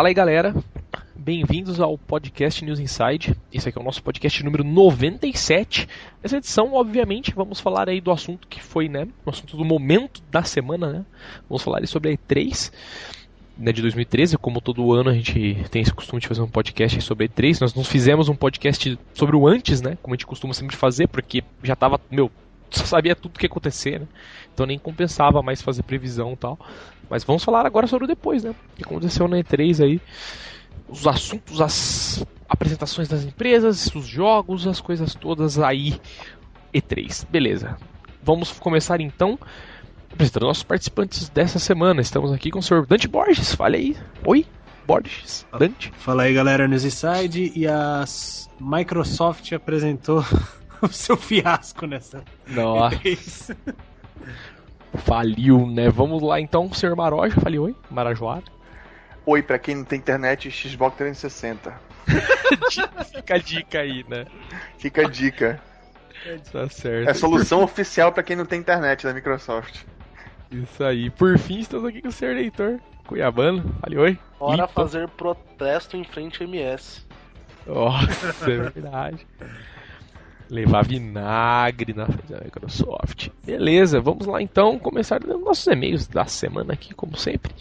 Fala aí, galera. Bem-vindos ao podcast News Inside. Esse aqui é o nosso podcast número 97. Nessa edição, obviamente, vamos falar aí do assunto que foi, né, o assunto do momento da semana, né? Vamos falar sobre a E3 né, de 2013, como todo ano a gente tem esse costume de fazer um podcast sobre E3. Nós não fizemos um podcast sobre o antes, né, como a gente costuma sempre fazer, porque já tava, meu, só sabia tudo o que ia acontecer, né? Então nem compensava mais fazer previsão e tal. Mas vamos falar agora sobre o depois, né? O que aconteceu na E3 aí. Os assuntos, as apresentações das empresas, os jogos, as coisas todas aí. E3. Beleza. Vamos começar então apresentando nossos participantes dessa semana. Estamos aqui com o senhor Dante Borges. Fale aí. Oi, Borges. Dante. Fala aí, galera, News Inside. E a Microsoft apresentou o seu fiasco nessa. Nossa. Faliu, né? Vamos lá então, senhor Maroja. Fale oi, Marajoara. Oi, pra quem não tem internet, Xbox 360. Fica a dica aí, né? Fica a dica. Tá certo. É a solução oficial pra quem não tem internet da Microsoft. Isso aí. Por fim, estamos aqui com o senhor Leitor. Cuiabano. Fale oi. Bora Lipa. fazer protesto em frente ao MS. Nossa, é verdade. Levar vinagre na frente da Microsoft. Beleza, vamos lá então começar nossos e-mails da semana aqui, como sempre.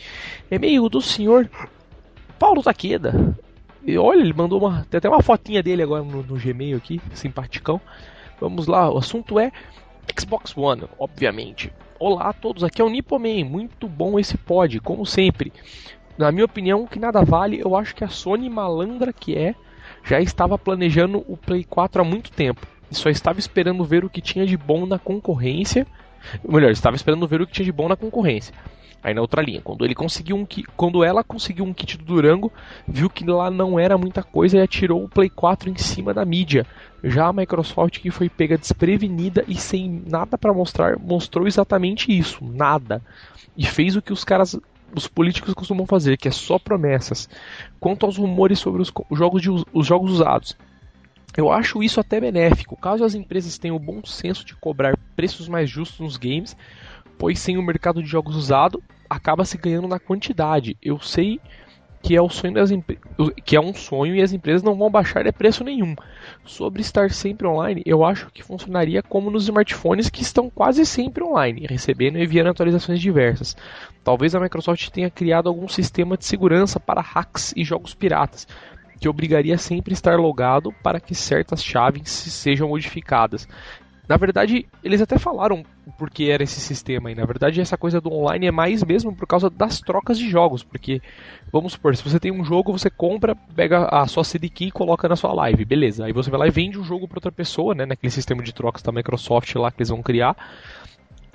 E-mail do senhor Paulo Taqueda. E olha, ele mandou uma. Tem até uma fotinha dele agora no, no Gmail aqui, simpaticão. Vamos lá, o assunto é Xbox One, obviamente. Olá a todos, aqui é o Nipoman. Muito bom esse pod, como sempre. Na minha opinião, que nada vale, eu acho que a Sony malandra que é, já estava planejando o Play 4 há muito tempo. Só estava esperando ver o que tinha de bom na concorrência. Melhor, estava esperando ver o que tinha de bom na concorrência. Aí na outra linha, quando ele conseguiu um ki- quando ela conseguiu um kit do Durango, viu que lá não era muita coisa e atirou o Play 4 em cima da mídia. Já a Microsoft, que foi pega desprevenida e sem nada para mostrar, mostrou exatamente isso, nada. E fez o que os caras, os políticos costumam fazer, que é só promessas. Quanto aos rumores sobre os jogos, de os jogos usados, eu acho isso até benéfico, caso as empresas tenham o bom senso de cobrar preços mais justos nos games, pois sem o mercado de jogos usado, acaba se ganhando na quantidade. Eu sei que é o sonho das que é um sonho e as empresas não vão baixar de preço nenhum. Sobre estar sempre online, eu acho que funcionaria como nos smartphones que estão quase sempre online, recebendo e enviando atualizações diversas. Talvez a Microsoft tenha criado algum sistema de segurança para hacks e jogos piratas, que obrigaria sempre estar logado para que certas chaves sejam modificadas. Na verdade, eles até falaram porque era esse sistema, e na verdade essa coisa do online é mais mesmo por causa das trocas de jogos, porque vamos supor, se você tem um jogo, você compra, pega a sua CD key e coloca na sua live, beleza. Aí você vai lá e vende o jogo para outra pessoa, né, naquele sistema de trocas da Microsoft lá que eles vão criar.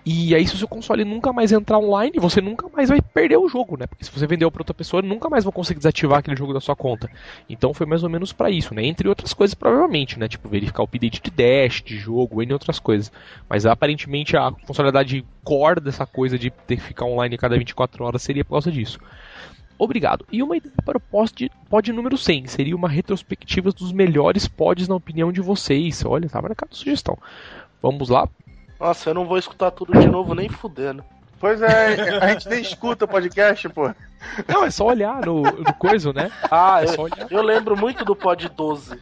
E aí, se o seu console nunca mais entrar online, você nunca mais vai perder o jogo, né? Porque se você vendeu para outra pessoa, nunca mais vão conseguir desativar aquele jogo da sua conta. Então foi mais ou menos para isso, né? Entre outras coisas, provavelmente, né? Tipo, verificar o update de dash, de jogo, entre outras coisas. Mas aparentemente a funcionalidade core dessa coisa de ter que ficar online a cada 24 horas seria por causa disso. Obrigado. E uma ideia para o pod, pod número 100 seria uma retrospectiva dos melhores pods na opinião de vocês. Olha, tá marcada a sugestão. Vamos lá. Nossa, eu não vou escutar tudo de novo nem fudendo. Pois é, a gente nem escuta o podcast, pô. Não, é só olhar no, no coisa, né? Ah, É eu, só olhar. eu lembro muito do pod 12.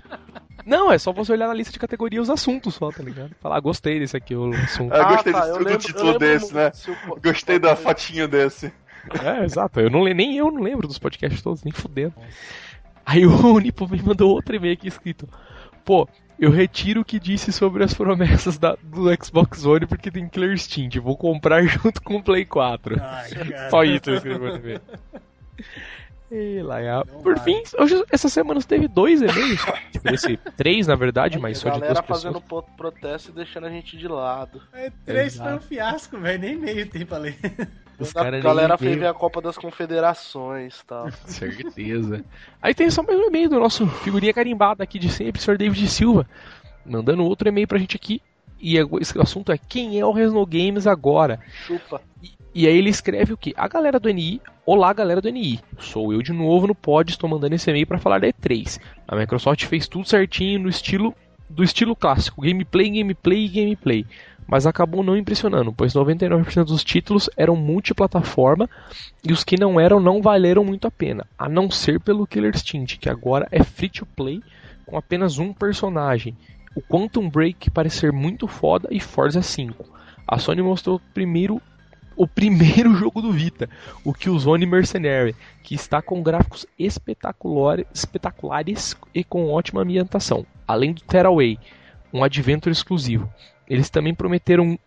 Não, é só você olhar na lista de categoria os assuntos só, tá ligado? Falar, ah, gostei desse aqui, o assunto. Eu gostei tá, desse- eu do título desse, né? o Gostei da fotinho desse. É, exato. Eu não, le- nem eu não lembro dos podcasts todos, nem fudendo. Aí o Nipo me mandou outro e-mail aqui escrito. Pô, eu retiro o que disse sobre as promessas da- do Xbox One porque tem Killer Instinct. Vou comprar junto com o Play 4. Ai. Só isso eu escrevi. E lá, é. Por vai. fim, hoje, essa semana teve dois e-mails. Tipo, esse, três na verdade, mas a só de duas galera pessoas. fazendo protesto e deixando a gente de lado. É, três foi um Exato. fiasco, velho. Nem meio tem pra ler. Os a cara nem galera veio. foi ver a Copa das Confederações e tal. Certeza. Aí tem só mais um e-mail do nosso figurinha carimbada aqui de sempre, Sr. David Silva, mandando outro e-mail pra gente aqui. E é- esse assunto é quem é o Resno Games agora? Chupa. E aí ele escreve o que? A galera do NI, olá galera do NI, sou eu de novo no pod, estou mandando esse e-mail para falar da E3. A Microsoft fez tudo certinho no estilo do estilo clássico, gameplay, gameplay e gameplay. Mas acabou não impressionando, pois 99% dos títulos eram multiplataforma e os que não eram não valeram muito a pena, a não ser pelo Killer Instinct, que agora é free to play com apenas um personagem. O Quantum Break parece ser muito foda e Forza 5. A Sony mostrou primeiro o primeiro jogo do Vita, o Killzone Mercenary, que está com gráficos espetaculares, espetaculares e com ótima ambientação, além do Tearaway, um adventure exclusivo. Eles também prometeram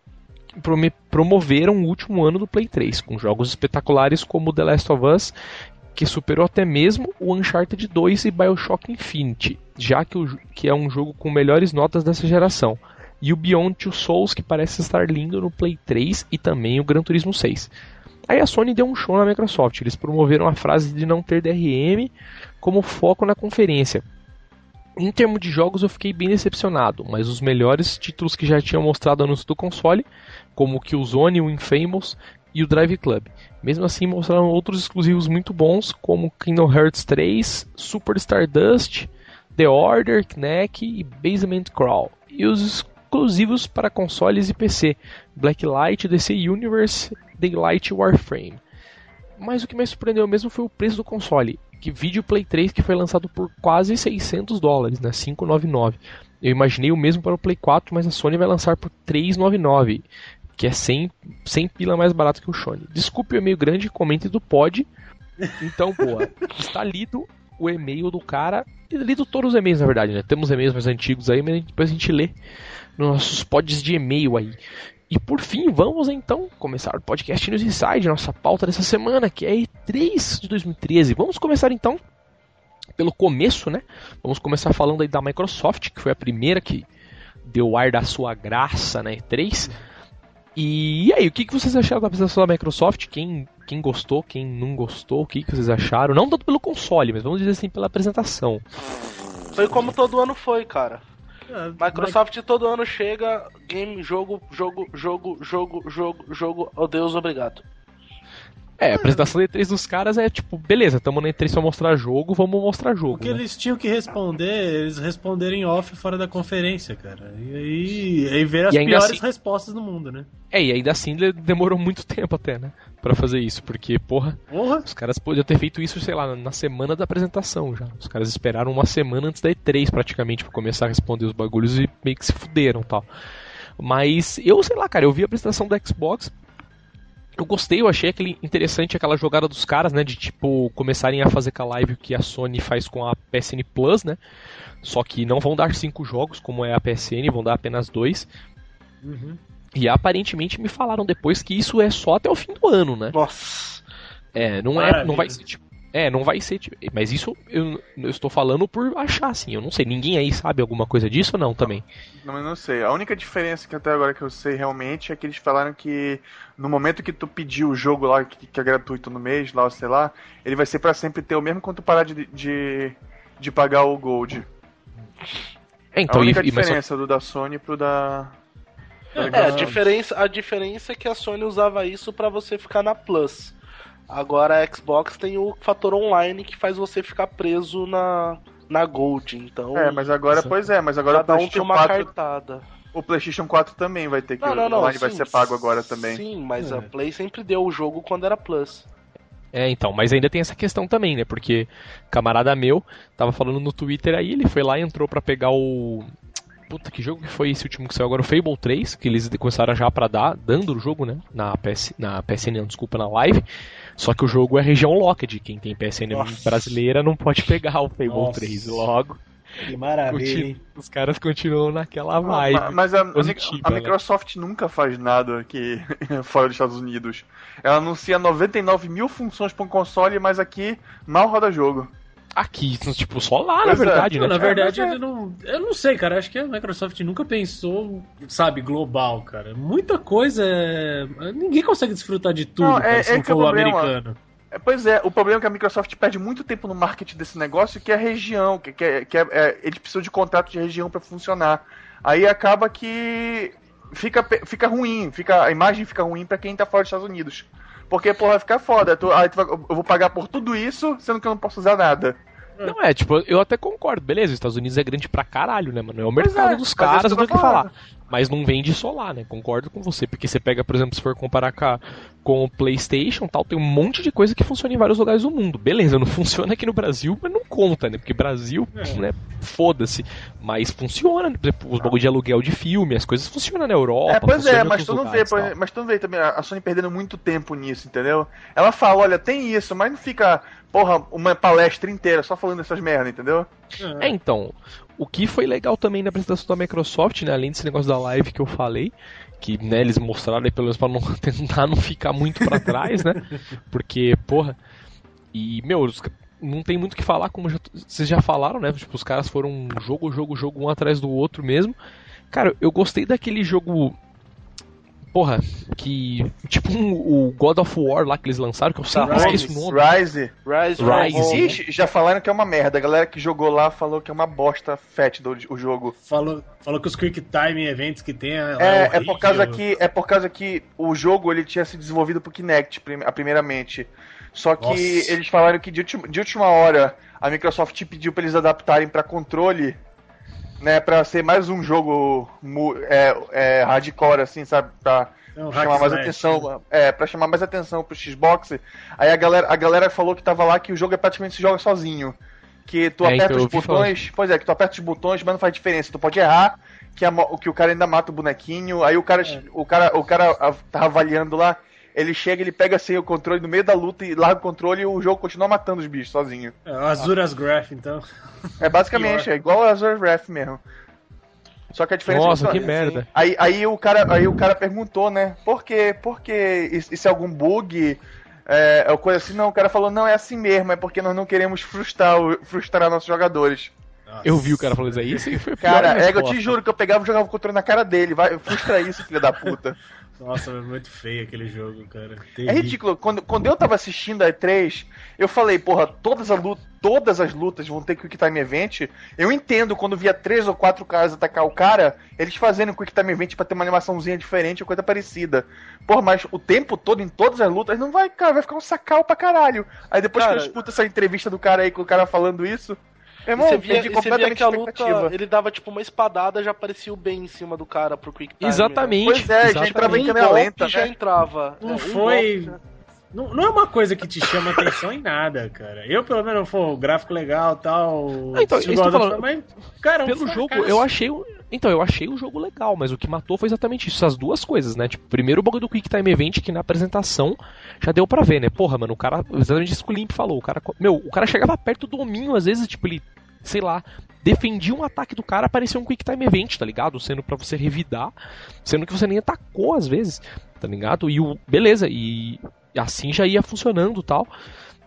prome- promoveram o último ano do Play 3, com jogos espetaculares como The Last of Us, que superou até mesmo o Uncharted 2 e BioShock Infinite, já que, o, que é um jogo com melhores notas dessa geração e o Beyond Two Souls, que parece estar lindo no Play 3 e também o Gran Turismo 6. Aí a Sony deu um show na Microsoft, eles promoveram a frase de não ter DRM como foco na conferência. Em termos de jogos eu fiquei bem decepcionado, mas os melhores títulos que já tinham mostrado anúncio do console, como o Killzone, o Infamous e o Drive Club. Mesmo assim mostraram outros exclusivos muito bons, como Kingdom Hearts 3, Super Stardust, The Order, Knack e Basement Crawl. E os exclusivos para consoles e PC, Blacklight, DC Universe, Daylight Warframe. Mas o que me surpreendeu mesmo foi o preço do console, que vídeo Play 3 que foi lançado por quase 600 dólares, né, 599. Eu imaginei o mesmo para o Play 4, mas a Sony vai lançar por 399, que é 100, 100 pila mais barato que o Sony. Desculpe o e-mail grande, comente do pod. Então, boa, está lido o e-mail do cara, lido todos os e-mails na verdade, né? Temos e-mails mais antigos aí, mas depois a gente lê nos nossos pods de e-mail aí. E por fim, vamos então começar o podcast News Inside, nossa pauta dessa semana, que é E3 de 2013. Vamos começar então pelo começo, né? Vamos começar falando aí da Microsoft, que foi a primeira que deu ar da sua graça na E3. E aí, o que, que vocês acharam da apresentação da Microsoft? Quem, quem gostou, quem não gostou, o que, que vocês acharam? Não tanto pelo console, mas vamos dizer assim, pela apresentação. Foi como todo ano foi, cara. É, Microsoft todo ano chega, game, jogo, jogo, jogo, jogo, jogo, jogo, oh Deus, obrigado. É, a apresentação da E3 dos caras é tipo, beleza, tamo na E3 pra mostrar jogo, vamos mostrar jogo. O que né? eles tinham que responder, eles responderam em off fora da conferência, cara. E aí, aí veio as piores assim- respostas do mundo, né? É, e ainda assim de- demorou muito tempo até, né? Pra fazer isso, porque, porra, Porra! os caras podiam ter feito isso, sei lá, na semana da apresentação já. Os caras esperaram uma semana antes da E3 praticamente pra começar a responder os bagulhos e meio que se fuderam e tal. Mas eu, sei lá, cara, eu vi a apresentação do Xbox. Eu gostei, eu achei aquele interessante aquela jogada dos caras, né? De tipo, começarem a fazer com a live que a Sony faz com a PSN Plus, né? Só que não vão dar cinco jogos, como é a PSN, vão dar apenas dois. Uhum. E aparentemente me falaram depois que isso é só até o fim do ano, né? Nossa. É, não é, não vai ser tipo, é, não vai ser, tipo, mas isso eu, eu estou falando por achar assim, eu não sei, ninguém aí sabe alguma coisa disso ou não também? Não, eu não sei. A única diferença que até agora que eu sei realmente é que eles falaram que no momento que tu pedir o jogo lá, que, que é gratuito no mês, lá, sei lá, ele vai ser pra sempre teu, mesmo quando tu parar de, de, de pagar o Gold. É, a então, e, única e- mas diferença do da Sony pro da. da É, a diferença, a diferença é que a Sony usava isso pra você ficar na Plus. Agora a Xbox tem o fator online que faz você ficar preso na, na Gold. Então, É, mas agora, Só- pois é, mas agora o cada um tem PlayStation, uma 4, cartada. o PlayStation 4 também vai ter que. Não, não, não. online vai sim, ser pago agora também. Sim, mas É. a Play sempre deu o jogo quando era Plus. É, então, mas ainda tem essa questão também, né? Porque camarada meu tava falando no Twitter aí, ele foi lá e entrou pra pegar o Puta, que jogo que foi esse último que saiu agora? O Fable 3, que eles começaram já pra dar, dando o jogo, né? Na, PS, na PSN, não, desculpa, na live. Só que o jogo é região locked. Quem tem PSN Nossa. brasileira não pode pegar o Fable Nossa. 3 logo. Que maravilha, Continu-? Os caras continuam naquela Ah, vibe. ma- Mas a, a, positiva, a né? Microsoft nunca faz nada que fora dos Estados Unidos. Ela anuncia 99 mil funções para um console, mas aqui mal roda jogo. Aqui, tipo, só lá, na é. verdade, Não, né? na verdade, mas é. ele não. Eu não sei, cara. Acho que a Microsoft nunca pensou, sabe, global, cara. Muita coisa. é- Ninguém consegue desfrutar de tudo, Não, cara, é- se é não é for o problema. americano. É, pois é, o problema é que a Microsoft perde muito tempo no marketing desse negócio, que é a região, que, que, é, que é, é, eles precisam de contrato de região para funcionar. Aí acaba que fica, fica ruim, fica, a imagem fica ruim para quem tá fora dos Estados Unidos. Porque, porra, vai ficar foda. Tu, aí tu vai- eu vou pagar por tudo isso, sendo que eu não posso usar nada. Não é, tipo, eu até concordo, beleza, os Estados Unidos é grande pra caralho, né, mano? É o mercado é, dos é caras, não que tem o que falar. Mas não vende só lá, né? Concordo com você, porque você pega, por exemplo, se for comparar com, a- com o PlayStation tal, tem um monte de coisa que funciona em vários lugares do mundo. Beleza, não funciona aqui no Brasil, mas não conta, né? Porque Brasil, É. né, foda-se. Mas funciona, né? por exemplo, os bagulho de aluguel de filme, as coisas funcionam na Europa. É, pois é, mas tu não vê, lugares, tal. mas tu não vê também a Sony perdendo muito tempo nisso, entendeu? Ela fala, olha, tem isso, mas não fica, porra, uma palestra inteira só falando essas merda, entendeu? É, então, o que foi legal também na apresentação da Microsoft, né, além desse negócio da live que eu falei, que né, eles mostraram aí pelo menos pra não tentar não ficar muito pra trás, né? Porque, porra, e meu, os não tem muito o que falar, como já- vocês já falaram, né? Tipo, os caras foram jogo, jogo, jogo, um atrás do outro mesmo. Cara, eu gostei daquele jogo. Porra, que. Tipo um- o God of War lá que eles lançaram, que eu sempre Rise, esqueço o nome. Rise. Rise, Rise. Ixi, já falaram que é uma merda. A galera que jogou lá falou que é uma bosta fétida o, o jogo. Falou, falou que os Quick Time Events que tem é, É, é horrível. por causa que é por causa que o jogo ele tinha sido desenvolvido pro Kinect prim- primeiramente. Só que Nossa. eles falaram que de última, de última hora a Microsoft pediu pra eles adaptarem pra controle, né, para ser mais um jogo mu- é, é, hardcore assim, sabe, pra É um chamar mais atenção, é, para chamar mais atenção pro Xbox. Aí a galera, a galera falou que tava lá que o jogo é praticamente se joga sozinho. Que tu É, aperta então, os botões, pois é, que tu aperta os botões, mas não faz diferença. Tu pode errar, que, a que o cara ainda mata o bonequinho. Aí o cara, o cara, o cara tava avaliando lá, ele chega, ele pega sem o controle no meio da luta e larga o controle e o jogo continua matando os bichos sozinho. É, o Azuras Graph, então. É basicamente, é igual a Azure Wrath mesmo. Só que a diferença Nossa, é que assim, merda. Aí, aí, o cara, aí o cara perguntou, né? Por quê? Por quê? Isso, é algum bug? É, é coisa assim? Não, o cara falou, não, é assim mesmo, é porque nós não queremos frustrar, frustrar nossos jogadores. Eu vi o cara falando isso aí, isso aí foi Cara, é, eu te juro que eu pegava e jogava o controle na cara dele. Vai, frustra isso, filho da puta. Nossa, é muito feio aquele jogo, cara. É ridículo. Quando, quando eu tava assistindo a E3, eu falei, porra, todas, as lutas, todas as lutas vão ter Quick Time Event. Eu entendo quando via três ou quatro caras atacar o cara, eles fazendo Quick Time Event pra ter uma animaçãozinha diferente ou coisa parecida. Porra, mas o tempo todo, em todas as lutas, não vai, cara, vai ficar um sacal pra caralho. Aí depois Cara, que eu escuto essa entrevista do cara aí, com o cara falando isso, irmão, você via, você via completamente que a luta, ele dava tipo uma espadada, já aparecia o bem em cima do cara pro Quick Time. Exatamente. Pois é, já entrava em exatamente. Câmera lenta, já né? entrava. Não É, um foi. golpe, né? Não, não é uma coisa que te chama atenção em nada, cara. Eu, pelo menos, pô, gráfico legal tal. Ah, então, War, mas, cara, um Pelo jogo, eu achei. Então, eu achei o jogo legal, mas o que matou foi exatamente isso, essas duas coisas, né? Tipo, primeiro o bagulho do Quick Time Event, que na apresentação já deu pra ver, né? Porra, mano, o cara. Exatamente isso que o Limp falou. O cara. Meu, o cara chegava perto do hominho, às vezes, tipo, ele. Sei lá, defendia um ataque do cara, aparecia um Quick Time Event, tá ligado? Sendo pra você revidar, sendo que você nem atacou às vezes, tá ligado? E o. Beleza, e assim já ia funcionando e tal.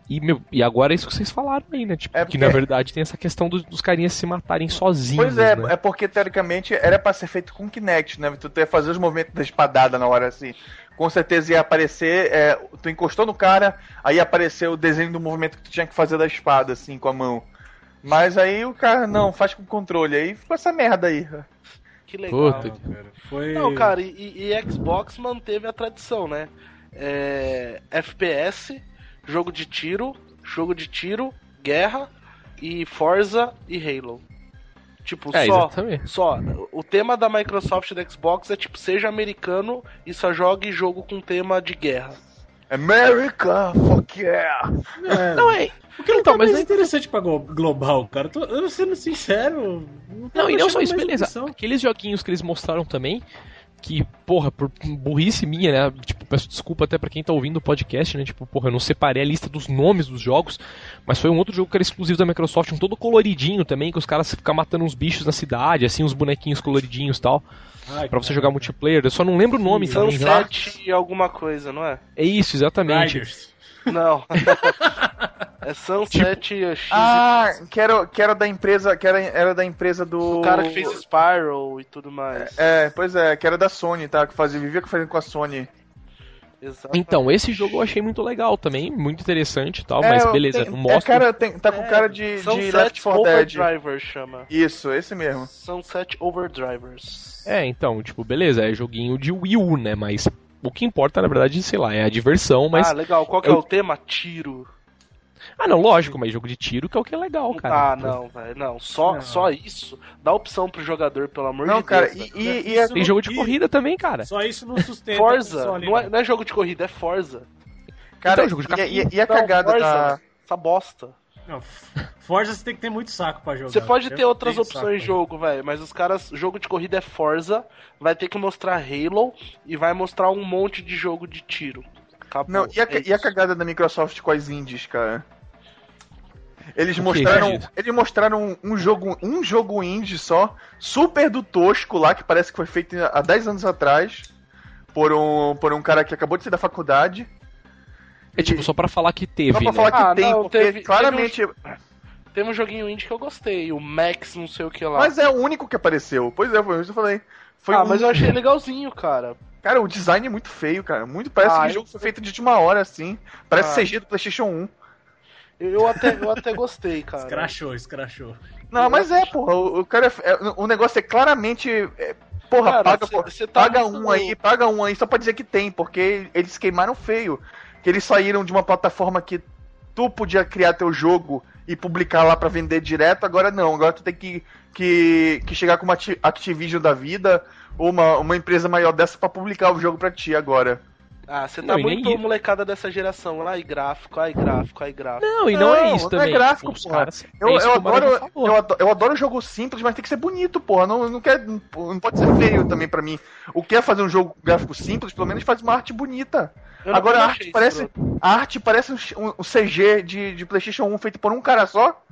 E, meu, e agora é isso que vocês falaram aí, né? Tipo, É que porque- na verdade tem essa questão dos, dos carinhas se matarem sozinhos. Pois é, né? é porque teoricamente era pra ser feito com Kinect, né? Tu ia fazer os movimentos da espadada na hora assim. Com certeza ia aparecer, é, tu encostou no cara, aí ia aparecer o desenho do movimento que tu tinha que fazer da espada, assim, com a mão. Mas aí o cara, não, faz com controle. Aí ficou essa merda aí. Que legal. Puta. Não, cara, foi... Não, cara, e, e Xbox manteve a tradição, né? É, FPS, jogo de tiro, jogo de tiro, guerra e Forza e Halo. Tipo, É, só, exatamente. só. O tema da Microsoft e da Xbox é tipo, seja americano e só jogue jogo com tema de guerra. America, fuck yeah! É, Não, é. o que não então, tá mas mais aí- interessante pra glo- global, cara. Tô, eu sendo sincero. tá Não, e não só isso, beleza. Aqueles joguinhos que eles mostraram também, que, porra, por burrice minha, né? Tipo, peço desculpa até pra quem tá ouvindo o podcast, né? Tipo, porra, eu não separei a lista dos nomes dos jogos, mas foi um outro jogo que era exclusivo da Microsoft, um todo coloridinho também, que os caras ficam matando uns bichos na cidade, assim, uns bonequinhos coloridinhos e tal, pra você jogar multiplayer. Eu só não lembro o nome Sim, também. Sunset e alguma coisa, não é? É isso, exatamente. Riders. Não. é Sunset X. Ah, que era, que era da empresa, que era, era da empresa do... o cara que fez Spiral e tudo mais. É, pois é, que era da Sony, tá? Que fazia, vivia fazendo com a Sony. Exatamente. Então, esse jogo eu achei muito legal também, muito interessante e tal, É, mas beleza, tem- não é, mostra. cara, tem- tá com É, cara de, de Left 4 Dead. Overdriver chama. Isso, esse mesmo. Sunset Overdrivers. É, então, tipo, beleza, é joguinho de Wii U, né? Mas o que importa, na verdade, sei lá, é a diversão, mas. ah, legal. Qual que é eu- o tema? Tiro. Ah, não, lógico, mas jogo de tiro que é o que é legal, cara. Ah, não, velho. Não, só, Não. só isso. Dá opção pro jogador, pelo amor Não, de cara, Deus. e, velho. e, e a- Tem jogo de corrida também, cara. Só isso não sustenta. Forza, console, não é, né? não é jogo de corrida, é Forza. cara, Então, jogo de e, a- e a- e a Não, cagada Forza, da. Essa bosta. Não, Forza você tem que ter muito saco pra jogar. Você pode Eu ter outras tenho opções de jogo, velho, mas os caras, jogo de corrida é Forza, vai ter que mostrar Halo e vai mostrar um monte de jogo de tiro. Acabou. Não, e a, é e a cagada da Microsoft com as indies, cara? Eles mostraram, eles mostraram um jogo, um jogo indie só, super do tosco lá, que parece que foi feito há 10 anos atrás, por um, por um cara que acabou de sair da faculdade. É tipo, só pra falar que teve, Só pra né? falar que Ah, tem, não, porque teve- claramente. Tem um joguinho indie que eu gostei, o Max não sei o que lá. Mas é o único que apareceu. Pois é, foi isso que eu falei. Foi ah, um- mas eu achei legalzinho, cara. Cara, o design é muito feio, cara. Muito parece Ah, que o jogo foi feito de última hora, assim. Parece Ah. CG do PlayStation 1. Eu, até, eu até gostei, cara. Escrachou, escrachou. Não, mas é, porra. O, o cara. é- é- o negócio é claramente. é, porra, Cara, paga, cê- porra, cê tá paga um aí, paga um aí, só pra dizer que tem, porque eles queimaram feio. Que eles saíram de uma plataforma que tu podia criar teu jogo e publicar lá pra vender direto, agora não. Agora tu tem que, que, que chegar com uma Acti- Activision da vida ou uma, uma empresa maior dessa pra publicar o jogo pra ti agora. Ah, você tá Não, nem muito isso. molecada dessa geração. Ai, gráfico, ai, gráfico, ai, gráfico. Não, e não, é Não, isso não é também. gráfico, Os porra. caras- Eu, é isso eu, adoro, eu, adoro, eu adoro jogo simples, mas tem que ser bonito, porra. Não, não, quer, não pode ser feio também pra mim. O que é fazer um jogo gráfico simples, pelo menos faz uma arte bonita. Agora a arte parece, a arte parece um, um- CG de, de PlayStation 1 feito por um cara só.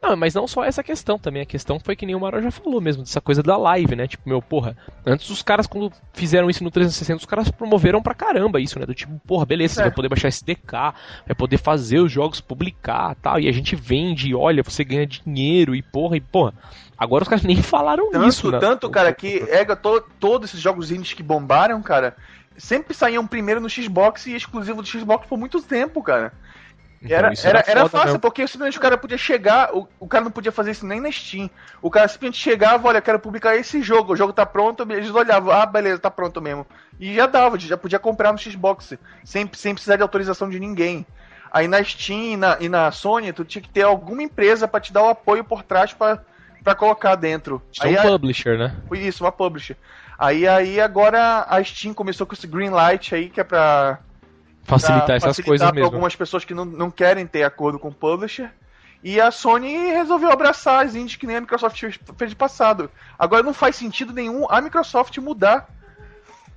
Não, mas não só essa questão também. A questão foi que nem o Maro já falou mesmo, dessa coisa da live, né? Tipo, meu, porra, antes os caras, quando fizeram isso no 360, os caras promoveram pra caramba isso, né? Do tipo, porra, beleza, você É. vai poder baixar SDK, vai poder fazer os jogos publicar tal. E a gente vende, e olha, você ganha dinheiro e porra, e porra. Agora os caras nem falaram Tanto, nisso, né? tanto cara, que to, todos esses jogos indies que bombaram, cara, sempre saíam primeiro no Xbox e exclusivo do Xbox por muito tempo, cara. Então, Era, isso era, era foda fácil, mesmo. porque simplesmente o cara podia chegar, o, o cara não podia fazer isso nem na Steam. O cara simplesmente chegava, olha, quero publicar esse jogo, o jogo tá pronto, eles olhavam, ah, beleza, tá pronto mesmo. E já dava, já podia comprar no Xbox, sem, sem precisar de autorização de ninguém. Aí na Steam e na, e na Sony, tu tinha que ter alguma empresa pra te dar o apoio por trás pra, pra colocar dentro. São Aí a- publisher, né? foi isso, uma publisher. Aí, aí agora a Steam começou com esse green light aí, que é pra Facilitar pra essas facilitar coisas pra mesmo. algumas pessoas que não, não querem ter acordo com o publisher. E a Sony resolveu abraçar as indies que nem a Microsoft fez, de passado. Agora não faz sentido nenhum a Microsoft mudar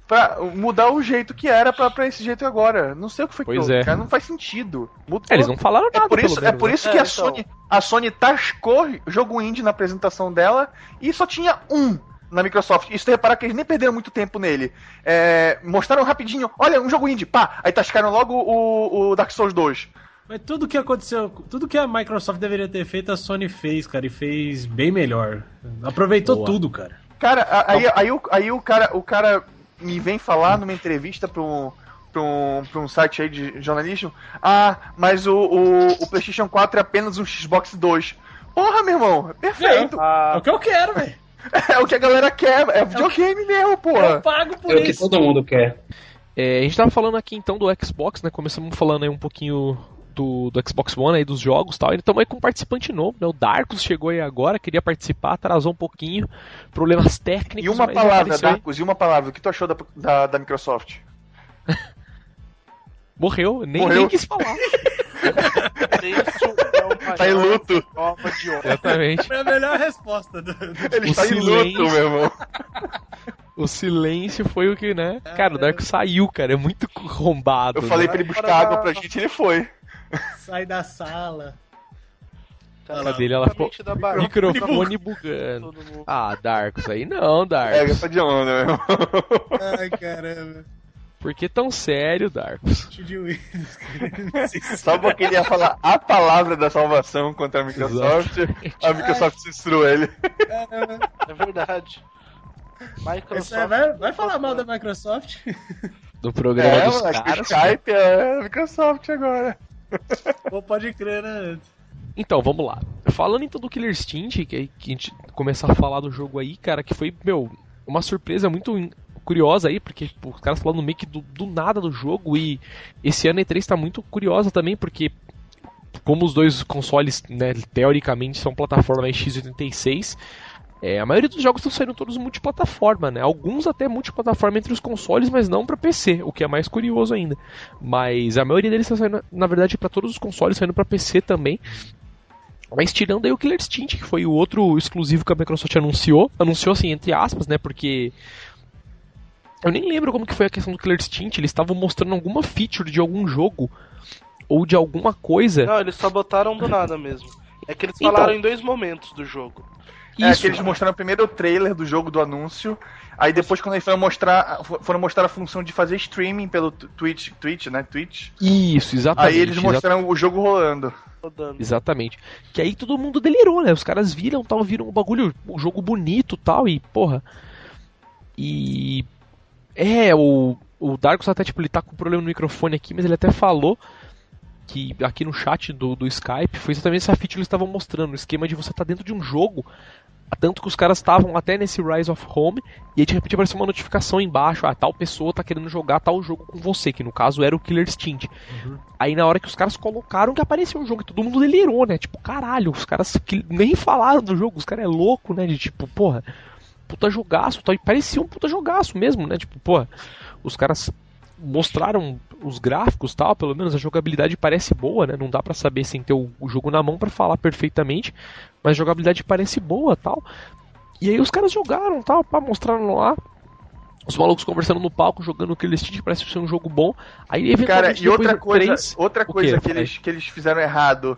pra mudar o jeito que era pra, pra esse jeito agora. Não sei o que foi Pois que é. cara, não faz sentido. Mudou. É, eles não falaram nada, É por isso, pelo é menos, por né? isso É, que a então. Sony, a Sony tascou jogo indie na apresentação dela e só tinha um na Microsoft. Isso reparar que eles nem perderam muito tempo nele. É, mostraram rapidinho, olha, um jogo indie, pá, aí tascaram logo o, o Dark Souls 2. Mas tudo que aconteceu, tudo que a Microsoft deveria ter feito, a Sony fez, cara, e fez bem melhor. Aproveitou Boa. tudo, cara. Cara, a- aí, aí, o, aí o cara, o cara me vem falar numa entrevista pra um, pra um, pra um site aí de jornalismo, ah, mas o, o, o PlayStation 4 é apenas um Xbox 2. Porra, meu irmão, é perfeito. É Ah, o que eu quero, velho. É o que a galera quer, é videogame mesmo, Eu porra. pago por É o que isso. todo mundo quer. É, a gente tava falando aqui então do Xbox, né? Começamos falando aí um pouquinho do, do Xbox One aí, dos jogos e tal. E estamos aí com um participante novo, né? O Darkus chegou aí agora, queria participar, atrasou um pouquinho. Problemas técnicos. E uma palavra, aí. Darkus, e uma palavra, o que tu achou da, da, da Microsoft? Morreu, nem, Morreu. nem quis falar. isso é Tá em luto. prova de ódio. Exatamente. Foi a melhor resposta. Do, do- Ele O em silêncio. luto, meu irmão. O silêncio foi o que, né? Cara, o Darkus saiu, cara. É muito arrombado. Eu falei né? pra ele buscar água pra gente e ele foi. Sai da sala. Cara, A dele, ela ficou. Microfone bugando. Ah, Darkus, aí não, É, Darkus. gasta de onda, meu irmão. Ai, caramba. Por que tão sério, Darkus? Só porque ele ia falar a palavra da salvação contra a Microsoft, a Microsoft censurou ele. É verdade. Microsoft. É, vai, vai falar mal da Microsoft? Do programa É, dos caras. Skype é a Microsoft agora. Pô, pode crer, né? Então, vamos lá. Falando então do Killer Instinct, que, que a gente começar a falar do jogo aí, cara, que foi, meu, uma surpresa muito curiosa aí, porque os caras falando meio que do, do nada do jogo e esse ano a E3 tá muito curiosa também, porque como os dois consoles, né, teoricamente, são plataforma x86, é, a maioria dos jogos estão saindo todos multiplataforma, né? Alguns até multiplataforma entre os consoles, mas não para PC, o que é mais curioso ainda. Mas a maioria deles está saindo, na verdade, para todos os consoles, saindo para PC também. Mas tirando aí o Killer Instinct, que foi o outro exclusivo que a Microsoft anunciou, anunciou assim, entre aspas, né? Porque eu nem lembro como que foi a questão do Killer Instinct, eles estavam mostrando alguma feature de algum jogo ou de alguma coisa. Não, eles só botaram do nada mesmo. É que eles falaram então, em dois momentos do jogo. É Isso, que eles mostraram primeiro o trailer do jogo do anúncio, aí depois quando eles foram mostrar, foram mostrar a função de fazer streaming pelo Twitch, Twitch, né? Twitch. Isso, exatamente. Aí eles mostraram exatamente. o jogo rolando. Exatamente. Que aí todo mundo delirou, né? Os caras viram, tal, viram um bagulho, um jogo bonito, tal e porra. E é, o o Darkus até tipo ele tá com problema no microfone aqui, mas ele até falou que aqui no chat do, do Skype foi exatamente essa feature que eles estavam mostrando, o esquema de você estar tá dentro de um jogo, tanto que os caras estavam até nesse Rise of Home, e aí de repente apareceu uma notificação embaixo, ah, tal pessoa tá querendo jogar tal jogo com você, que no caso era o Killer Instinct. Uhum. Aí na hora que os caras colocaram que apareceu um jogo, e todo mundo delirou, né? Tipo, caralho, os caras que nem falaram do jogo, os caras é louco, né? De tipo, porra, puta jogaço, tal, e parecia um puta jogaço mesmo, né? Tipo, porra, os caras mostraram os gráficos tal, pelo menos a jogabilidade parece boa, né? Não dá para saber sem ter o, o jogo na mão para falar perfeitamente, mas a jogabilidade parece boa tal. E aí os caras jogaram tal, para mostraram lá. Os malucos conversando no palco, jogando aquele Instinct, parece ser um jogo bom. Aí eventualmente Cara, e outra coisa, 3, outra coisa que eles, que eles fizeram errado.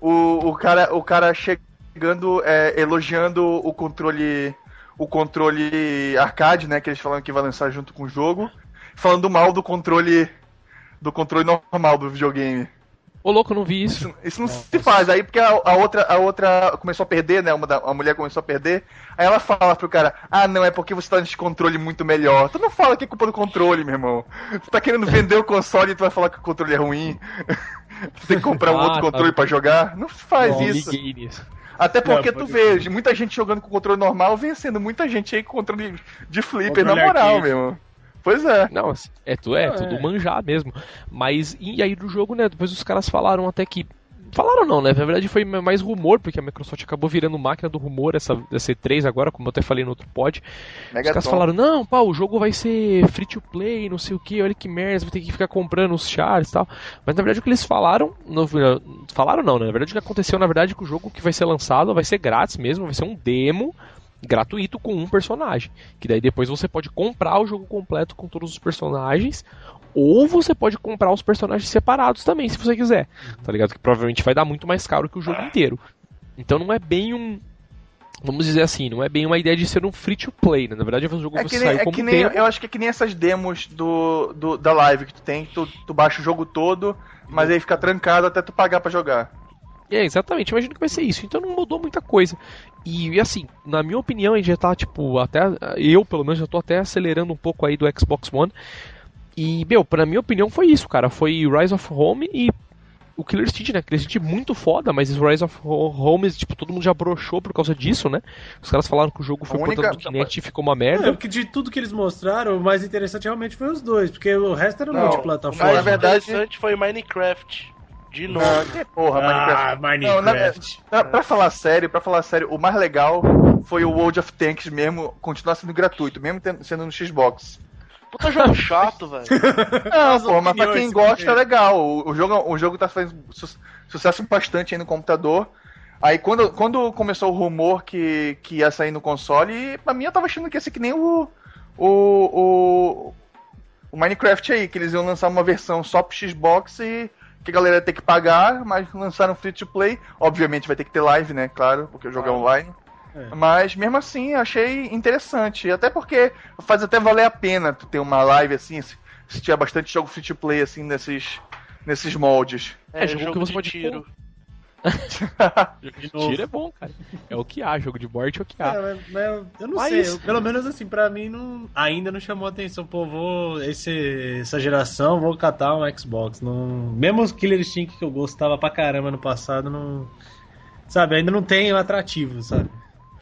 O, o cara, o cara chegando é, elogiando o controle o controle arcade, né, que eles falaram que vai lançar junto com o jogo falando mal do controle do controle normal do videogame. Ô louco, eu não vi isso. Isso, isso não se faz. Aí porque a, a, outra a outra começou a perder, né? Uma da, a mulher começou a perder. Aí ela fala pro cara: "Ah, não, é porque você tá nesse controle muito melhor". Tu não fala que é culpa do controle, meu irmão. Tu tá querendo vender o console e tu vai falar que o controle é ruim. tu tem que comprar um ah, outro tá. controle para jogar. Não faz não, isso. nisso. Até porque não, tu vê, muita gente jogando com controle normal, vencendo muita gente aí com controle de flipper, na moral, meu. Pois é. Não, é, tu, é, é tudo manjar mesmo. Mas, e aí do jogo, né, depois os caras falaram até que Falaram não, né? Na verdade foi mais rumor, porque a Microsoft acabou virando máquina do rumor essa, essa E3 agora, como eu até falei no outro pod. Megaton. Os caras falaram, não, pá, o jogo vai ser free to play, não sei o que, olha que merda, vai ter que ficar comprando os chars e tal. Mas na verdade o que eles falaram, não, falaram não, né? Na verdade o que aconteceu, na verdade, é que o jogo que vai ser lançado vai ser grátis mesmo, vai ser um demo gratuito com um personagem. Que daí depois você pode comprar o jogo completo com todos os personagens. Ou você pode comprar os personagens separados também, se você quiser. Tá ligado? Que provavelmente vai dar muito mais caro que o jogo inteiro. Então não é bem um. Vamos dizer assim, não é bem uma ideia de ser um free to play, né? Na verdade, o jogo é você saiu é como que nem, Eu acho que é que nem essas demos do, do da live que tu tem, tu, tu baixa o jogo todo, mas aí fica trancado até tu pagar para jogar. É, exatamente, imagino que vai ser isso. Então não mudou muita coisa. E, assim, na minha opinião, a gente já tá, tipo, até. Eu, pelo menos, já tô até acelerando um pouco aí do Xbox One. E, meu, pra minha opinião foi isso, cara. Foi Rise of Home e o Killer Instinct, né? Killer Instinct muito foda, mas Rise of Home, tipo, todo mundo já broxou por causa disso, né? Os caras falaram que o jogo foi única... portado do Kinect e ficou uma merda. É, porque de tudo que eles mostraram, o mais interessante realmente foi os dois, porque o resto era multiplataforma. Mas, na verdade, o interessante foi Minecraft. De novo. Não, que porra, ah, Minecraft. Minecraft. Não, na, na, pra falar sério, para falar sério, o mais legal foi o World of Tanks mesmo, continuar sendo gratuito, mesmo tendo, sendo no Xbox. Puta jogo chato, velho. Não, pô, mas pra quem gosta é legal. O, o, jogo, o jogo tá fazendo su sucesso bastante aí no computador. Aí quando, quando começou o rumor que, que ia sair no console, pra mim eu tava achando que ia ser que nem o. O, o, o Minecraft aí, que eles iam lançar uma versão só pro Xbox e que a galera ia ter que pagar, mas lançaram free to play. Obviamente vai ter que ter live, né? Claro, porque o jogo é online. É. Mas mesmo assim, achei interessante. Até porque faz até valer a pena tu ter uma live assim, se, se tiver bastante jogo free to play assim nesses, nesses moldes. É, é jogo, jogo que você pode tiro. jogo de tiro é bom, cara. É o que há, jogo de board é o que há. É, mas, mas eu não mas... sei, eu, pelo menos assim, pra mim não, ainda não chamou atenção. Pô, vou. Esse, essa geração, vou catar um Xbox. Não, mesmo os Killer Instinct que eu gostava pra caramba no passado, não. Sabe, ainda não tem o atrativo, sabe?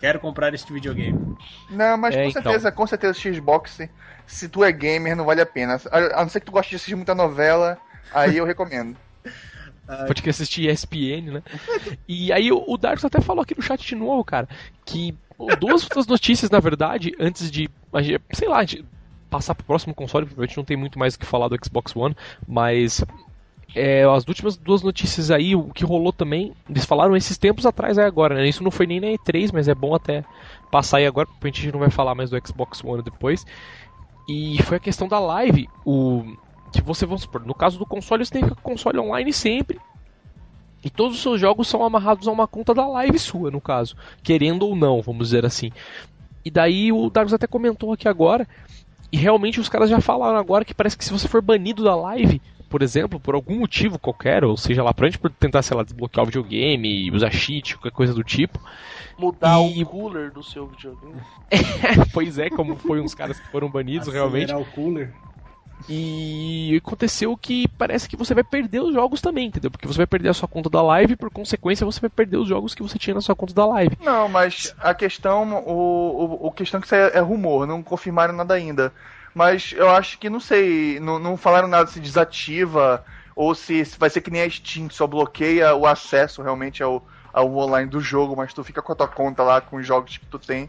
Quero comprar este videogame. Não, mas é, com então. certeza, com certeza Xbox, se tu é gamer, não vale a pena. A não ser que tu goste de assistir muita novela, aí eu recomendo. Pode que assistir ESPN, né? E aí o, o Darks até falou aqui no chat de novo, cara, que duas outras notícias, na verdade, antes de, sei lá, de passar pro próximo console, porque a gente não tem muito mais o que falar do Xbox One, mas é, as últimas duas notícias aí, o que rolou também, eles falaram esses tempos atrás aí agora, né? Isso não foi nem na E3, mas é bom até passar aí agora, porque a gente não vai falar mais do Xbox One depois. E foi a questão da live, o que você, vamos supor, no caso do console, você tem que console online sempre. E todos os seus jogos são amarrados a uma conta da live sua, no caso. Querendo ou não, vamos dizer assim. E daí o Dargus até comentou aqui agora. E realmente os caras já falaram agora que parece que se você for banido da live, por exemplo, por algum motivo qualquer, ou seja lá, pra gente por tentar, sei lá, desbloquear o videogame, usar cheat, qualquer coisa do tipo. Mudar e... o cooler do seu videogame. pois é, como foi uns caras que foram banidos realmente. o cooler. E aconteceu que parece que você vai perder os jogos também, entendeu? Porque você vai perder a sua conta da live e por consequência você vai perder os jogos que você tinha na sua conta da live. Não, mas a questão, o, o, o questão que isso é, é rumor, não confirmaram nada ainda. Mas eu acho que, não sei, não, não falaram nada se desativa ou se, se vai ser que nem a Steam, só bloqueia o acesso realmente ao, ao online do jogo, mas tu fica com a tua conta lá com os jogos que tu tem.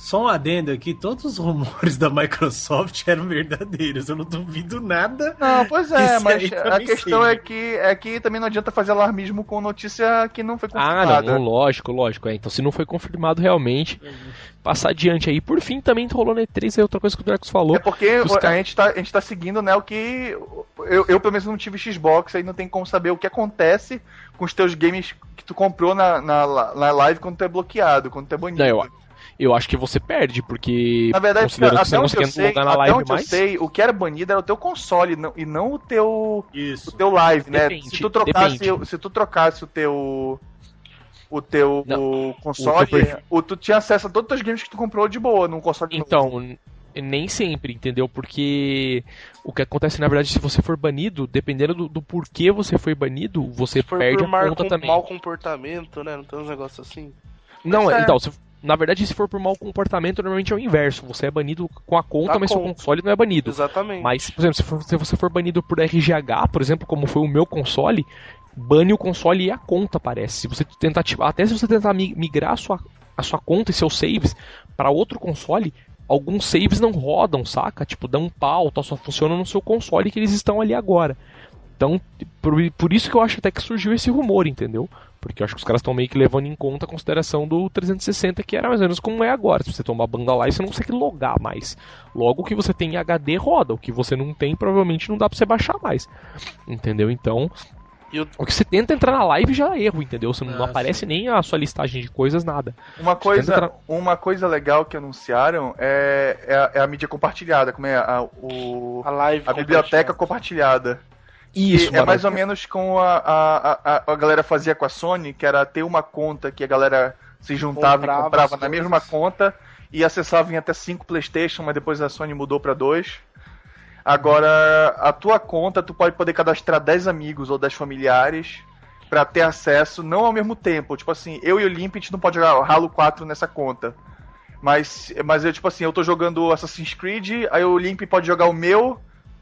Só um adendo aqui, todos os rumores da Microsoft eram verdadeiros, eu não duvido nada. Não, pois é, mas a questão é que, é que também não adianta fazer alarmismo com notícia que não foi confirmada. Ah, não, lógico, lógico. É. Então se não foi confirmado realmente, uhum. passar adiante aí. Por fim, também rolou na E3, é outra coisa que o Dracos falou. É porque a, gente tá, a gente tá seguindo, né, o que... Eu, eu, pelo menos, não tive Xbox, aí não tem como saber o que acontece com os teus games que tu comprou na, na, na live quando tu é bloqueado, quando tu é banido. Não, eu, eu acho que você perde, porque. Na verdade, até onde, eu sei, na até onde mais... eu sei, o que era banido era o teu console não, e não o teu. Isso. O teu live, né? Depende, se tu trocasse, se tu trocasse o teu. O teu não, console, o teu o, tu tinha acesso a todos os teus games que tu comprou de boa num console Então, novo. nem sempre, entendeu? Porque o que acontece, na verdade, se você for banido, dependendo do, do porquê você foi banido, você perde a conta também. mau comportamento, né? Não tem uns negócios assim. Não, é. então, se, na verdade, se for por mau comportamento, normalmente é o inverso. Você é banido com a conta, mas conta. seu console não é banido. Exatamente. Mas, por exemplo, se, for, se, você for banido por RGH, por exemplo, como foi o meu console, bane o console e a conta, parece. Se você tentar até se você tentar migrar a sua, a sua conta e seus saves para outro console, alguns saves não rodam, saca? Tipo, dão um pau, só funciona no seu console que eles estão ali agora. Então, por, por isso que eu acho até que surgiu esse rumor, entendeu? Porque eu acho que os caras estão meio que levando em conta a consideração do 360, que era mais ou menos como é agora. Se você tomar banda lá, você não consegue logar mais. Logo, o que você tem em HD roda. O que você não tem, provavelmente não dá pra você baixar mais. Entendeu? Então, eu... O que você tenta entrar na live já é erro, entendeu? Você não, não aparece sim. nem a sua listagem de coisas, nada. Uma coisa, entrar... uma coisa legal que anunciaram é, é, a, é a mídia compartilhada, como é a, o, a, live a biblioteca compartilhada. Isso, é mais ou menos como a, a, a, a galera fazia com a Sony, que era ter uma conta que a galera se juntava comprava e comprava na mesma conta e acessava em até 5 PlayStation, mas depois a Sony mudou para 2. Agora, a tua conta, tu pode poder cadastrar 10 amigos ou 10 familiares para ter acesso, não ao mesmo tempo. Tipo assim, eu e o Limp, a gente não pode jogar Halo 4 nessa conta. Mas, mas eu, tipo assim, eu tô jogando Assassin's Creed, aí o Limp pode jogar o meu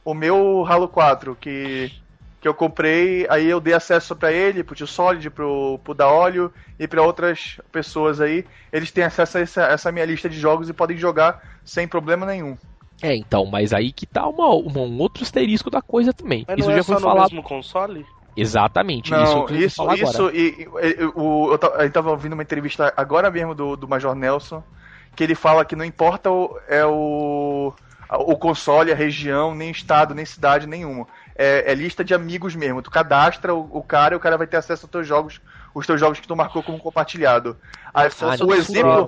o meu Halo 4, que, que eu comprei, aí eu dei acesso para ele, pro Tio Solid, pro, pro Daolio e para outras pessoas aí. Eles têm acesso a essa, essa minha lista de jogos e podem jogar sem problema nenhum. É, então, mas aí que tá uma, uma um outro asterisco da coisa também. Mas isso não é já foi falado. mesmo console? Exatamente, não, isso, isso, isso e, e, o, eu, eu tava ouvindo uma entrevista agora mesmo do, do Major Nelson, que ele fala que não importa o, é o o console, a região, nem estado, nem cidade nenhuma. É, é lista de amigos mesmo. Tu cadastra o, o, cara e o cara vai ter acesso aos teus jogos, os teus jogos que tu marcou como compartilhado. Ah, o exemplo.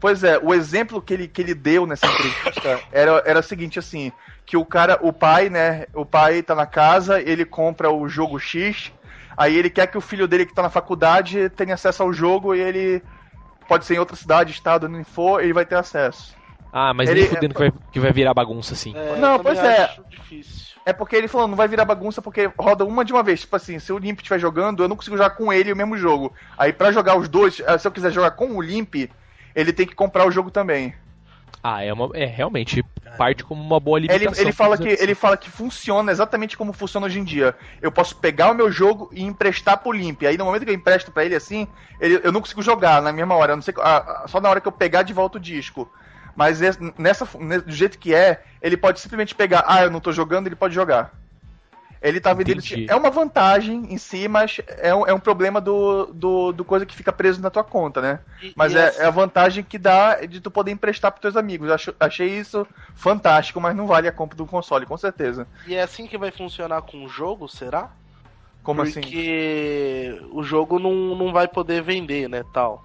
Pois é, o exemplo que ele, que ele deu nessa entrevista era, era o seguinte, assim, que o cara, o pai, né, o pai tá na casa, ele compra o jogo X, aí ele quer que o filho dele que tá na faculdade tenha acesso ao jogo e ele pode ser em outra cidade, estado, não for, ele vai ter acesso. Ah, mas ele, nem fudendo é... que, vai, que vai virar bagunça assim. É, não, pois é. Difícil. É porque ele falou, não vai virar bagunça porque roda uma de uma vez. Tipo assim, se o Limp estiver jogando, eu não consigo jogar com ele o mesmo jogo. Aí para jogar os dois, eh, se eu quiser jogar com o Limp, ele tem que comprar o jogo também. Ah, é, uma, é realmente parte como uma boa Ele, limitação. ele, fala pra que, ele fala que funciona exatamente como funciona hoje em dia. Eu posso pegar o meu jogo e emprestar pro Limp. Aí no momento que eu empresto pra ele assim, ele- eu não consigo jogar na mesma hora. Eu não sei, ah, ah, só na hora que eu pegar de volta o disco. Mas es- nessa, ne- do jeito que é, ele pode simplesmente pegar, ah, eu não tô jogando, ele pode jogar. Ele tá vendendo. É uma vantagem em si, mas é um, é um problema do, do, do coisa que fica preso na tua conta, né? E- Mas e é, assim- é a vantagem que dá de tu poder emprestar pros teus amigos. Acho- achei isso fantástico, mas não vale a compra do console, com certeza. E é assim que vai funcionar com o jogo, será? Como assim? Porque o jogo não, não vai poder vender, né, tal.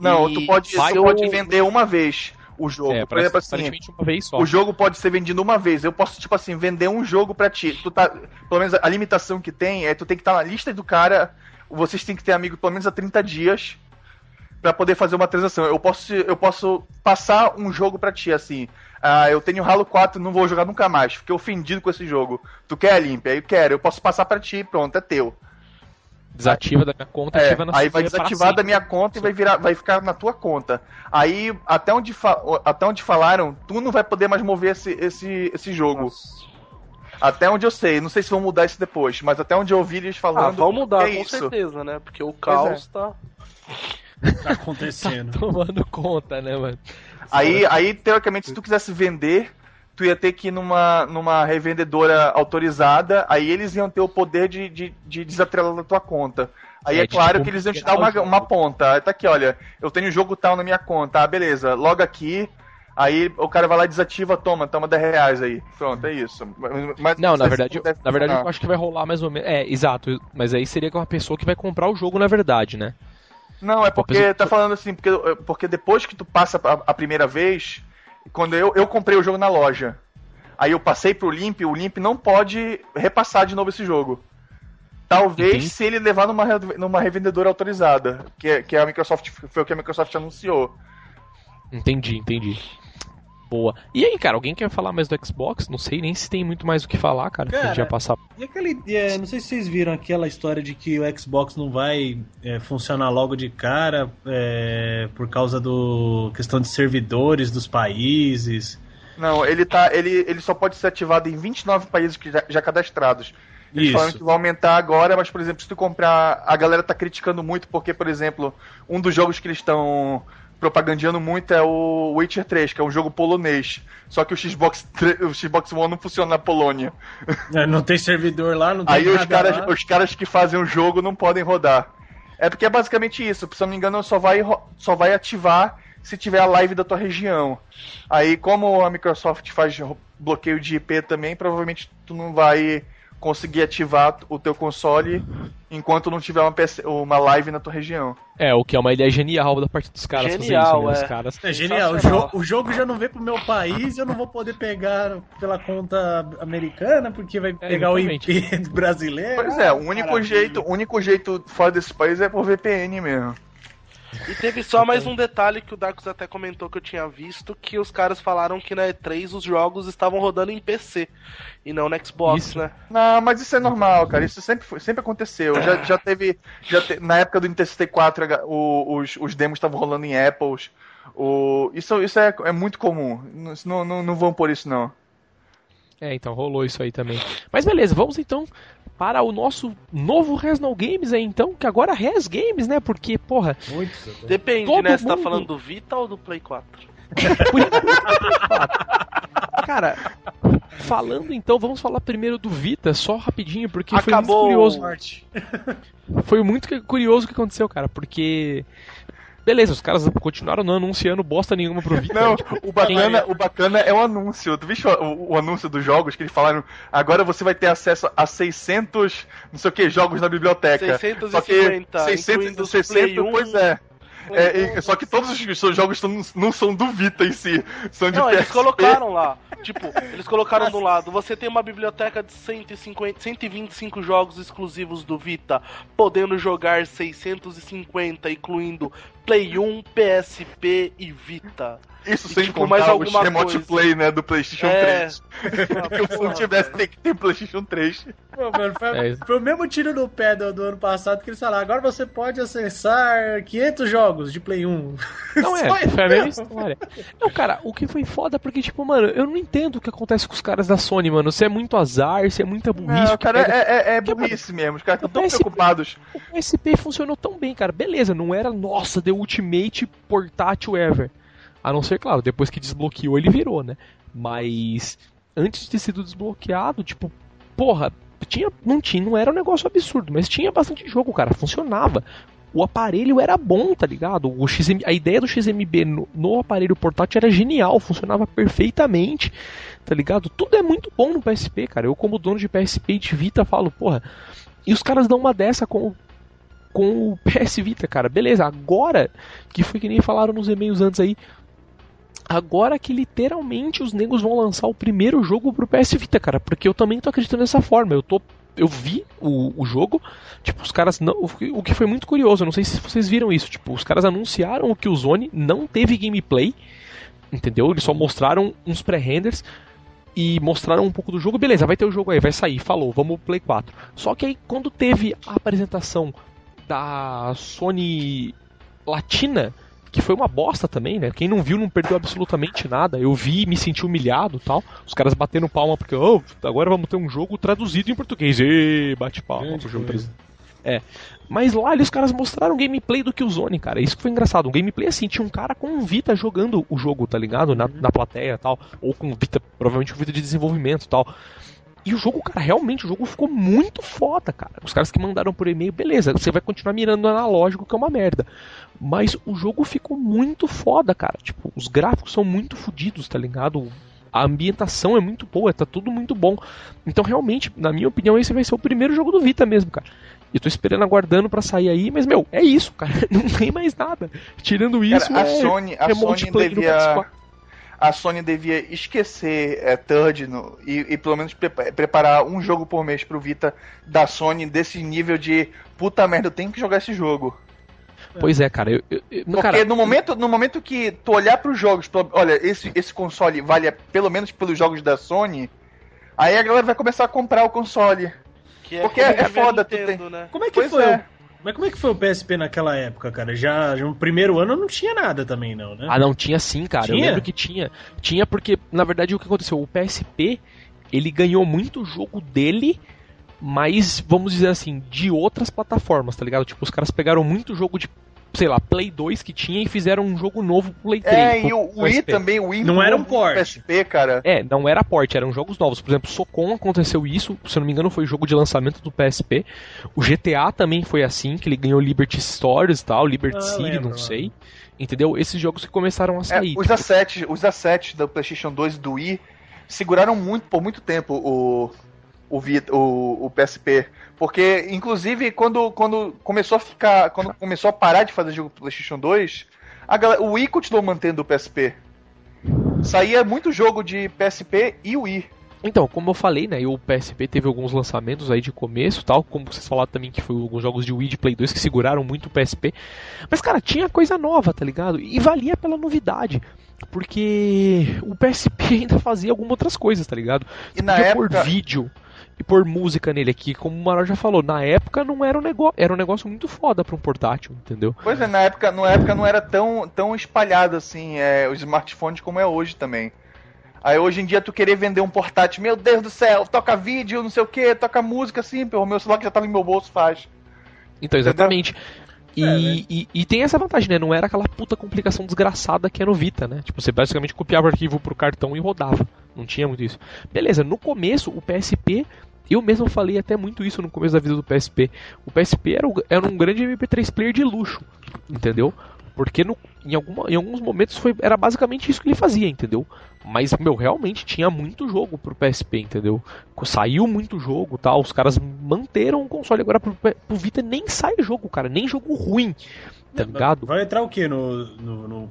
Não, E tu pode, tu eu- pode vender uma vez o jogo. É, Por exemplo, assim, uma vez só. o jogo pode ser vendido uma vez. Eu posso, tipo assim, vender um jogo pra ti. Tu tá, pelo menos a limitação que tem é tu tem que estar na lista do cara. Vocês têm que ter amigo pelo menos há 30 dias pra poder fazer uma transação. Eu posso, eu posso passar um jogo pra ti, assim. Ah, eu tenho Halo 4, não vou jogar nunca mais. Fiquei ofendido com esse jogo. Tu quer, Limpa? Eu quero. Eu posso passar pra ti, pronto, é teu. Desativa da minha conta, É, ativa na aí vai desativar da minha conta e vai virar, vai ficar na tua conta. Aí até onde, fa- até onde falaram, tu não vai poder mais mover esse, esse, esse jogo. Até onde eu sei, não sei se vão mudar isso depois, mas até onde eu ouvi eles falando. Ah, vão mudar, é com isso. certeza, né? Porque o caos tá. Tá acontecendo. Tomando conta, né, mano? Aí, aí, teoricamente, se tu quisesse vender, tu ia ter que ir numa, numa revendedora autorizada, aí eles iam ter o poder de, de, de desatrelar da tua conta. Aí É, é, claro tipo, que eles iam te dar o uma, uma ponta. Aí Tá aqui, olha, eu tenho jogo tal na minha conta, ah, beleza, loga aqui. Aí o cara vai lá e desativa, toma, toma 10 reais aí. Pronto, é isso. Mas, Não, na verdade, na verdade eu acho que vai rolar mais ou menos. É, exato. Mas aí seria com uma pessoa que vai comprar o jogo na verdade, né? Não, é porque pessoa- tá falando assim, porque, porque depois que tu passa a, a primeira vez, quando eu, eu comprei o jogo na loja, aí eu passei pro Limp, o Limp não pode repassar de novo esse jogo. Talvez Entendi. se ele levar numa, numa revendedora autorizada, que, é- que a Microsoft foi o que a Microsoft anunciou. Entendi, entendi. Boa. E aí, cara, alguém quer falar mais do Xbox? Não sei nem se tem muito mais o que falar, cara. Cara, a gente ia passar. E aquele. é, não sei se vocês viram aquela história de que o Xbox não vai é, funcionar logo de cara é, por causa do questão de servidores dos países. Não, ele tá. Ele, ele só pode ser ativado em 29 países que já, já cadastrados. Eles falaram que Isso. vai aumentar agora, mas, por exemplo, se tu comprar. A galera tá criticando muito, porque, por exemplo, um dos jogos que eles estão propagandeando muito é o Witcher 3, que é um jogo polonês. Só que o Xbox, 3 o Xbox One não funciona na Polônia. É, Não tem servidor lá, não tem Aí os caras, lá. os caras que fazem o jogo não podem rodar. É porque é basicamente isso. Se eu não me engano, só vai, só vai ativar se tiver a live da tua região. Aí, como a Microsoft faz bloqueio de IP também, provavelmente tu não vai conseguir ativar o teu console enquanto não tiver uma, PC uma live na tua região. É, o que é uma ideia genial da parte dos caras Genial, fazer isso, né? é. Caras. É genial, o jogo, o jogo já não vem pro meu país, eu não vou poder pegar pela conta americana, porque vai pegar o. IP brasileiro. Pois é, o único maravilha. jeito, o único jeito fora desse país é por VPN mesmo. E teve só mais um detalhe que o Darkus até comentou que eu tinha visto, que os caras falaram que na E3 os jogos estavam rodando em PC e não no Xbox, Isso. né? Não, mas isso é normal, cara. Isso sempre, foi- sempre aconteceu. Já, já teve. Já te- na época do Nintendo 64, o- os, os demos estavam rolando em Apples. O, isso isso é, é muito comum. Não, não, não vão por isso, não. É, então rolou isso aí também. Mas beleza, vamos então para o nosso novo Resnal Games aí então, que agora é Res Games, né? Porque, porra, Muito. Depende, Todo né? Você tá mundo- falando do Vita ou do Play 4? por enquanto, cara, falando então, vamos falar primeiro do Vita, só rapidinho, porque Acabou. foi muito curioso. Foi muito curioso o que aconteceu, cara, porque beleza, os caras continuaram não anunciando bosta nenhuma pro Vita. Não, tipo, o bacana, o bacana é o anúncio. Tu viste o, o- o anúncio dos jogos que eles falaram? Agora você vai ter acesso a 600, não sei o que, jogos na biblioteca. 650, Só que 600, incluindo os 600 Play 1, pois é. É, e- só que todos os seus jogos tão- não são do Vita em si, são de Não, eles PSP. colocaram lá. Tipo, eles colocaram do lado. Você tem uma biblioteca de 150, 125 jogos exclusivos do Vita, podendo jogar 650, incluindo Play 1, PSP e Vita. Isso E, sem tipo, contar mais alguma remote coisa. play, né, do PlayStation É. 3. Porque se não tivesse, tem que ter PlayStation 3. Pô, mano, foi, É isso. foi o mesmo tiro no pé do, do ano passado que eles falaram. Agora você pode acessar 500 jogos de Play 1. Não é, foi a mesma mesmo. história. Não, cara, o que foi foda, porque, tipo, mano, eu não entendo o que acontece com os caras da Sony, mano. Se é muito azar, se é muita burrice. Não, o que cara, pega- é, é, é Porque, burrice mesmo. Os caras estão o tão PSP preocupados. O PSP funcionou tão bem, cara. Beleza, não era, nossa, The Ultimate portátil ever. A não ser, claro, depois que desbloqueou ele virou, né? Mas antes de ter sido desbloqueado, tipo, porra, tinha, não tinha, não era um negócio absurdo, mas tinha bastante jogo, cara, funcionava. O aparelho era bom, tá ligado? O XM, a ideia do XMB no, no aparelho portátil era genial, funcionava perfeitamente, tá ligado? Tudo é muito bom no PSP, cara. Eu, como dono de PSP e de Vita, falo, porra. E os caras dão uma dessa com, com o PS Vita, cara. Beleza, agora que foi que nem falaram nos e-mails antes aí. Agora que literalmente os negros vão lançar o primeiro jogo pro PS Vita, cara. Porque eu também tô acreditando dessa forma. Eu tô. Eu vi o, o jogo, tipo, os caras não. O que- foi muito curioso, eu não sei se vocês viram isso. Tipo, os caras anunciaram que o Zone não teve gameplay. Entendeu? Eles só mostraram uns pré-renders e mostraram um pouco do jogo. Beleza, vai ter o jogo aí, vai sair, falou, vamos Play 4. Só que aí quando teve a apresentação da Sony Latina, que foi uma bosta também, né? Quem não viu não perdeu absolutamente nada. Eu vi e me senti humilhado tal. Os caras batendo palma porque, oh, agora vamos ter um jogo traduzido em português. E bate palma Grande pro jogo traduzido. É. Mas lá ali os caras mostraram gameplay do Killzone, cara. Isso que foi engraçado. Um gameplay assim, tinha um cara com um Vita jogando o jogo, tá ligado? Na, na plateia e tal. Ou com Vita, provavelmente um Vita de desenvolvimento e tal. E o jogo, cara, realmente o jogo ficou muito foda, cara. Os caras que mandaram por e-mail, beleza, você vai continuar mirando no analógico, que é uma merda. Mas o jogo ficou muito foda, cara. Tipo, os gráficos são muito fodidos, tá ligado? A ambientação é muito boa, tá tudo muito bom. Então, realmente, na minha opinião, esse vai ser o primeiro jogo do Vita mesmo, cara. E eu tô esperando, aguardando pra sair aí, mas, meu, é isso, cara. Não tem mais nada. Tirando isso, Cara, a é Sony, a remote Sony devia. PS4. A Sony devia esquecer é, Third no- e, e pelo menos pre- preparar um jogo por mês pro Vita da Sony desse nível de puta merda, eu tenho que jogar esse jogo. Pois é, cara. Eu, eu- eu- Porque cara, no momento, no momento que tu olhar pros jogos, tu- olha, esse, esse console vale pelo menos pelos jogos da Sony, aí a galera vai começar a comprar o console. Que Porque como é vem a foda, tu Nintendo, né? Como é que Pois foi? é. Mas como é que foi o PSP naquela época, cara? Já, já no primeiro ano não tinha nada também, não, né? Ah, não, tinha sim, cara. Eu Tinha? lembro que tinha. Tinha porque, na verdade, o que aconteceu? O PSP, ele ganhou muito jogo dele, mas, vamos dizer assim, de outras plataformas, tá ligado? Tipo, os caras pegaram muito jogo de, sei lá, Play 2 que tinha e fizeram um jogo novo pro Play 3. É, e o Wii PSP. também, o Wii Não era um port. PSP, cara. É, não era porte, eram jogos novos. Por exemplo, Socom aconteceu isso, se eu não me engano, foi jogo de lançamento do PSP. O GTA também foi assim, que ele ganhou Liberty Stories e tal, Liberty Ah, City, lembro, não mano. sei. Entendeu? Esses jogos que começaram a É, sair. os tipo, assets, os assets do PlayStation 2 e do Wii seguraram muito por muito tempo o o, Vita, o, o PSP, porque inclusive quando, quando começou a ficar, quando começou a parar de fazer jogo pro PlayStation 2, a galera, o Wii continuou mantendo o PSP. Saía muito jogo de PSP e Wii. Então, como eu falei, né, o PSP teve alguns lançamentos aí de começo, tal, como vocês falaram também que foi alguns jogos de Wii de Play 2 que seguraram muito o PSP. Mas cara, tinha coisa nova, tá ligado? E valia pela novidade, porque o PSP ainda fazia algumas outras coisas, tá ligado? E na época, vídeo e pôr música nele aqui, como o Marol já falou, na época não era um negócio, era um negócio muito foda para um portátil, entendeu? pois é, na época, na época não era tão, tão espalhado assim, é, os smartphones como é hoje também. Aí hoje em dia tu querer vender um portátil, meu Deus do céu, toca vídeo, não sei o que, toca música assim, pô, o meu celular que já tava no meu bolso faz. Então, exatamente. E, É, né? e, e tem essa vantagem, né? Não era aquela puta complicação desgraçada que é no Vita, né? Tipo, você basicamente copiava o arquivo pro cartão e rodava. Não tinha muito isso. Beleza, no começo, o PSP, eu mesmo falei até muito isso no começo da vida do PSP. O PSP era, o- era um grande MP3 player de luxo, entendeu? Porque no, em, alguma, em alguns momentos foi, era basicamente isso que ele fazia, entendeu? Mas, meu, realmente tinha muito jogo pro PSP, entendeu? Saiu muito jogo tal, os caras manteram o console. Agora pro, pro Vita nem sai jogo, cara, nem jogo ruim, tá ligado? Vai entrar o quê? No, no, no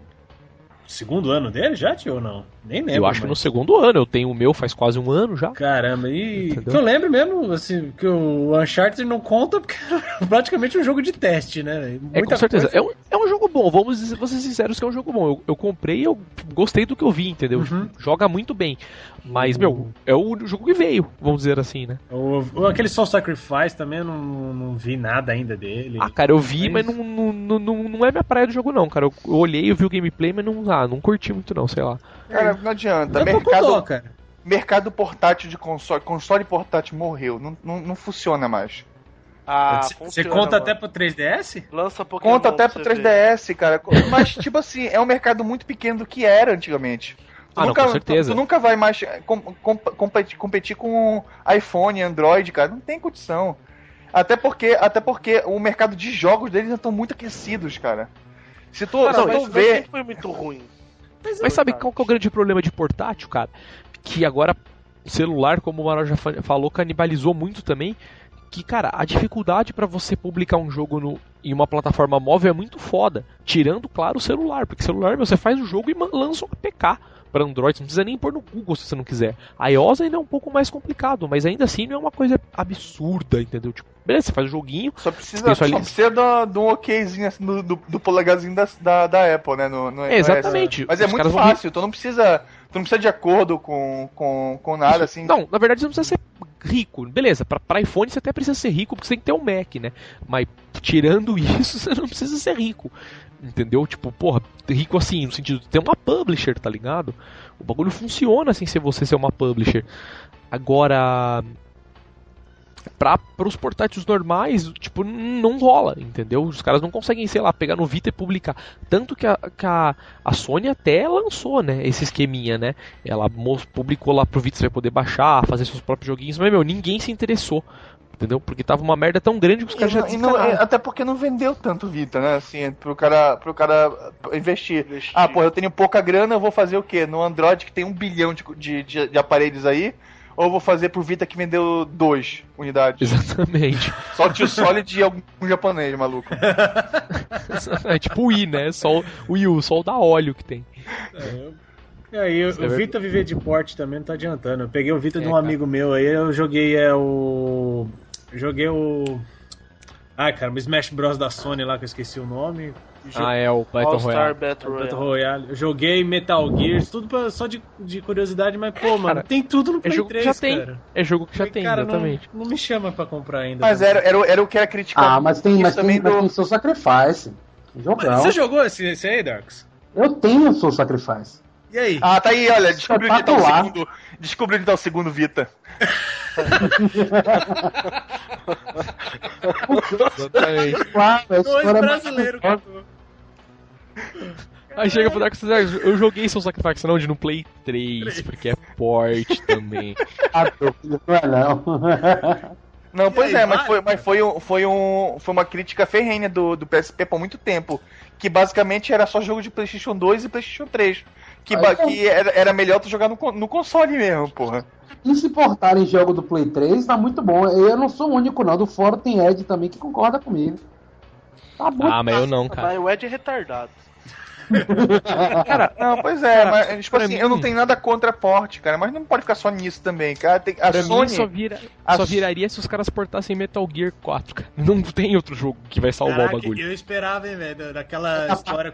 segundo ano dele já, tio, ou não? Nem lembro. Eu acho que no segundo ano, eu tenho o meu faz quase um ano já. Caramba, e Entendeu? que eu lembro mesmo, assim, que o Uncharted não conta porque é praticamente um jogo de teste, né? É com certeza. coisa- É um, é um jogo bom, vamos dizer, ser sinceros que é um jogo bom. Eu, eu comprei eu gostei do que eu vi, entendeu? Uhum. Joga muito bem. Mas, meu, é o jogo que veio, vamos dizer assim, né? O, o- aquele Soul Sacrifice também eu não, não vi nada ainda dele. Ah, cara, eu vi, Mas- mas não, não, não, não, não é minha praia do jogo, não, cara. Eu, eu olhei, eu vi o gameplay, mas não, ah, não curti muito, não, sei lá. Cara, não adianta. eu mercado, dó, cara. mercado portátil de console, console portátil morreu. Não, não, não funciona mais. Ah, Você conta mano. até pro 3DS? Lança Pokémon Conta até pro você ver. 3DS, cara. Mas, tipo assim, é um mercado muito pequeno do que era antigamente. Tu Ah, não, nunca, com certeza. Tu, tu nunca vai mais com- com- competir, competir com iPhone, Android, cara. Não tem condição. Até porque, até porque o mercado de jogos deles já estão muito aquecidos, cara. Se tu, Cara, se mas, tu mas ver. sempre foi muito ruim. Mas sabe qual que é o grande problema de portátil, cara? Que agora celular, como o Maral já fa- falou, canibalizou muito também. Que, cara, a dificuldade pra você publicar um jogo no, em uma plataforma móvel é muito foda. Tirando, claro, o celular. Porque celular, meu, você faz o jogo e lança um APK para Android. Você não precisa nem pôr no Google se você não quiser. A iOS ainda é um pouco mais complicado, mas ainda assim não é uma coisa absurda, entendeu? Tipo, beleza, você faz o joguinho, Só precisa, Isso só ali- precisa do, do okzinho assim, do, do, do polegarzinho da, da, da Apple, né? No, no É, exatamente. iOS. Mas é Os muito caras vão fácil, tu não precisa. Tu não precisa de acordo com, com, com nada, assim. Não, na verdade você não precisa ser rico. Beleza, pra, pra iPhone você até precisa ser rico porque você tem que ter um Mac, né? Mas tirando isso, você não precisa ser rico. Entendeu? Tipo, porra, rico assim, no sentido de ter uma publisher, tá ligado? O bagulho funciona sem ser você ser uma publisher. Agora. Pra, pros portáteis normais, tipo, não rola, entendeu? Os caras não conseguem, sei lá, pegar no Vita e publicar. Tanto que a, que a, a Sony até lançou, né, esse esqueminha, né? Ela publicou lá pro Vita, você vai poder baixar, fazer seus próprios joguinhos, mas, meu, ninguém se interessou, entendeu? Porque tava uma merda tão grande que os caras já não- não- desencanaram. até porque não vendeu tanto Vita, né? Assim, pro cara, pro cara investir. Investir. Ah, pô, eu tenho pouca grana, eu vou fazer o quê? No Android que tem um bilhão de, de- de aparelhos aí, ou eu vou fazer pro Vita que vendeu dois unidades? Exatamente. Só o tio Solid e algum japonês, maluco. é tipo o Wii, né? Só o o Wii U, só o da óleo que tem. E aí, o, Isso é o. Vita viver de porte também não tá adiantando. Eu peguei o Vita de É, um cara. amigo meu aí, eu joguei é o. Joguei o. Ai, cara, o Smash Bros da Sony lá, que eu esqueci o nome. Ah, é o Battle All Star Royale. Battle Battle Royale. Royale. Eu joguei Metal Gear, tudo pra- só de, de curiosidade, mas pô, mano, Cara, tem tudo no é Play jogo que 3, já tem, cara. É jogo que já Falei, tem, cara, exatamente. Não, não me chama pra comprar ainda. Mas era, era, o- era o que era criticado. Ah, mas tem, Isso mas também tem, mas do- tem Soul Sacrifice. Mas Jogão. Você jogou esse, esse aí, Darks? Eu tenho Soul Sacrifice. E aí? Ah, tá aí, olha, descobriu onde tá o segundo. Descobriu onde tá o segundo Vita. Exatamente. Claro, Dois é brasileiros, cara. Aí chega pro Dark Souls, eu joguei Soul Sacrifice não, de no Play 3, porque é port também. Ah, meu filho, Não é não. Não, pois aí, é, mas, foi, mas foi, um, foi, um, foi uma crítica ferrenha do, do PSP por muito tempo. Que basicamente era só jogo de PlayStation 2 e PlayStation 3. Que, Aí, que era, era melhor tu jogar no, no console mesmo, porra. E se portarem jogo do Play 3, tá muito bom. Eu não sou o único, não. Do fórum tem Ed também que concorda comigo. Tá bom. Ah, mas eu não, cara. Mas o Ed é retardado. Cara, não, pois é, Cara, mas tipo assim, mim- eu não tenho nada contra porte, cara, mas não pode ficar só nisso também, cara. Tem, a Pra Sony. só, vira, a só viraria se os caras portassem Metal Gear 4, cara. Não tem outro jogo que vai salvar Caraca, o bagulho. eu esperava, hein, velho, da- daquela história.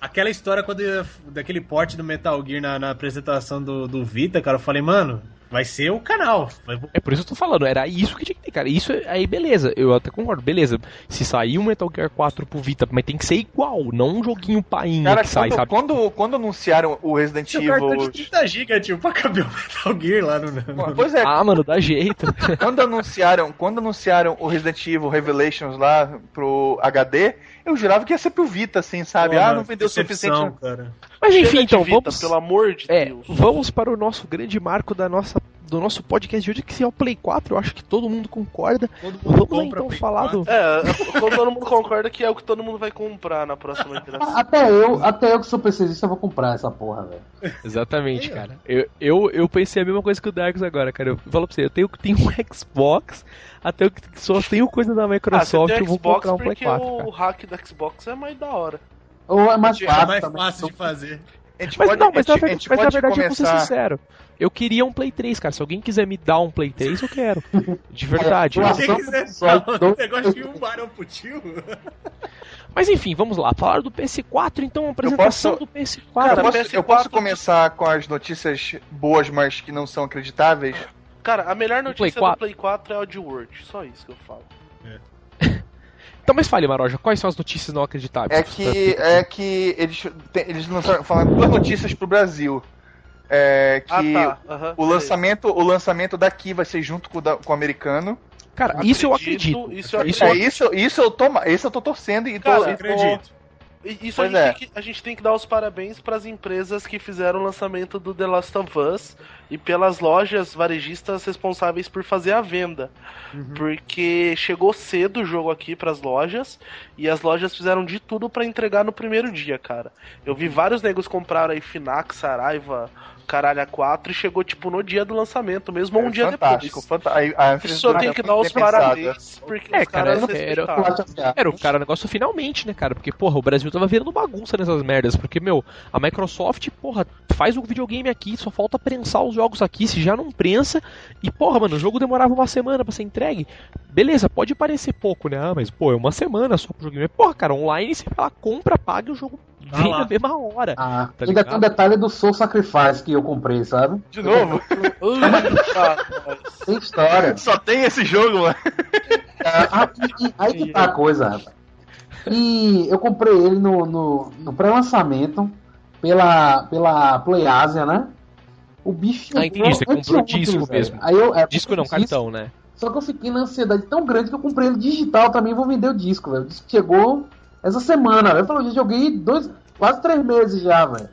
Aquela história quando daquele porte do Metal Gear na, na apresentação do, do Vita, cara, eu falei, mano, vai ser o canal. É por isso que eu tô falando, era isso que tinha que ter, cara. Isso é- aí, beleza, eu até concordo, beleza. Se sair um Metal Gear 4 pro Vita, mas tem que ser igual, não um joguinho painho Cara, que sai, quando, sabe? quando, quando anunciaram o Resident um cartão Evil. de 30 GB, tio, pra caber o Metal Gear lá no. no- Pois é, Ah, mano, dá jeito. quando anunciaram, quando anunciaram o Resident Evil Revelations lá pro HD, eu jurava que ia ser pro Vita, assim, sabe? Porra, ah, não vendeu o suficiente. cara. Mas enfim, Chega de então, Vita, vamos. Pelo amor de É, Deus. vamos para o nosso grande marco da nossa, do nosso podcast de hoje, que é o Play 4. Eu acho que todo mundo concorda. Todo mundo Vamos lá então Play falar 4. do. É, todo mundo concorda que é o que todo mundo vai comprar na próxima geração. Até eu, até eu que sou PCista, vou comprar essa porra, velho. Exatamente, cara. Eu, eu, eu pensei a mesma coisa que o Darks agora, cara. Eu falo pra você, eu tenho, tenho um Xbox, até eu que só tenho coisa da Ah, Microsoft, tem eu vou Xbox comprar um Play porque 4, o cara. hack do Xbox é mais da hora. Ou é mais É fácil É mais também. fácil de fazer. Mas pode, não, mas, a na, gente, a verdade, gente mas na verdade eu vou ser começar. sincero. Eu queria um Play 3, cara. Se alguém quiser me dar um Play 3, eu quero. De verdade. É, Quem quiser Só um negócio de um barão pro tio. Mas enfim, vamos lá. Falar do PS4, então, a apresentação posso- do PS4. Cara, Cara, posso- PS4 eu posso começar com as notícias boas, mas que não são acreditáveis? Cara, a melhor notícia Play 4. do Play 4 é o de Word. Só isso que eu falo. Então, mas fale, Maroja, quais são as notícias não acreditáveis? É que, é que eles, tem- eles lançaram falando duas notícias pro Brasil. É que ah, tá. Aham, o, beleza. lançamento, o lançamento daqui vai ser junto com o, da- com o americano. Cara, isso eu acredito. Isso eu Isso É acredito. isso, isso eu tô, isso eu tô torcendo e tô, Cara, e tô- Acredito. Isso a gente, é. tem que, a gente tem que dar os parabéns para as empresas que fizeram o lançamento do The Last of Us e pelas lojas varejistas responsáveis por fazer a venda. Porque chegou cedo o jogo aqui para as lojas e as lojas fizeram de tudo para entregar no primeiro dia, cara. Eu vi vários negros compraram aí Finac, Saraiva, Caralho a 4 e chegou tipo no dia do lançamento, mesmo ou um é dia fantástico. depois. fanta- a- a infraestrutura tenho que é dar os parabéns, porque É, os cara, acho assim, Era o cara negócio finalmente, né, cara? Porque, porra, o Brasil tava virando bagunça nessas merdas. Porque, meu, a Microsoft, porra, faz o videogame aqui, só falta prensar os jogos aqui, se já não prensa. E, porra, mano, o jogo demorava uma semana pra ser entregue. Beleza, pode parecer pouco, né? Ah, mas, pô, é uma semana só pro jogo. Porra, cara, online você lá, compra, paga e o jogo Vem lá. na mesma hora. Ah, Tá ainda tem um detalhe do Soul Sacrifice que eu comprei, sabe? De novo, Tem história. só tem esse jogo, mano. Ah, e- e- aí que tá a coisa, rapaz. E eu comprei ele no, no, no pré-lançamento pela, pela PlayAsia, né? O bicho Ah, entendi, você comprou disco velho. mesmo. Aí eu, é, Disco não, disco, cartão, né? Só que eu fiquei na ansiedade tão grande que eu comprei ele digital também vou vender o disco, velho. O disco chegou essa semana, velho. Eu falei, eu joguei dois, quase três meses já, velho.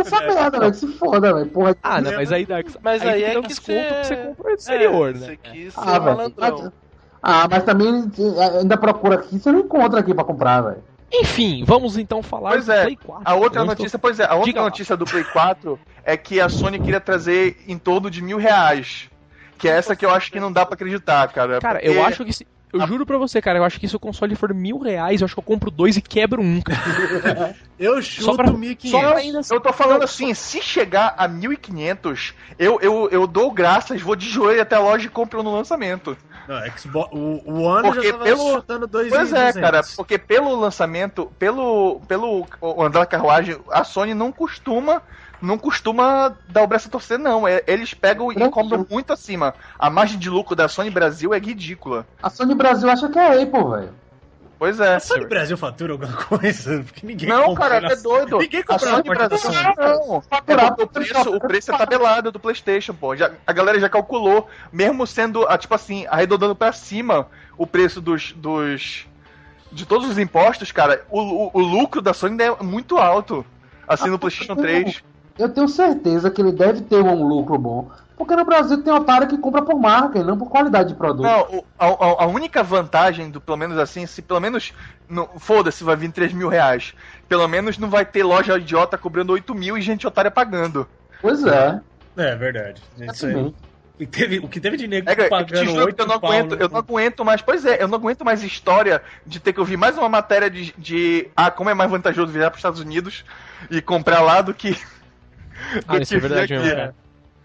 Essa merda, velho. que Se foda, velho. Porra. Ah, não, mas aí dá. Mas aí tem é um que desconto cê- que você comprou do exterior, é, né? Você quis ser Ah, malandrão. Ah, mas também ainda procura aqui, você não encontra aqui pra comprar, velho. Enfim, vamos então falar Pois do é, Play 4. A outra Eu estou- notícia, pois é, a outra Diga lá. notícia do Play 4 é que a Sony queria trazer em torno de mil reais. Que é essa que eu acho que não dá pra acreditar, cara. Cara, porque- eu acho que. Se... Eu A- juro pra você, cara, eu acho que se o console for mil reais, eu acho que eu compro dois e quebro um. cara. Eu Só chuto pra, 1.500. só ainda Eu tô falando assim, se chegar a 1.500, eu, eu, eu dou graças, vou de joelho até a loja e compro no lançamento. Não, Xbox, o, o One Porque já tava pelo- chutando 2 Pois é, cara, porque pelo lançamento, pelo, pelo o andar da carruagem, a Sony não costuma não costuma dar o braço a torcer, não. É, eles pegam e cobram muito acima. A margem de lucro da Sony Brasil é ridícula. A Sony Brasil acha que é a Apple, velho. Pois é. A Sony Brasil fatura alguma coisa? Porque ninguém Não, cara, na- é doido. Ninguém A compra na Sony Brasil não. É porque o preço, o preço é tabelado do PlayStation, pô. Já, a galera já calculou, mesmo sendo, ah, tipo assim, arredondando pra cima o preço dos. dos de todos os impostos, cara, o, o, o lucro da Sony é muito alto. Assim, no PlayStation 3. Eu tenho certeza que ele deve ter um lucro bom. Porque no Brasil tem otário que compra por marca e não por qualidade de produto. Não, a, a- a única vantagem do, pelo menos assim, se pelo menos. Foda-se, vai vir 3 mil reais. Pelo menos não vai ter loja idiota cobrando 8 mil e gente otária pagando. Pois é. É verdade. Isso aí. Também. E teve, o que teve de nego É, eu pagando 8 eu não aguento, no- eu não aguento mais. Pois é, eu não aguento mais história de ter que ouvir mais uma matéria de, de ah, como é mais vantajoso viajar para os Estados Unidos e comprar lá do que. Ah, isso é verdade aqui. mesmo, cara.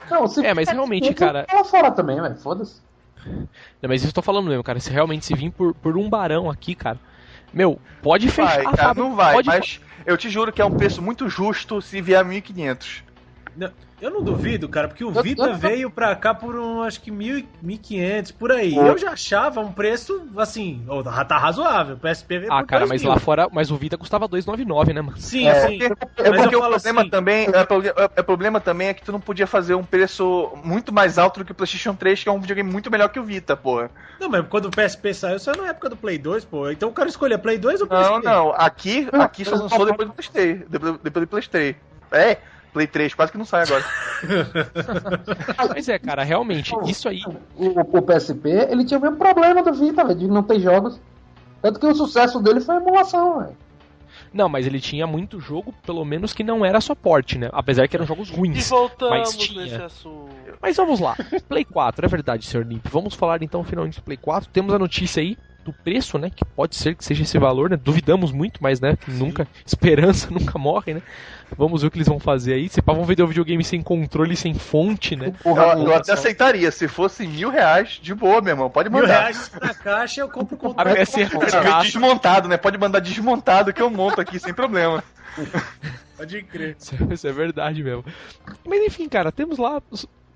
Não, se É, mas realmente, cara- Fala fora também, velho. Foda-se. Não, mas isso eu tô falando mesmo, cara. Se realmente se vir por, por um barão aqui, cara. Meu, pode fechar Vai, a cara, fábrica, não vai, pode- mas eu te juro que é um preço muito justo se vier 1.500. Eu não duvido, cara, porque o Eu- Vita eu- veio pra cá por um, acho que mil, e- 1.500, por aí. Pô. Eu já achava um preço, assim, ó, tá razoável. O PSP veio Ah, cara, 2 mas mil. lá fora. Mas o Vita custava 299, né, mano? Sim, É, sim. É porque eu o falo problema assim- também é, é- é problema também é que tu não podia fazer um preço muito mais alto do que o PlayStation 3, que é um videogame muito melhor que o Vita, porra. Não, mas quando o PSP saiu, saiu na época do Play 2, pô. Então o cara escolher Play 2 ou Não, PSP? não, aqui, aqui só lançou depois do PlayStation, depois do PlayStation. É, Play 3, quase que não sai agora. Mas é, cara, realmente, isso aí. O, o PSP, ele tinha o mesmo problema do Vita, velho, de não ter jogos. Tanto que o sucesso dele foi a emulação, velho. Não, mas ele tinha muito jogo, pelo menos que não era só porte, né? Apesar que eram jogos E ruins. voltamos Mas tinha. nesse assunto. Mas vamos lá. Play 4, é verdade, Sr. Nimp. Vamos falar então finalmente do Play 4. Temos a notícia aí do preço, né? Que pode ser que seja esse valor, né? Duvidamos muito, mas né? Nunca. Esperança nunca morre, né? Vamos ver o que eles vão fazer aí. Se pá, vão vender o videogame sem controle, sem fonte, né? Porra, eu, eu até aceitaria. Se fosse mil reais, de boa, meu irmão. Pode mandar. Mil reais na caixa, eu compro o controle. É desmontado, né? Pode mandar desmontado que eu monto aqui sem problema. Pode crer. Isso é verdade mesmo. Mas enfim, cara, temos lá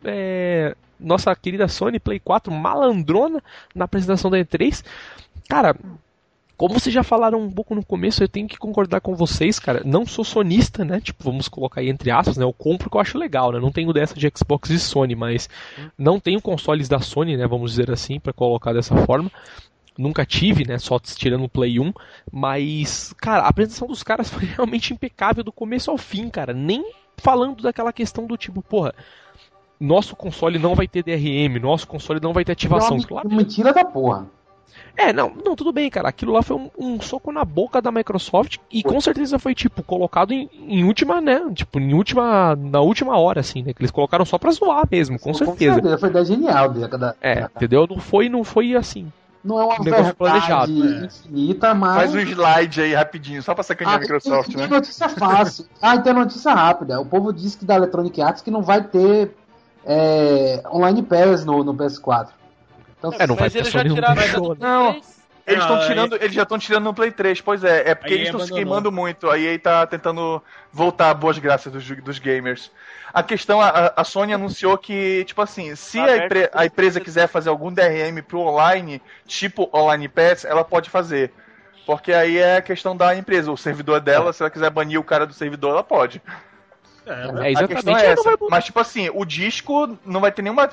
é, nossa querida Sony Play 4 malandrona na apresentação da E3. Cara, como vocês já falaram um pouco no começo, eu tenho que concordar com vocês, cara. Não sou sonista, né? Tipo, vamos colocar aí entre aspas, né? Eu compro que eu acho legal, né? Não tenho dessa de Xbox e Sony, mas não tenho consoles da Sony, né? Vamos dizer assim, para colocar dessa forma. Nunca tive, né? Só tirando o Play 1. Mas, cara, a apresentação dos caras foi realmente impecável do começo ao fim, cara. Nem falando daquela questão do tipo, porra, nosso console não vai ter DRM, nosso console não vai ter ativação. Não, claro. Mentira da porra. É, não, não, tudo bem, cara. Aquilo lá foi um, um soco na boca da Microsoft e com certeza foi, tipo, colocado em, em, última, né? Tipo, em última. Na última hora, assim, né? Que eles colocaram só pra zoar mesmo, com, com certeza. certeza. Foi ideia genial dele. É, entendeu? Não foi, não foi assim. Não é uma negócio planejado. infinita, mas. Faz um slide aí rapidinho, só pra sacanear ah, a Microsoft, tem, né? Tem notícia fácil. ah, então notícia rápida. O povo disse que da Electronic Arts que não vai ter é, Online Pass no, no PS4. Então, é, não vai ter já tiraram Não. Eles estão tirando, eles já estão tirando no Play 3, pois é, é porque eles estão se queimando muito. Aí aí tá tentando voltar boas graças dos, dos gamers. A questão, a, a Sony anunciou que, tipo assim, se a, empre, a empresa quiser fazer algum DRM pro online, tipo Online Pass, ela pode fazer. Porque aí é a questão da empresa, o servidor é dela, se ela quiser banir o cara do servidor, ela pode. É, é exatamente é essa. Mas, tipo assim, o disco não vai ter nenhuma.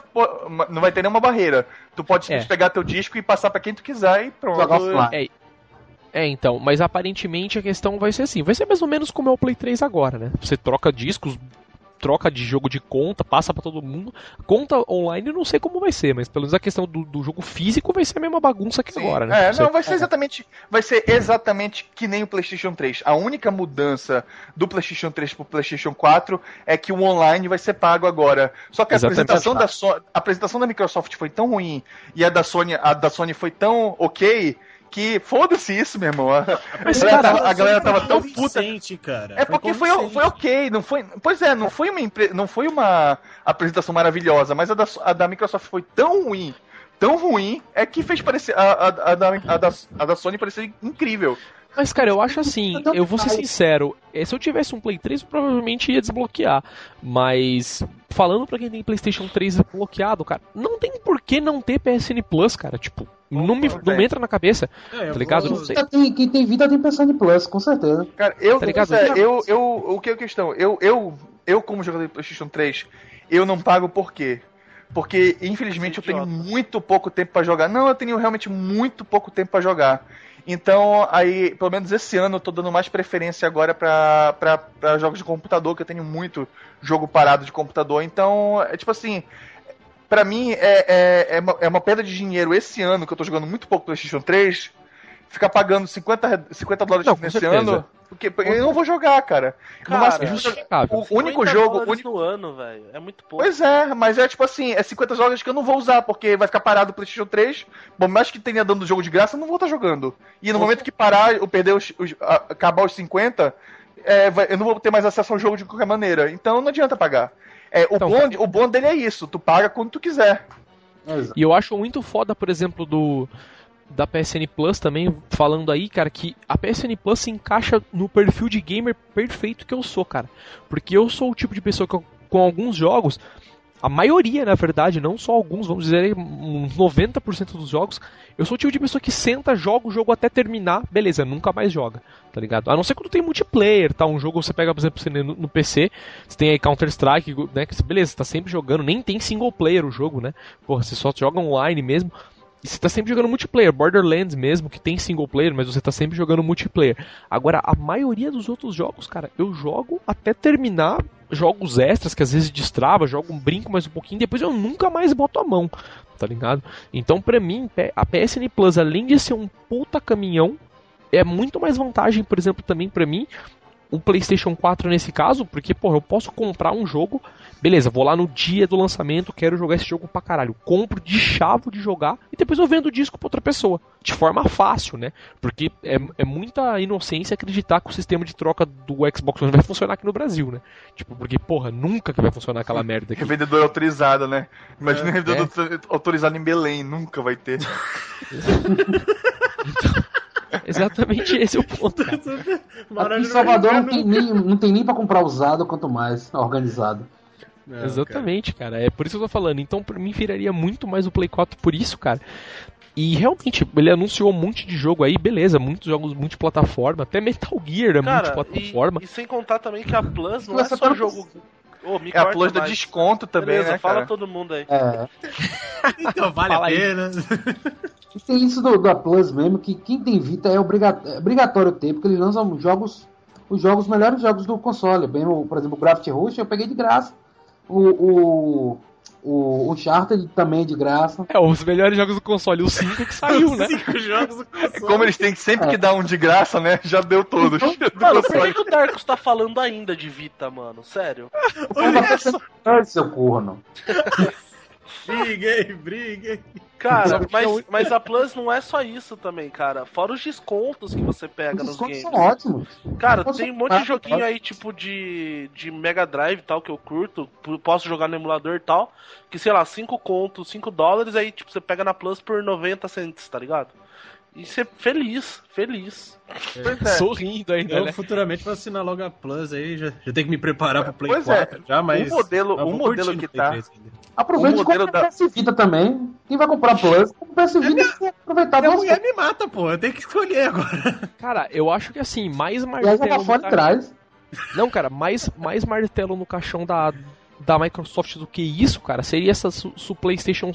Não vai ter nenhuma barreira. Tu pode é. pegar teu disco e passar para quem tu quiser e pronto. É, é, então, mas aparentemente a questão vai ser assim. Vai ser mais ou menos como é o Play 3 agora, né? Você troca discos, troca de jogo de conta, passa para todo mundo. Conta online eu não sei como vai ser, mas pelo menos a questão do, do jogo físico vai ser a mesma bagunça que Sim. agora, né? É, não, vai ser exatamente, vai ser exatamente que nem o PlayStation 3. A única mudança do PlayStation 3 pro PlayStation 4 é que o online vai ser pago agora. Só que a apresentação da so a apresentação da Microsoft foi tão ruim e a da Sony, a da Sony foi tão OK que foda-se isso, meu irmão. Mas, a, cara, a, a galera tava tão puta. Cara. É porque foi, foi, foi ok, não foi. Pois é, não foi uma não foi uma apresentação maravilhosa, mas a da, a da Microsoft foi tão ruim, tão ruim, é que fez parecer a, a, a, da, a, da, a da Sony parecer incrível. Mas, cara, eu acho assim, eu vou ser sincero, eh, se eu tivesse um Play 3, eu provavelmente ia desbloquear. Mas, falando pra quem tem PlayStation 3 bloqueado, cara, não tem por que não ter PSN Plus, cara. Tipo, não me, não me entra na cabeça. É, tá ligado? Não sei. Tem, quem tem vida tem PSN Plus, com certeza. Cara, eu, tá ligado? É, eu, eu, o que é a questão? Eu, eu, eu, como jogador de PlayStation 3, eu não pago por quê? Porque, infelizmente, eu tenho muito pouco tempo para jogar. Não, eu tenho realmente muito pouco tempo para jogar. Então, aí, pelo menos esse ano, eu tô dando mais preferência agora para jogos de computador, que eu tenho muito jogo parado de computador. Então, é tipo assim, para mim é, é, é, uma, é uma perda de dinheiro esse ano, que eu tô jogando muito pouco PlayStation 3, ficar pagando 50, 50 dólares não, nesse certeza. ano. Porque eu não vou jogar, cara. cara máximo, o único jogo. O único ano, velho. É muito pouco. Pois é, mas é tipo assim, é 50 jogos que eu não vou usar, porque vai ficar parado o PlayStation 3. Bom, mais que tenha dando jogo de graça, eu não vou estar jogando. E no momento que parar, eu perder os, os acabar os 50, é, vai, eu não vou ter mais acesso ao jogo de qualquer maneira. Então não adianta pagar. É, o, então, bom, o bom dele é isso, tu paga quando tu quiser. E eu acho muito foda, por exemplo, do da PSN Plus também, falando aí, cara, que a PSN Plus se encaixa no perfil de gamer perfeito que eu sou, cara. Porque eu sou o tipo de pessoa que, com alguns jogos, a maioria, na verdade, não só alguns, vamos dizer, uns 90% dos jogos, eu sou o tipo de pessoa que senta, joga o jogo até terminar, beleza, nunca mais joga, tá ligado? A não ser quando tem multiplayer, tá? Um jogo você pega, por exemplo, no, PC, você tem aí Counter-Strike, né? Beleza, você tá sempre jogando, nem tem single player o jogo, né? Porra, você só joga online mesmo. E você tá sempre jogando multiplayer, Borderlands mesmo, que tem single player, mas você tá sempre jogando multiplayer. Agora, a maioria dos outros jogos, cara, eu jogo até terminar jogos extras, que às vezes destrava, jogo um brinco mais um pouquinho, depois eu nunca mais boto a mão, tá ligado? Então, pra mim, a PSN Plus, além de ser um puta caminhão, é muito mais vantagem, por exemplo, também para mim, o PlayStation 4 nesse caso, porque, porra, eu posso comprar um jogo, beleza, vou lá no dia do lançamento, quero jogar esse jogo pra caralho. Compro de chavo de jogar e depois eu vendo o disco pra outra pessoa. De forma fácil, né? Porque é, é muita inocência acreditar que o sistema de troca do Xbox One vai funcionar aqui no Brasil, né? Tipo, porque, porra, nunca que vai funcionar aquela merda aqui. Revendedor autorizado, né? Imagina é, revendedor é. autorizado em Belém, nunca vai ter. então, exatamente esse é o ponto. Em Salvador não tem, nem, não tem nem pra comprar usado, quanto mais organizado. Não, Exatamente, cara. cara. É por isso que eu tô falando. Então, pra mim, viraria muito mais o Play 4 por isso, cara. E realmente, ele anunciou um monte de jogo aí, beleza, muitos jogos multiplataforma, até Metal Gear é cara, multiplataforma. E, e, sem contar também que a Plus não é só jogo. Oh, é a Plus da desconto também, beleza, né? Fala cara? todo mundo aí. É. então vale Fala a pena. E tem isso do, da Plus mesmo, que quem tem Vita é, obrigatório, é obrigatório ter, porque eles lançam jogos, os jogos, melhores jogos do console. Bem, por exemplo, o Gravity Rush eu peguei de graça. O, o, o Uncharted também de graça. É, os melhores jogos do console, o 5 que saiu, né? Cinco jogos do console. Como eles têm sempre é. que dar um de graça, né? Já deu todos. Então, mano, por que, que o Darkus tá falando ainda de Vita, mano? Sério? Olha seu corno. briguei, briguei. Cara, mas, mas a Plus não é só isso também, cara. Fora os descontos que você pega os nos games. são ótimos. Cara, tem um monte de joguinho aí, tipo de, de Mega Drive e tal, que eu curto. Posso jogar no emulador e tal. Que, sei lá, 5 contos, 5 dólares, aí, tipo, você pega na Plus por 90 cents, tá ligado? E ser feliz, feliz. É. Sorrindo ainda, eu né? futuramente vou assinar logo a Plus aí, já, já tenho que me preparar pro Play pois 4 é. já, mas... O modelo, o modelo que tá... Aproveite o modelo da... PS Vita também. Quem vai comprar Plus, compra PS Vita e aproveitar Minha mulher me mata, pô. Eu tenho que escolher agora. Cara, eu acho que assim, mais martelo... fora trás. Não, cara, mais, mais martelo no caixão da, da Microsoft do que isso, cara, seria essa su, su PlayStation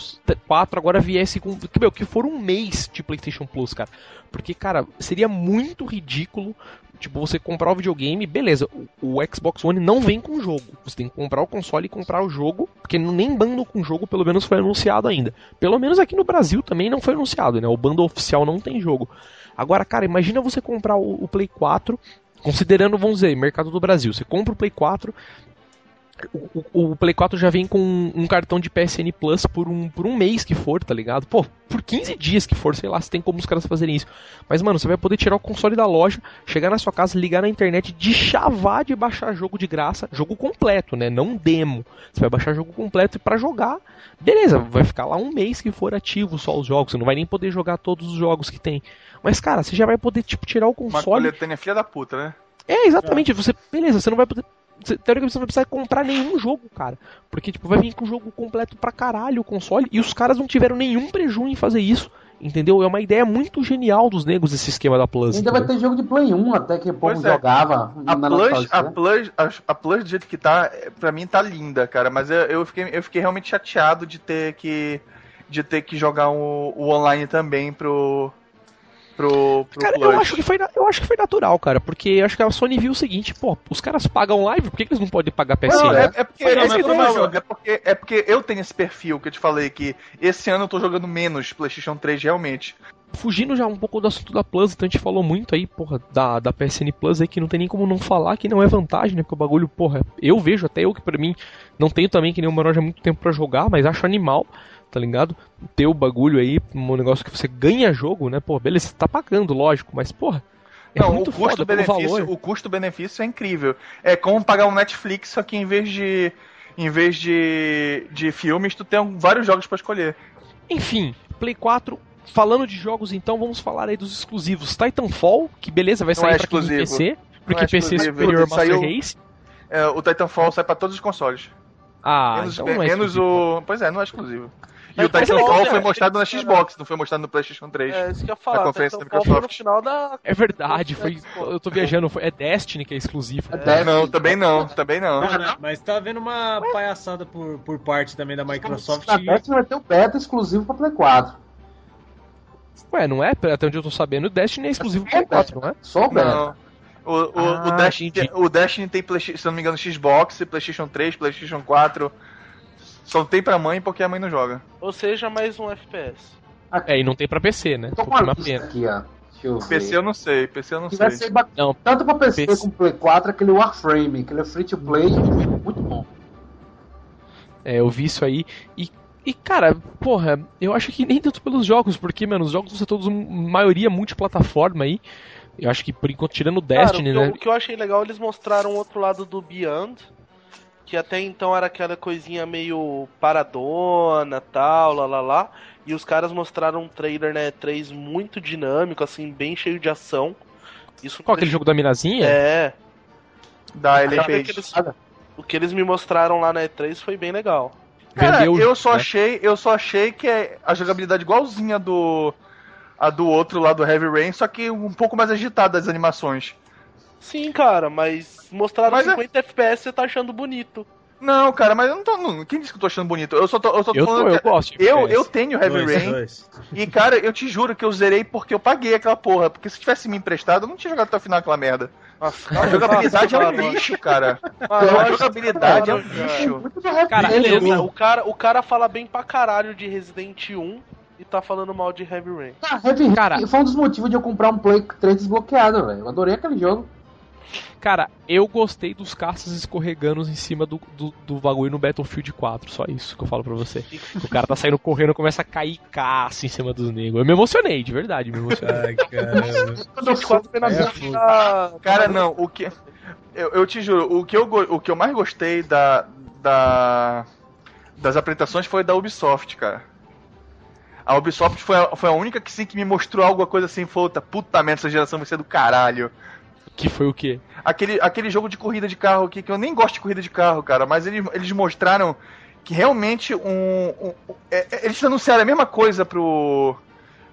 4 agora viesse com. Que, meu, que for um mês de PlayStation Plus, cara. Porque, cara, seria muito ridículo. Tipo, você comprar o videogame, beleza, o, o Xbox One não vem com o jogo. Você tem que comprar o console e comprar o jogo, porque nem bando com o jogo, pelo menos, foi anunciado ainda. Pelo menos aqui no Brasil também não foi anunciado, né? O bando oficial não tem jogo. Agora, cara, imagina você comprar o, o Play 4 considerando, vamos dizer, mercado do Brasil, você compra o Play 4, o, o, Play 4 já vem com um cartão de PSN Plus por um, por um mês que for, tá ligado? Pô, por 15 dias que for, sei lá, se tem como os caras fazerem isso. Mas, mano, você vai poder tirar o console da loja, chegar na sua casa, ligar na internet, de chavar de baixar jogo de graça, jogo completo, né? Não demo. Você vai baixar jogo completo e para jogar, beleza, vai ficar lá um mês que for ativo só os jogos, você não vai nem poder jogar todos os jogos que tem. Mas, cara, você já vai poder, tipo, tirar o console. Uma coletânea filha da puta, né? É, exatamente. Você, beleza, você não vai poder teoricamente você não vai precisar comprar nenhum jogo, cara. Porque, tipo, vai vir com o jogo completo pra caralho o console. E os caras não tiveram nenhum prejuízo em fazer isso. Entendeu? É uma ideia muito genial dos negros esse esquema da Plus. Ainda entendeu? vai ter jogo de Play 1 até que o povo é. jogava. A Plus, a, Plus, a, a, Plus, do jeito que tá, pra mim tá linda, cara. Mas eu, eu, fiquei, eu fiquei realmente chateado de ter que. De ter que jogar o, o online também pro, pro, pro cara, eu acho, que foi, eu acho que foi natural, cara, porque acho que a Sony viu o seguinte, pô, os caras pagam live, por que, que eles não podem pagar PSN? Não, é, é, porque, é, é, é, porque, é porque eu tenho esse perfil que eu te falei que esse ano eu tô jogando menos PlayStation 3 realmente. Fugindo já um pouco do assunto da Plus, então a gente falou muito aí, porra, da, da PSN Plus aí, que não tem nem como não falar que não é vantagem, né? Porque o bagulho, porra, eu vejo até eu que pra mim não tenho também que nem o menor já muito tempo para jogar, mas acho animal tá ligado? Ter o bagulho aí, um negócio que você ganha jogo, né? Pô, beleza, você tá pagando, lógico, mas porra. É Não, o custo-benefício o custo-benefício é incrível. É como pagar um Netflix, só que em vez de em vez de, de filmes, tu tem vários jogos para escolher. Enfim, Play 4 Falando de jogos, então, vamos falar aí dos exclusivos. Titanfall, que beleza, vai sair é tem PC, porque é PC é superior Master Saiu, Race. É, o Titanfall sai para todos os consoles. Ah, menos, então não é menos o. Pois é, não é exclusivo. E o Titanfall foi mostrado na Xbox, não foi mostrado no PlayStation 3. É, isso que eu ia falar. A conferência da Microsoft. No final da... É verdade, foi. Eu tô viajando, foi, é Destiny que é exclusivo. É, não, também não, também não. mas tá vendo uma palhaçada por, por parte também da Microsoft. A Destiny vai ter o beta exclusivo pra Play 4. Ué, não é? Até onde eu tô sabendo, o Destiny é exclusivo pro Play 4, não é? Só o beta. Não. O, o, ah, o, Destiny, o Destiny tem, se não me engano, Xbox, PlayStation 3, PlayStation 4. Só tem pra mãe porque a mãe não joga. Ou seja, mais um FPS. É, e não tem pra PC, né? Tô com uma pena. aqui, ó. PC eu não sei, PC eu não Que vai sei. ser ba- Não, Tanto pra PC, PC. como Play 4, aquele Warframe, aquele free to play, muito bom. É, eu vi isso aí e, e cara, porra, eu acho que nem tanto pelos jogos, porque, mano, os jogos vão ser todos, maioria multiplataforma aí. Eu acho que por enquanto, tirando o Cara, Destiny, o, que eu, né? o que eu achei legal, eles mostraram o outro lado do Beyond. Que até então era aquela coisinha meio paradona, tal, lá lá lá. E os caras mostraram um trailer, né, 3 muito dinâmico, assim, bem cheio de ação. Isso Qual aquele jogo da minazinha? É, Da Ellen Page. o que eles me mostraram lá na E3 foi bem legal. Cara, Vendeu, eu só né? achei, eu só achei que é a jogabilidade igualzinha do a do outro lá do Heavy Rain, só que um pouco mais agitada as animações. Sim, cara, mas mostraram Mas é- 50 FPS você tá achando bonito. Não, cara, mas eu não tô. Não, quem disse que eu tô achando bonito? Eu só tô, eu só tô Eu, tô, falando. eu que- gosto. eu, eu tenho Heavy Dois, Rain dois. e, cara, eu te juro que eu zerei porque eu paguei aquela porra. Porque se tivesse me emprestado, eu não tinha jogado até o final aquela merda. Nossa, A jogabilidade é um cara, lixo, cara. Eu A jogabilidade é um lixo. Cara, beleza? O cara, o cara fala bem pra caralho de Resident 1 e tá falando mal de Heavy Rain. Ah, Heavy Rain Cara- foi um dos motivos de eu comprar um Play 3 desbloqueado, velho. Eu adorei aquele jogo. Cara, eu gostei dos caças escorregando em cima do, do, do bagulho no Battlefield 4, só isso que eu falo pra você. O cara tá saindo correndo e começa a cair caça em cima dos negros. Eu me emocionei, de verdade, me emocionei. Ai, na É, da- Cara, não, o que. Eu, eu te juro, o que eu, o que eu mais gostei da, da. das apresentações foi da Ubisoft, cara. A Ubisoft foi a, foi a única que sim que me mostrou alguma coisa assim, puta, puta merda, essa geração vai ser do caralho. Que foi o quê? Aquele, aquele jogo de corrida de carro aqui, que eu nem gosto de corrida de carro, cara, mas eles, eles mostraram que realmente um. um- é- é- eles anunciaram a mesma coisa pro.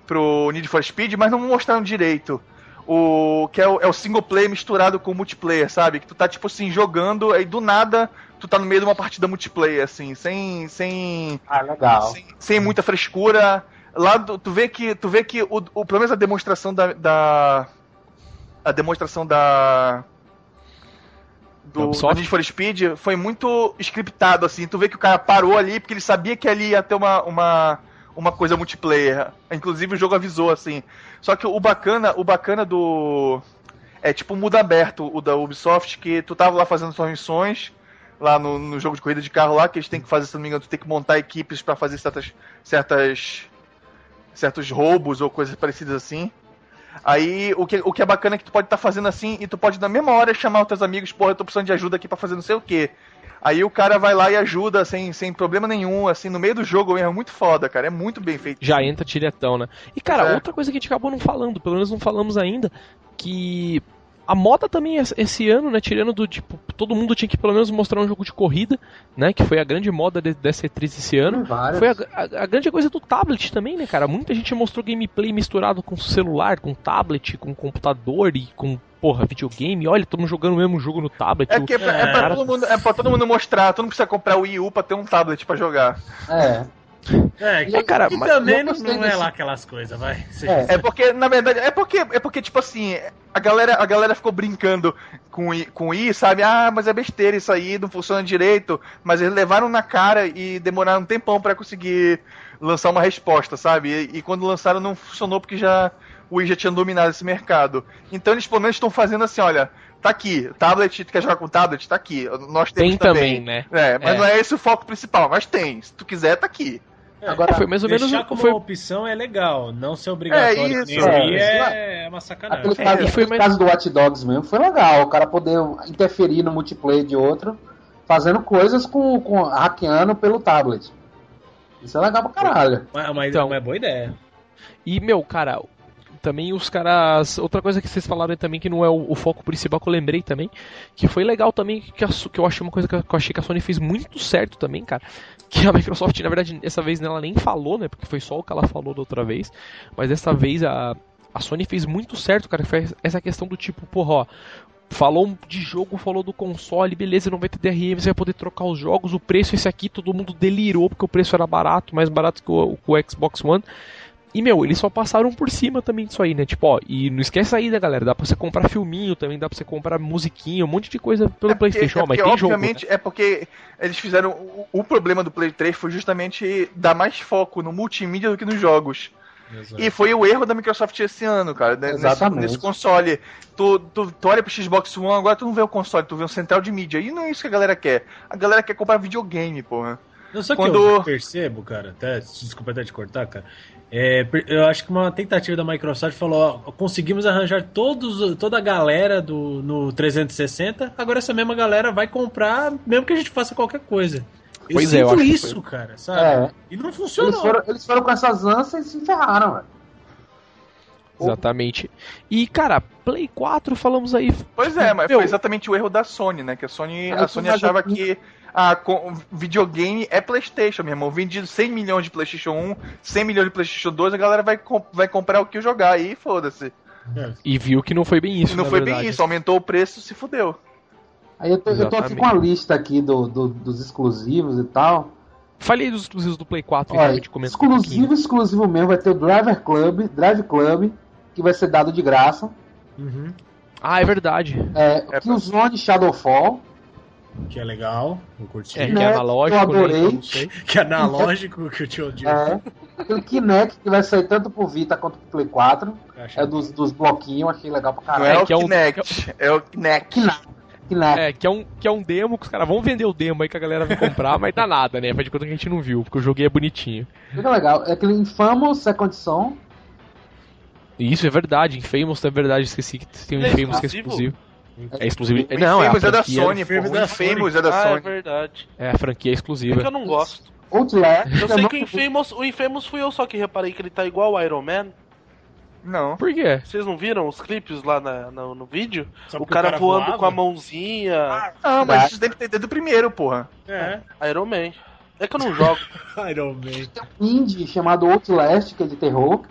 pro Need for Speed, mas não mostraram direito. O. Que é o, é o single player misturado com multiplayer, sabe? Que tu tá, tipo assim, jogando, aí do nada tu tá no meio de uma partida multiplayer, assim, sem. sem. Ah, legal. sem, sem muita frescura. Lá do- tu vê que. Tu vê que o, o pelo menos a demonstração da. da- a demonstração da. Do, do? Need for Speed foi muito scriptado, assim. Tu vê que o cara parou ali porque ele sabia que ali ia ter uma, uma, uma coisa multiplayer. Inclusive o jogo avisou, assim. Só que o bacana, o bacana do. É tipo mundo aberto, o da Ubisoft, que tu tava lá fazendo suas missões, lá no, no jogo de corrida de carro lá, que eles têm que fazer, se não me engano, tu tem que montar equipes pra fazer certas. certas. certos roubos ou coisas parecidas assim. Aí o que, o que é bacana é que tu pode estar fazendo assim e tu pode na mesma hora chamar os teus amigos, porra, eu tô precisando de ajuda aqui pra fazer não sei o que. Aí o cara vai lá e ajuda sem, sem problema nenhum, assim, no meio do jogo. É muito foda, cara. É muito bem feito. Já entra diretão, né? E cara, é. outra coisa que a gente acabou não falando, pelo menos não falamos ainda, que a moda também es- esse ano, né, tirando do tipo, todo mundo tinha que pelo menos mostrar um jogo de corrida, né, que foi a grande moda de, dessa E3 esse ano. Vários. Foi a, a- a grande coisa do tablet também, né, cara? Muita gente mostrou gameplay misturado com celular, com tablet, com computador e com, porra, videogame. Olha, estamos jogando o mesmo jogo no tablet. É, que é, pra, é, pra cara- todo mundo, é pra todo mundo mostrar. Tu não precisa comprar o Wii U pra ter um tablet pra jogar. É. É, que, É, cara, que mas também não, não é lá aquelas coisas, vai. É. É porque, na verdade, é porque, é porque tipo assim, a galera, a galera ficou brincando com o I, com o I, sabe? Ah, mas é besteira isso aí, não funciona direito. Mas eles levaram na cara e demoraram um tempão pra conseguir lançar uma resposta, sabe? E, e quando lançaram não funcionou porque já o I já tinha dominado esse mercado. Então eles pelo menos estão fazendo assim, olha, tá aqui, tablet, tu quer jogar com tablet? Tá aqui. Nós temos Tem também, né? É, mas É. não é esse o foco principal, mas tem. Se tu quiser, tá aqui. Agora, foi mais ou menos Deixar como foi uma opção é legal, não ser obrigatório. É isso, Wii é. é, uma sacanagem. aquele caso, e foi mais- caso do Watch Dogs mesmo foi legal. O cara poder interferir no multiplayer de outro, fazendo coisas com, com hackeando pelo tablet. Isso é legal pra caralho. Mas, mas Então. é boa ideia. E, meu, cara, também os caras. Outra coisa que vocês falaram aí também, que não é o, o foco principal que eu lembrei também, que foi legal também, que, a que eu achei uma coisa que eu achei que a Sony fez muito certo também, cara. Que a Microsoft, na verdade, dessa vez ela nem falou, né? Porque foi só o que ela falou da outra vez. Mas dessa vez a, a Sony fez muito certo, cara. Foi essa questão do tipo, porra, ó. Falou de jogo, falou do console, beleza, não vai ter DRM, você vai poder trocar os jogos, o preço esse aqui, todo mundo delirou porque o preço era barato, mais barato que o, que o Xbox One. E, meu, eles só passaram por cima também disso aí, né? Tipo, ó, e não esquece aí, né, galera? Dá pra você comprar filminho também, dá pra você comprar musiquinha, um monte de coisa pelo É porque- PlayStation, é ó, mas porque, tem jogo. né? obviamente, é porque eles fizeram. O, o problema do Play 3 foi justamente dar mais foco no multimídia do que nos jogos. Exato. E foi o erro da Microsoft esse ano, cara, né, nesse, Exatamente. nesse console. Tu, tu, tu olha pro Xbox One, agora tu não vê o console, tu vê um central de mídia. E não é isso que a galera quer. A galera quer comprar videogame, porra. Não, só que Quando- eu percebo, cara, até, desculpa até te cortar, cara. É, eu acho que uma tentativa da Microsoft falou: ó, conseguimos arranjar todos, toda a galera do, no 360, agora essa mesma galera vai comprar, mesmo que a gente faça qualquer coisa. Eu Pois é, eu sinto acho que isso, cara, sabe? É. E não Eles funcionou. foram, eles foram com essas ânsias e se ferraram, velho. Exatamente. E, cara, Play 4, falamos aí. Pois é, mas Meu, foi exatamente o erro da Sony, né? Que a Sony, a Sony achava que a co- videogame é PlayStation, meu irmão. Vendido 100 milhões de PlayStation 1, 100 milhões de PlayStation 2, a galera vai, com- vai comprar o que eu jogar aí, foda-se. E viu que não foi bem isso, Não na foi verdade. bem isso, aumentou o preço, se fudeu. Aí eu tô, eu tô aqui com a lista aqui do, do- dos exclusivos e tal. Falei dos exclusivos do Play 4 e Olha, realmente comentou um pouquinho. exclusivo, exclusivo mesmo, vai ter o Driver Club, Drive Club, que vai ser dado de graça. Uhum, Ah, é verdade. É, É, Killzone Shadowfall. Que é legal, eu curti. É, que Né, é analógico, eu adorei. né? Que é analógico que eu te odio. É, aquele Kinect que vai sair tanto pro Vita quanto pro Play 4. Acho- É dos, dos bloquinhos, achei legal pra caralho. é, É, o é um- Kinect, é o Kinect. Kinect. É, que é, um, que é um demo que os caras vão vender o demo aí que a galera vai comprar, mas dá nada, né? Faz de conta que a gente não viu, porque o joguinho é bonitinho. Fica legal. É aquele Infamous Second Son. Isso é verdade, Infamous é verdade, esqueci que tem um É Infamous que é exclusivo? Exclusivo. É exclusivo. O Não, é a Infamous é da franquia, Sony, pô. Infamous O da Infamous é da Ah, é Sony. verdade. é a franquia É exclusiva. que eu não gosto. Outlast. Eu que sei não- que o Infamous, o Infamous fui eu só que reparei que ele tá igual o Iron Man. Não. Por quê? Vocês não viram os clipes lá na- no, no vídeo? Só O porque cara, voando voava? com a mãozinha. Não, mas isso deve ter desde o primeiro, porra. É, Iron Man. É que eu não jogo. Iron Man. indie chamado Outlast, que é de terror.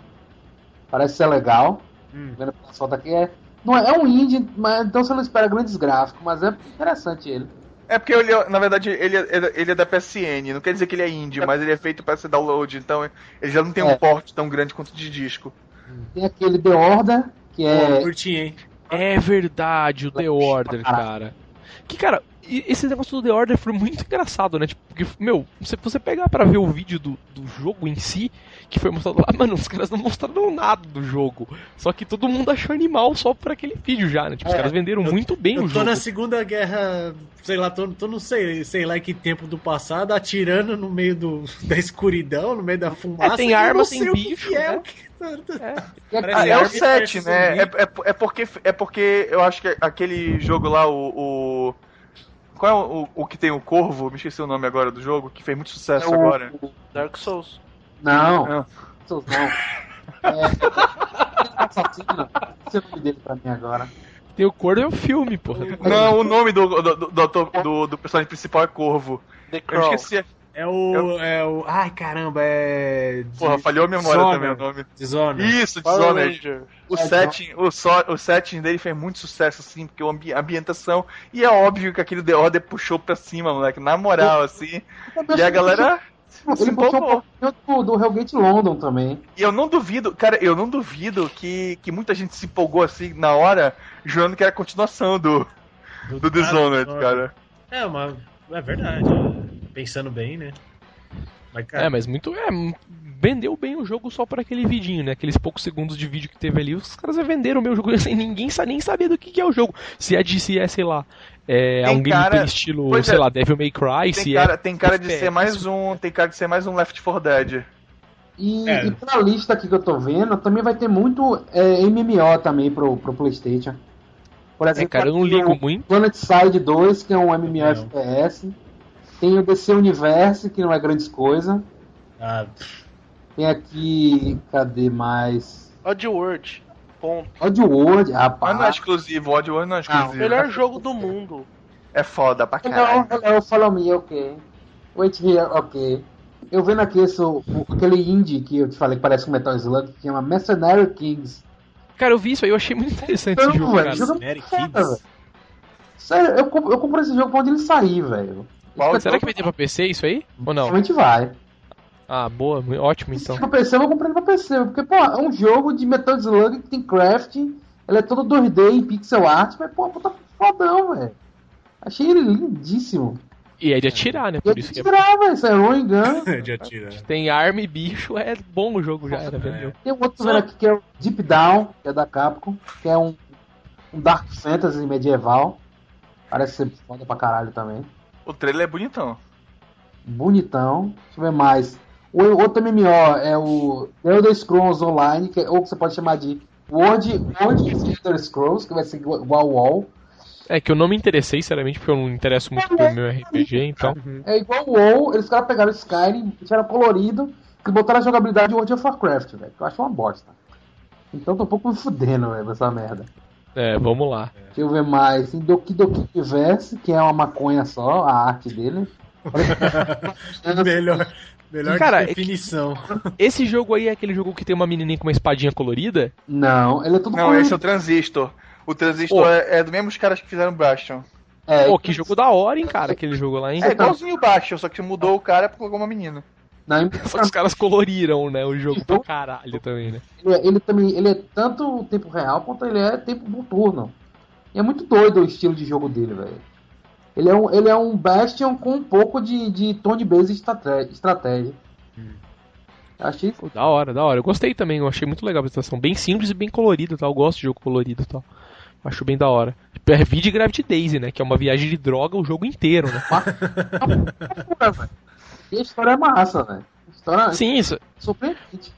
Parece ser legal. Hum. Vendo pela foto aqui é. Não é, é um indie, mas então você não espera grandes gráficos, mas é interessante ele. É porque ele, na verdade ele é, ele é da PSN, não quer dizer que ele é indie, mas ele é feito para ser download, então ele já não tem um É. porte tão grande quanto de disco. Tem aquele The Order, que Pô, é. curti, hein? É verdade, o The Order, cara. Que, cara, e- esse negócio do The Order foi muito engraçado, né? Tipo, porque, meu, se você pegar pra ver o vídeo do, do jogo em si, que foi mostrado lá, mano, os caras não mostraram nada do jogo. Só que todo mundo achou animal só por aquele vídeo já, né? Tipo, os É, caras venderam eu- muito bem Eu o tô jogo. na Segunda Guerra, sei lá, tô, tô não sei, sei lá que tempo do passado, atirando no meio do, da escuridão, no meio da fumaça. É, tem eu arma, tem bicho, que é, né? o que- É. Parece Ah, é o Arms 7, versus né? É, é, é porque, é porque eu acho que aquele jogo lá, o. o- Qual é o, o que tem o Corvo? Me esqueci o nome agora do jogo, que fez muito sucesso é o- agora. Dark Souls. Não, Não. não. É. Assassino. Esse é o nome dele pra mim agora. Tem o Corvo é o filme, porra. Não, o nome do, do, do, do, do- do personagem principal é Corvo. The Eu Crow. esqueci. É o, é o. Ai, caramba, é. Porra, falhou a memória Dishonored. também o nome. Dishonored. Isso, Dishonored. O É, setting, o, so, o setting dele fez muito sucesso, assim, porque a ambi- a ambientação. E é óbvio que aquele The Order puxou pra cima, moleque. Na moral, assim. E a galera se Ele um empolgou. pouquinho do, do Hellgate London também. E eu não duvido, cara, eu não duvido que, que muita gente se empolgou assim na hora, jurando que era a continuação do, do Dishonored, cara. É, uma. É verdade. É. Pensando bem, né? Mas, cara, É, mas muito. É, vendeu bem o jogo só por aquele vidinho, né? Aqueles poucos segundos de vídeo que teve ali, os caras venderam o meu jogo sem ninguém nem saber do que, que é o jogo. Se é de se é, sei lá, é Tem um gameplay cara- estilo, pois sei é. lá, Devil May Cry, Tem se cara, é. tem cara de ser mais um. Tem cara de ser mais um Left 4 Dead. E, É. e pela lista aqui que eu tô vendo, também vai ter muito é, MMO também pro, pro PlayStation. Por É, exemplo, cara, eu não ligo muito. Planet Side 2, que é um MMO Não. FPS. Tem o DC Universe, que não é grandes coisa. ah, Tem aqui. Cadê mais? Oddworld. Ponto. Oddworld, Mas rapaz. não é exclusivo, o Oddworld não é exclusivo. Melhor jogo do mundo. É foda pra Hello, caralho. hello, follow me, ok. Wait here, ok. Eu vendo aqui esse, o- o- aquele indie que eu te falei que parece com Metal Slug, que chama Mercenary Kings. Cara, eu vi isso aí, eu achei muito interessante esse Não, jogo, velho, Kids. velho. Sério, eu, eu comprei esse jogo pra onde ele sair, velho. Será que vai ter pra PC isso aí? Ou não? Realmente vai. Ah, boa, ótimo Se então. for pra PC, eu vou comprar ele pra PC. Porque, pô, é um jogo de Metal Slug que tem craft, ele é todo 2D em pixel art, mas, pô, puta fodão, velho. Achei ele lindíssimo. E é de atirar, né? Eu Por isso que é... tirava, isso é ruim, gun. de atirar. tem arma e bicho, é bom o jogo já, era velho. Tem um outro aqui que é o Deep Down, que é da Capcom, que é um, um Dark Fantasy medieval. Parece ser foda pra caralho também. O trailer é bonitão. Bonitão. Deixa eu ver mais. O outro MMO é o The Elder Scrolls Online, que é, ou que você pode chamar de World, World of Elder Scrolls, que vai ser igual ao WoW. É que eu não me interessei, sinceramente, porque eu não me interesso muito pelo meu RPG, então. É igual o WoW, eles caras pegaram o Skyrim, deixaram colorido, e botaram a jogabilidade de World of Warcraft, velho. Que eu acho uma bosta. Então tô um pouco me fudendo, velho, essa merda. É, vamos lá. Deixa eu ver mais. Tem Doki Doki Universe, que é uma maconha só, a arte dele. Melhor, melhor Cara, definição. Esse jogo aí é aquele jogo que tem uma menininha com uma espadinha colorida? Não, ele é tudo Não, colorido. esse é o Transistor. O Transistor Pô. é, é dos mesmos caras que fizeram o Bastion. É, Pô, que jogo da hora, hein, cara, aquele jogo lá, hein? É igualzinho o Bastion, só que mudou o cara e colocou uma menina. Na Só que os caras coloriram, né, o jogo pra caralho também, né? ele, é- ele também ele é tanto tempo real quanto ele é tempo do turno. E é muito doido o estilo de jogo dele, velho. Ele é um, ele é um Bastion com um pouco de, de turn-based estrate- estratégia. Achei Pô, da hora, da hora. Eu gostei também, eu achei muito legal a apresentação. Bem simples e bem colorida, tá? Eu gosto de jogo colorido e tal. Acho bem da hora. Tipo, é vídeo Gravity Daisy, né? Que é uma viagem de droga o jogo inteiro, né? E a história é massa, velho. A história Sim, isso. é surpreendente.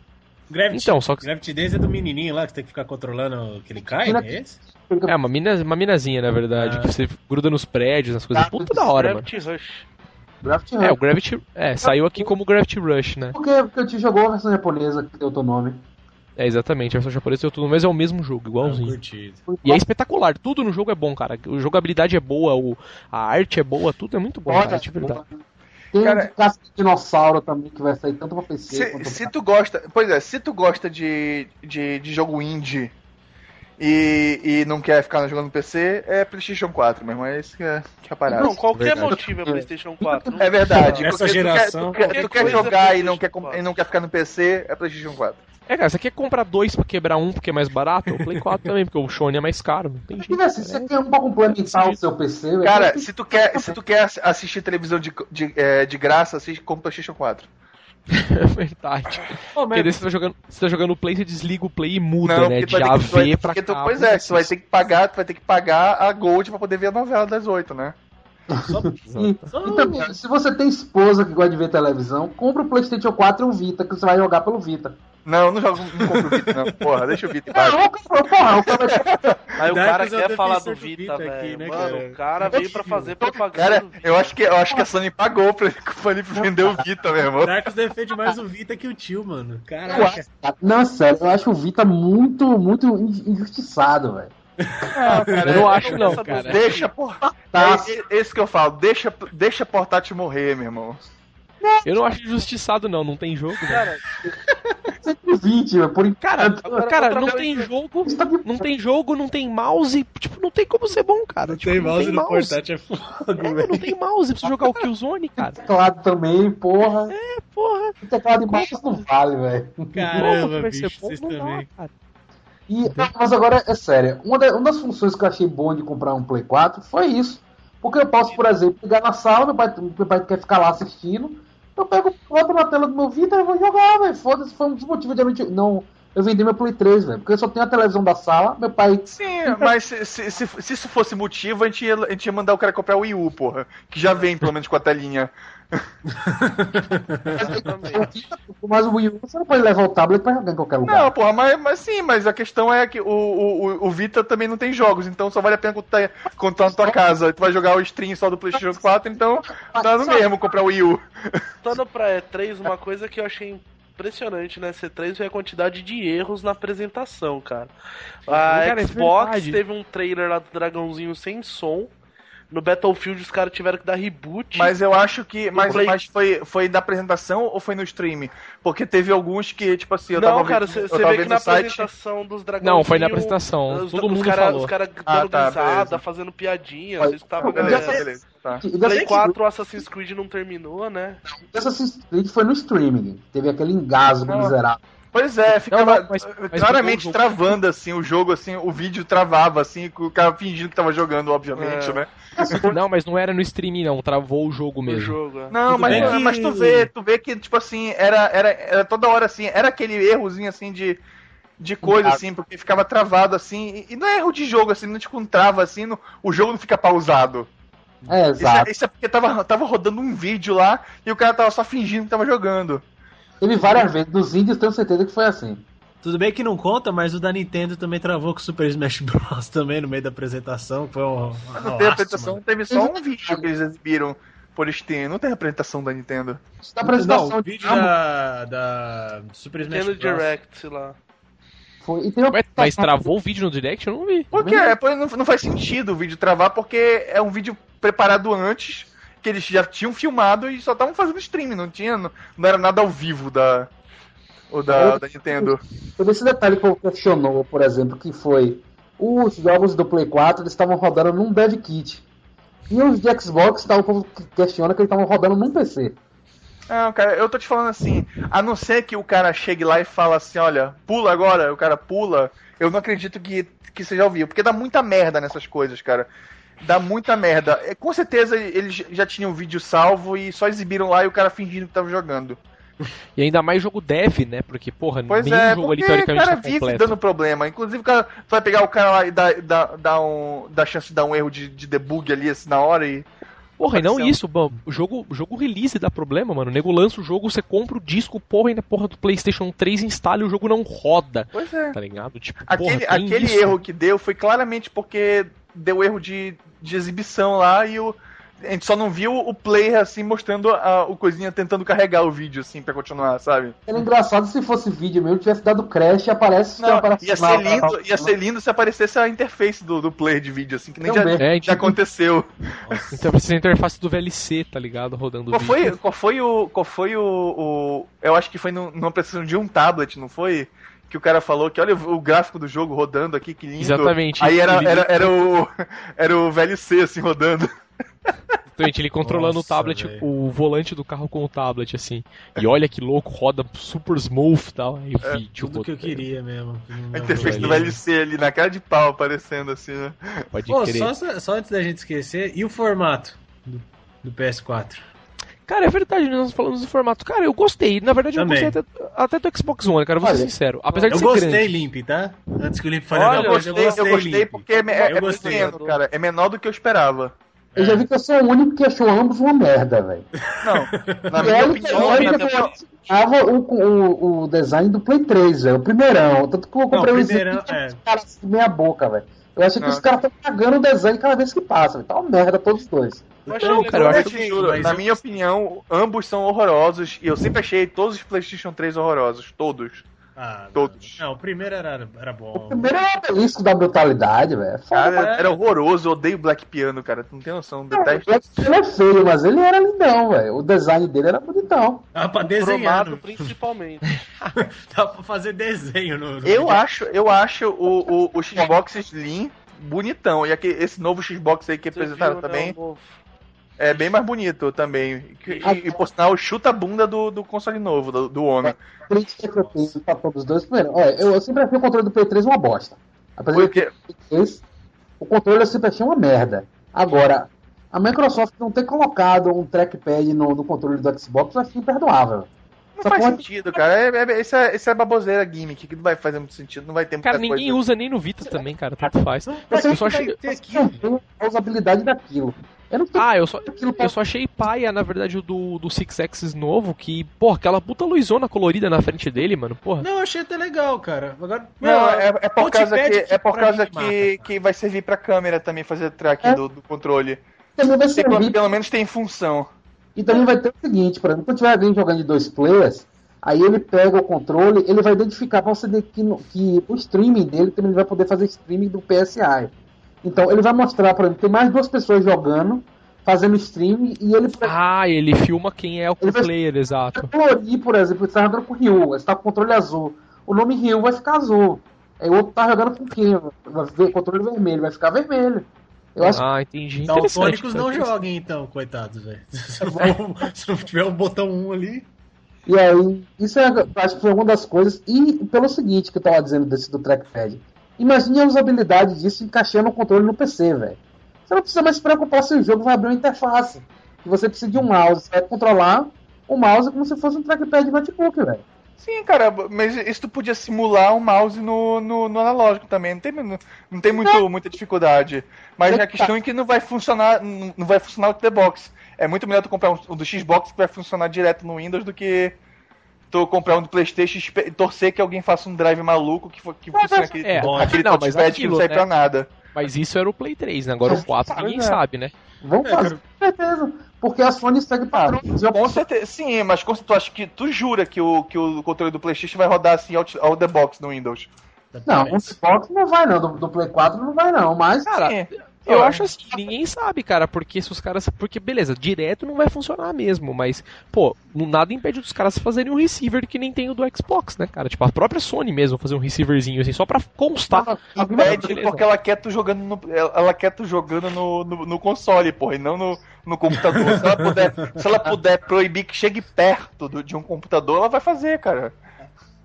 Gravity, Então, só que- Gravity Days é do menininho lá que você tem que ficar controlando que ele cai, Ele- é esse? É, uma, mina, uma minazinha, na verdade, Ah. que você gruda nos prédios, nas coisas. Puta da hora, mano. Gravity Rush. É, o Gravity. É, saiu aqui como Gravity Rush, né? Porque, porque eu te jogou a versão japonesa que deu teu nome. É, exatamente. A versão japonesa tem tudo, mas é o mesmo jogo, igualzinho. curtido. E é espetacular, tudo no jogo é bom, cara. A jogabilidade é boa, o, a arte é boa, tudo é muito bom, cara, de verdade. Tem Cara- um de caça de dinossauro também que vai sair tanto pra PC Se, quanto se pra... tu gosta. Pois é, se tu gosta de, de, de jogo indie e, e não quer ficar jogando no PC, é PlayStation 4 mesmo. É isso que é, que é parada. Não, qualquer Verdade. motivo é PlayStation 4. É verdade. Essa porque geração- Tu quer, tu quer, tu quer coisa jogar é e não quer, e não quer ficar no PC, é PlayStation 4. É, cara, você quer comprar dois pra quebrar um porque é mais barato? O Play 4 também, porque o Sony é mais caro, não tem Se jeito. se você quer um pra complementar o seu PC, velho, Cara, se tu quer, se tu quer ass- assistir televisão de, de, é, de graça, assiste com o PlayStation 4. É verdade. Porque daí você tá jogando, você tá jogando o Play, você desliga o Play e muda, né? porque De tu vai que- AV pra cá. Pois é, tu vai ter que pagar, tu vai ter que pagar a Gold pra poder ver a novela das 8, né? E, e também, se você tem esposa que gosta de ver televisão, compra o PlayStation 4 e um Vita, que você vai jogar pelo Vita. Não, não jogo, não compro o Vita, não. Porra, deixa o Vita embaixo. Não, o cara- porra, o cara Aí o cara é quer falar do Vita, Vita aqui, velho. né, Mano, cara? o cara veio pra fazer propaganda. Cara, eu acho que, eu acho que a Sony pagou pra ele, pra ele vender o Vita, meu irmão. O Darkus defende mais o Vita que o tio, mano. Eu Caraca. acho- Não, sério, eu acho o Vita muito, muito in- injustiçado, velho. Eu não acho, eu não, cara. Deixa, porra. Tá. É esse que eu falo, deixa, deixa portátil morrer, meu irmão. Eu não acho injustiçado, não. Não tem jogo, né? Cara, 120, velho, por Cara, cara, outra não tem jogo, tá não tem jogo, não tem mouse, tipo, não tem como ser bom, cara. Tipo, Tem mouse no mouse. portátil é fogo, É, velho. não tem mouse, precisa jogar o Killzone, cara. Teclado também, porra. É, porra. O teclado de baixo não vale, velho. Caramba, vai ser bicho, bom? vocês Não dá, também. cara. E, não, mas agora é sério. Uma, da- uma das funções que eu achei bom de comprar um Play 4 foi isso. Porque eu posso, por exemplo, ligar na sala, meu pai, meu pai quer ficar lá assistindo. Eu pego, boto na tela do meu Vita e vou jogar, velho. Foda-se, foi um dos motivos de eu não, eu vender meu Play 3, velho. Porque eu só tenho a televisão da sala, meu pai. Sim, mas se, se, se, se isso fosse motivo, a gente, ia, a gente ia mandar o cara comprar o Wii U, porra. Que já vem, pelo menos, com a telinha. Mas o Wii U, você não pode levar o tablet pra jogar em qualquer lugar. Não, porra, mas, mas sim, mas a questão é que o, o, o- o Vita também não tem jogos, então só vale a pena quando tá, tá na tua casa. Tu vai jogar o stream só do PlayStation 4, então dá no mesmo comprar o Wii U. voltando pra E3, uma coisa que eu achei impressionante na C3 foi a quantidade de erros na apresentação, cara. A Cara, é Xbox verdade. teve um trailer lá do dragãozinho sem som. No Battlefield os caras tiveram que dar reboot. Mas eu acho que. Mas, Play- mas foi, foi da apresentação ou foi no stream? Porque teve alguns que, tipo assim, eu não, tava cara, vendo, você eu tava vê que na site. apresentação dos dragões. Não, foi na apresentação. Os, Todo os mundo cara, falou. Os caras Ah, dando tá, risada, beleza. fazendo piadinha. Vocês estavam, beleza, galera. beleza, tá. Play dessa 4 o Assassin's Creed não terminou, né? Assassin's Creed foi no streaming. Teve aquele engasgo Não. miserável. Pois é, ficava Não, não, mas- mas claramente o travando assim o jogo, assim, o vídeo travava assim, com o cara fingindo que tava jogando, obviamente, É. né? Não, mas não era no streaming, não. Travou o jogo No mesmo. jogo. é. Não, Tudo mas, bem mas tu vê, tu vê que, tipo assim, era, era, era toda hora assim, era aquele errozinho assim de, de coisa, assim, porque ficava travado assim, e, não é erro de jogo, assim, não tipo, um trava assim, não- o jogo não fica pausado. É, Isso, exato. é, isso é porque tava, tava rodando um vídeo lá e o cara tava só fingindo que tava jogando. Teve várias vezes. Dos índios, tenho certeza que foi assim. Tudo bem que não conta, mas o da Nintendo também travou com o Super Smash Bros. também no meio da apresentação. Foi um. Mas uma não lástima. apresentação, teve só um vídeo que eles exibiram por Steam, não tem apresentação da Nintendo. Da apresentação Não, o de vídeo da, da Super Smash Nintendo Bros. Direct lá. foi. E tem uma Mas, mas travou o vídeo no Direct? Eu não vi. Por quê? É, não, não faz sentido o vídeo travar, porque é um vídeo preparado antes, que eles já tinham filmado e só estavam fazendo streaming, não tinha, não, não era nada ao vivo da, o da, da Nintendo. Teve esse detalhe que eu questionou, por exemplo, que foi os jogos do Play 4 eles estavam rodando num dev kit. E os de Xbox estavam questiona que eles estavam rodando num PC. Não, cara, eu tô te falando assim, a não ser que o cara chegue lá e fala assim, olha, pula agora, o cara pula, eu não acredito que, que seja ao vivo, porque dá muita merda nessas coisas, cara. Dá muita merda. É, Com certeza eles já tinham o vídeo salvo e só exibiram lá e o cara fingindo que tava jogando. E ainda mais jogo dev, né? Porque, porra, Pois nenhum é, jogo ali teoricamente cara tá vive completo. dando problema. Inclusive, o cara vai pegar o cara lá e dar, dar, dar, um, dar chance de dar um erro de, de debug ali assim, na hora e. Porra, e não isso, bom, o jogo, jogo release dá problema, mano. O nego lança o jogo, você compra o disco, porra, na porra do PlayStation 3 instala e o jogo não roda, Pois é. tá ligado? Tipo, Aquele, porra, aquele isso. erro que deu foi claramente porque deu erro de, de exibição lá e o. A gente só não viu o player assim mostrando a, o coisinha tentando carregar o vídeo assim pra continuar, sabe? Era engraçado se fosse vídeo mesmo, tivesse dado crash e aparece Não, aparece ia sinal, ser lindo, ia ser lindo se aparecesse a interface do, do player de vídeo, assim, que nem já. É, já tipo, aconteceu. então precisa a interface do VLC, tá ligado? Rodando o Qual vídeo. foi, qual foi o. Qual foi o, o- Eu acho que foi no- numa apresentação de um tablet, não foi? Que o cara falou que olha o gráfico do jogo rodando aqui, que lindo. Exatamente. Aí era, era, era, o, era o VLC assim rodando. Exatamente, ele controlando Nossa, o tablet, velho. o volante do carro com o tablet, assim. E olha que louco, roda super smooth e tal. O vídeo. Tudo que eu queria mesmo. A interface do. VLC ali na cara de pau aparecendo assim, né? Pode Pô, crer. só, só antes da gente esquecer, e o formato do, do PS4? Cara, é verdade, nós falamos do formato. Cara, eu gostei. Na verdade, Também. eu gostei até, até do Xbox One, cara. Vou ser sincero. Apesar de Eu ser gostei, grande. Limp, tá? Antes que o Limp fale Olha, eu gostei, eu gostei Limp. porque é, é, Eu é gostei. pequeno, cara. É menor do que eu esperava. Eu já vi que eu sou o único que achou ambos uma merda, velho. Não, na E minha que- opinião, olha que eu achava o, o, o design do Play 3, velho. O primeirão. Tanto que eu comprei Não, um o primeirão, Zip, é. os caras assim, meia boca, velho. Eu acho que Não. os caras estão cagando o design cada vez que passa, velho. Tá uma merda todos os dois. Eu achei Não, cara, eu acho te juro, mas na minha opinião, ambos são horrorosos. E eu sempre achei todos os PlayStation 3 horrorosos. Todos. Ah, não. Todos. Não, o primeiro era, era O bom. primeiro é o obelisco da brutalidade, velho. É Cara, pra era horroroso. Eu odeio Black Piano, cara. Tu não tem noção. O Detesto. Black ele é feio, mas ele era lindão, velho. O design dele era bonitão. Dá pra desenhar, cromado principalmente. dá pra fazer desenho no. no Eu vídeo. acho, eu acho o, o, o Xbox Slim bonitão. E aqui, esse novo Xbox aí que Você apresentaram viu, né, também o? É bem mais bonito também. E, e, e por sinal, chuta a bunda do, do console novo, do, do homem. Crítica que eu tenho pra todos os dois. Primeiro, olha, eu, eu sempre achei o controle do Play 3 uma bosta. Apesar de Porque, Play 3, o controle eu sempre achei uma merda. Agora, a Microsoft não ter colocado um trackpad no, no controle do Xbox eu achei imperdoável. não Essa faz porra- sentido, cara. É, é, esse, é, esse é baboseira gimmick, que não vai fazer muito sentido, não vai ter muita Cara, ninguém coisa. usa nem no Vita também, cara. Tanto faz. Eu que só achei- ter aqui? Eu a usabilidade daquilo. Eu Ah, eu só, aquilo pra eu só achei paia, na verdade, o do, do Six Axis novo, que, porra, aquela puta luzona colorida na frente dele, mano, porra. Não, eu achei até legal, cara. Agora, Não, é, é por causa touchpad que, é por pra causa mim mata, que, que vai servir pra câmera também fazer tracking É. do, do controle. também vai servir. pelo menos tem função. E também vai ter o seguinte, por exemplo, quando tiver alguém jogando de dois players, aí ele pega o controle, ele vai identificar para você ver que, no- que o streaming dele também ele vai poder fazer streaming do PSI. Então ele vai mostrar, por exemplo, tem mais duas pessoas jogando, fazendo streaming, e ele vai Ah, ele filma quem é o Ele vai- player, exato. colorir, por exemplo, você tá jogando com o Ryu, você tá com o controle azul. O nome Ryu vai ficar azul. Aí o outro tá jogando com quem? Vai ver controle vermelho, vai ficar vermelho. Eu acho Ah, entendi. Então, fônicos cara, não joguem, então, coitados, velho. Se não- Se não tiver um botão 1 ali. E aí, isso é, acho que foi uma das coisas. E pelo seguinte que eu tava dizendo desse do trackpad. Imagine a usabilidade disso encaixando o controle no PC, velho. Você não precisa mais se preocupar se o jogo vai abrir uma interface. E você precisa de um mouse. Você vai controlar o mouse como se fosse um trackpad de notebook, velho. Sim, cara, mas isso tu podia simular um mouse no, no, no analógico também. Não tem, não, não tem muito, muita dificuldade. Mas a questão é que não vai funcionar. Não, vai funcionar o the box. É muito melhor tu comprar um, um do Xbox que vai funcionar direto no Windows do que tu comprar um do Playstation e torcer que alguém faça um drive maluco que, que funcione aquele, é, aquele não, mas touchpad que não serve né? pra nada. Mas isso era o Play 3, né? Agora o 4 Sabe, ninguém né? sabe, né? Vamos É, fazer, com certeza. Porque a Sony segue padrões. Eu Com certeza, sim, mas com- tu acha que tu jura que o, que o controle do Playstation vai rodar assim out, out the box no Windows? Não, um Xbox não vai não, do, do Play 4 não vai não, mas Cara, Sim. Eu Ó, acho assim, ninguém sabe, cara, porque se os caras. Porque, beleza, direto não vai funcionar mesmo, mas, pô, nada impede dos caras fazerem um receiver que nem tem o do Xbox, né, cara? Tipo, a própria Sony mesmo fazer um receiverzinho assim, só pra constar. Impede beleza. porque ela quer tu jogando no, ela quer tu jogando no, no, no console, porra, e não no, no computador. Se ela, puder, se ela puder proibir que chegue perto do- de um computador, ela vai fazer, cara.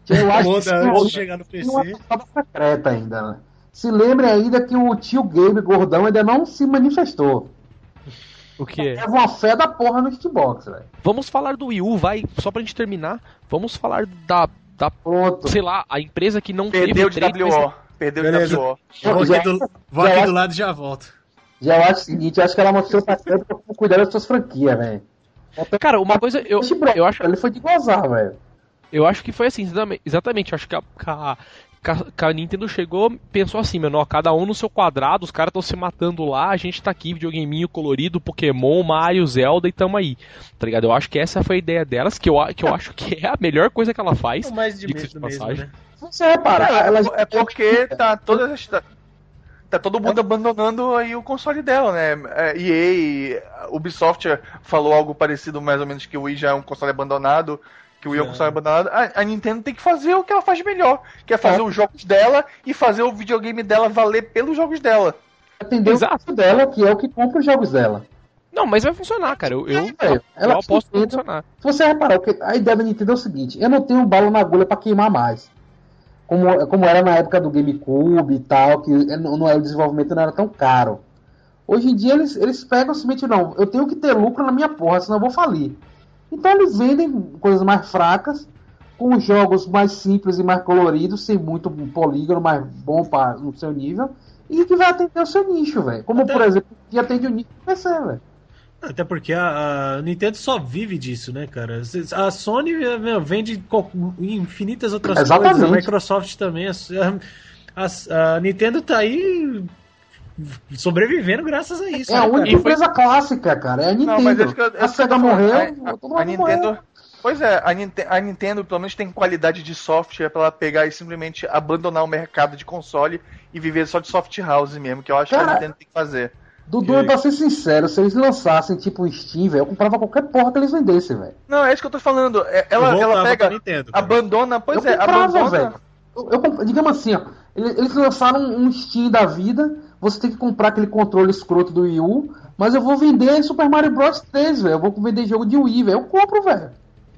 eu acho que de chegar no não é PC. secreta ainda, né? Se lembrem ainda que o tio Gabe Gordão ainda não se manifestou. O que? Teve uma fé da porra no Xbox, velho. Vamos falar do Wii U, vai, só pra gente terminar. Vamos falar da, da Pronto. sei lá, a empresa que não Perdeu teve de o trade, mas- WO. Perdeu Beleza. de WO. Vou aqui do, vou já- aqui do lado e já volto. Já eu acho o seguinte, eu acho que ela mostrou pra frente pra cuidar das suas franquias, velho. Cara, uma coisa, eu, eu acho Ele foi de gozar, velho. Eu acho que foi assim, exatamente. exatamente eu acho que a, que a- Nintendo chegou, pensou assim, mano, ó, cada um no seu quadrado, os caras estão se matando lá, a gente tá aqui, videogameinho colorido, Pokémon, Mario, Zelda e tamo aí. Tá ligado? Eu acho que essa foi a ideia delas, que eu, que eu acho que é a melhor coisa que ela faz. É mais de de mesmo, passagem. né? Se você reparar, ela É porque tá todas as. Tá, tá todo mundo abandonando aí o console dela, né? É, EA, Ubisoft falou algo parecido, mais ou menos, que o Wii já é um console abandonado, que o Wii é É. console abandonado. A, a Nintendo tem que fazer o que ela faz melhor, que é fazer É. os jogos dela e fazer o videogame dela valer pelos jogos dela. atender o Exato. público dela, que é o que compra os jogos dela. Não, mas vai funcionar, cara. Eu, eu, É, velho. eu Ela aposto que funcionar. Se você reparar, o que- a ideia da Nintendo é o seguinte: eu não tenho bala na agulha pra queimar mais. Como, como era na época do GameCube e tal, que não, não era, o desenvolvimento não era tão caro. Hoje em dia eles, eles pegam simplesmente, não, eu tenho que ter lucro na minha porra, senão eu vou falir. Então eles vendem coisas mais fracas, com jogos mais simples e mais coloridos, sem muito polígono, mais bom para no seu nível, e que vai atender o seu nicho, velho. Como Até- por exemplo, que atende o nicho do PC, velho. Até porque a, a Nintendo só vive disso, né, cara? A Sony meu, vende infinitas outras Exatamente. coisas, a Microsoft também. A, a- a Nintendo tá aí sobrevivendo graças a isso. É né, a cara? única empresa clássica, cara. É a Nintendo. Não, mas isso que eu, a que SEGA morreu, A- a, Nintendo. morreu. Pois é, a, Ninte- a Nintendo pelo menos tem qualidade de software pra ela pegar e simplesmente abandonar o mercado de console e viver só de soft house mesmo, que eu acho que Cara, a Nintendo tem que fazer. Dudu, pra ser sincero, se eles lançassem tipo o Steam, velho, eu comprava qualquer porra que eles vendessem, velho. Não, é isso que eu tô falando. É- Eu Ela, ela pega, Nintendo, abandona, pois eu é, comprava, abandona. velho. Eu, eu digamos assim, ó, eles, eles lançaram um Steam da vida, você tem que comprar aquele controle escroto do Wii U, mas eu vou vender Super Mario Bros 3, velho. Eu vou vender jogo de Wii, velho. Eu compro, velho.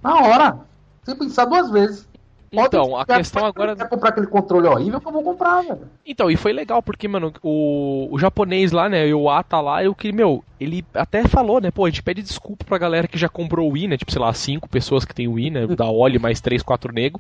Na hora. Sem pensar duas vezes. Então, a questão agora. Quer comprar aquele controle horrível que eu vou comprar, velho. Então, e foi legal, porque, mano, o, o japonês lá, né, o Ata lá, eu que, meu, ele até falou, né, pô, a gente pede desculpa pra galera que já comprou o Wii, né, tipo, sei lá, cinco pessoas que tem o Wii, né, da Oli mais três, quatro nego,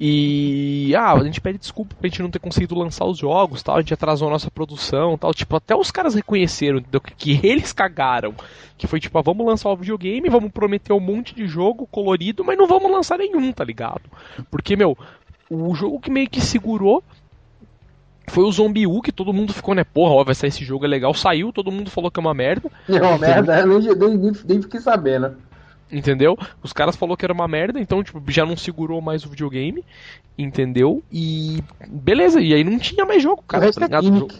e, ah, a gente pede desculpa pra gente não ter conseguido lançar os jogos, tal, a gente atrasou a nossa produção, tal, tipo, até os caras reconheceram entendeu, que, que eles cagaram, que foi tipo, ah, vamos lançar o videogame, vamos prometer um monte de jogo colorido, mas não vamos lançar nenhum, tá ligado? Porque, meu, o jogo que meio que segurou foi o Zombie U, que todo mundo ficou, né? Porra, ó, vai sair esse jogo é legal. Saiu, todo mundo falou que é uma merda, É uma merda, eu nem, nem, nem, fiquei sabendo. entendeu? Os caras falou que era uma merda, então, tipo, já não segurou mais o videogame, entendeu? E beleza, e aí não tinha mais jogo, cara, tá é ligado? gimmick.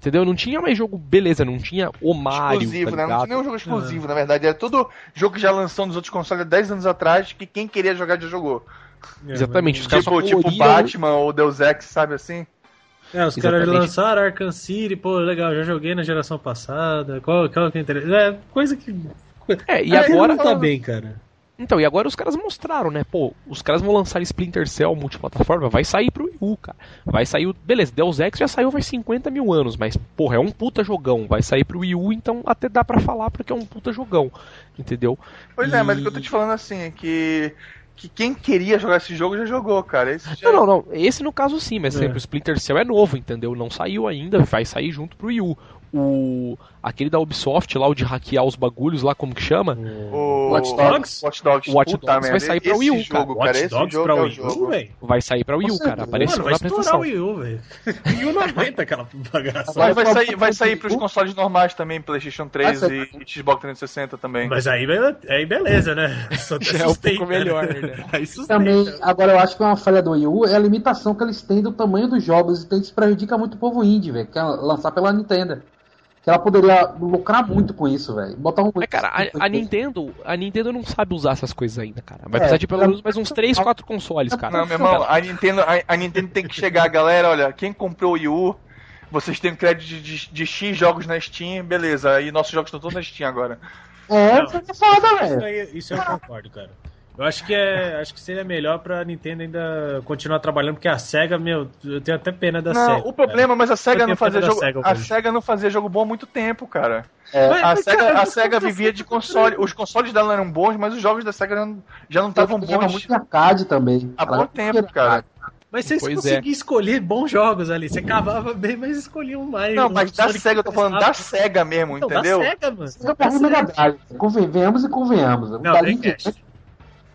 Entendeu? Não tinha mais jogo, beleza, não tinha o Mario, exclusivo, tá né? Não tinha nenhum jogo exclusivo, na verdade. Era tudo jogo que já lançou nos outros consoles há 10 anos atrás, que quem queria jogar já jogou. É, Exatamente, os caras Tipo, só tipo coloriam- Batman ou Deus Ex, sabe assim? É, os caras lançaram Arkham City, pô, legal, já joguei na geração passada. Qual, qual que é o interesse? É, coisa que. É, e agora não tá bem, cara. Então, e agora os caras mostraram, né? Pô, os caras vão lançar Splinter Cell multiplataforma, vai sair pro Wii U, cara. Vai sair, o- beleza, Deus Ex já saiu faz 50 mil anos, mas, porra, é um puta jogão. Vai sair pro Wii U, então até dá pra falar porque é um puta jogão, entendeu? Pois é, mas o E- que eu tô te falando assim é que, que quem queria jogar esse jogo já jogou, cara. Esse já... Não, não, não. Esse no caso sim, mas É. sempre o Splinter Cell é novo, entendeu? Não saiu ainda, vai sair junto pro Wii U. O aquele da Ubisoft lá, o de hackear os bagulhos lá, como que chama? O Watch Dogs? Watch Dogs, Watch puta Dogs vai merda, sair pra Wii U, cara. jogo, cara. Watch Dogs pra é o Wii U, velho. Vai sair pra Wii U, cara. Apareceu Mano, na vai estourar apresentação. o Wii U, velho. O Wii U não aguenta aquela bagaça. Mas vai Agora, sair, vai sair pros consoles normais também, PlayStation 3 Vai e e Xbox 360 também. Mas aí, aí beleza, né? Só é um pouco melhor, né? né? Aí sustenta. Também, agora eu acho que uma falha do Wii U é a limitação que eles têm do tamanho dos jogos, então isso prejudica muito o povo indie, velho, que é lançar pela Nintendo. Que ela poderia lucrar muito com isso, velho. Botar um. É, cara, a, a Nintendo, a Nintendo não sabe usar essas coisas ainda, cara. Vai É, precisar de pelo pra- menos mais uns 3, 4 consoles, cara. Não, meu irmão, a Nintendo, a, a Nintendo tem que chegar, galera, olha, quem comprou o Wii U, vocês têm crédito de, de, de X jogos na Steam, beleza, aí nossos jogos estão todos na Steam agora. É, Não. isso é foda, Isso, velho. aí- isso eu concordo, cara. Eu acho que é, acho que seria melhor pra Nintendo ainda continuar trabalhando, porque a SEGA, meu, eu tenho até pena da Não, SEGA. o problema, mas a SEGA não fazia jogo. SEGA a. SEGA não fazia jogo bom há muito tempo, cara. É. Mas- A mas, SEGA, cara, a SEGA vivia de console. Os consoles dela eram bons, mas os jogos da SEGA não- já não estavam bons muito arcade também. há bom tempo, cara. Mas vocês Pois conseguiam escolher bons jogos ali. Você cavava bem, mas escolhiam mais. Não, um mas da SEGA, eu tô falando da. SEGA mesmo, Não, entendeu? Da SEGA, mano. Você. Convenhamos e convenhamos. Não, Da Dreamcast. Nintendo-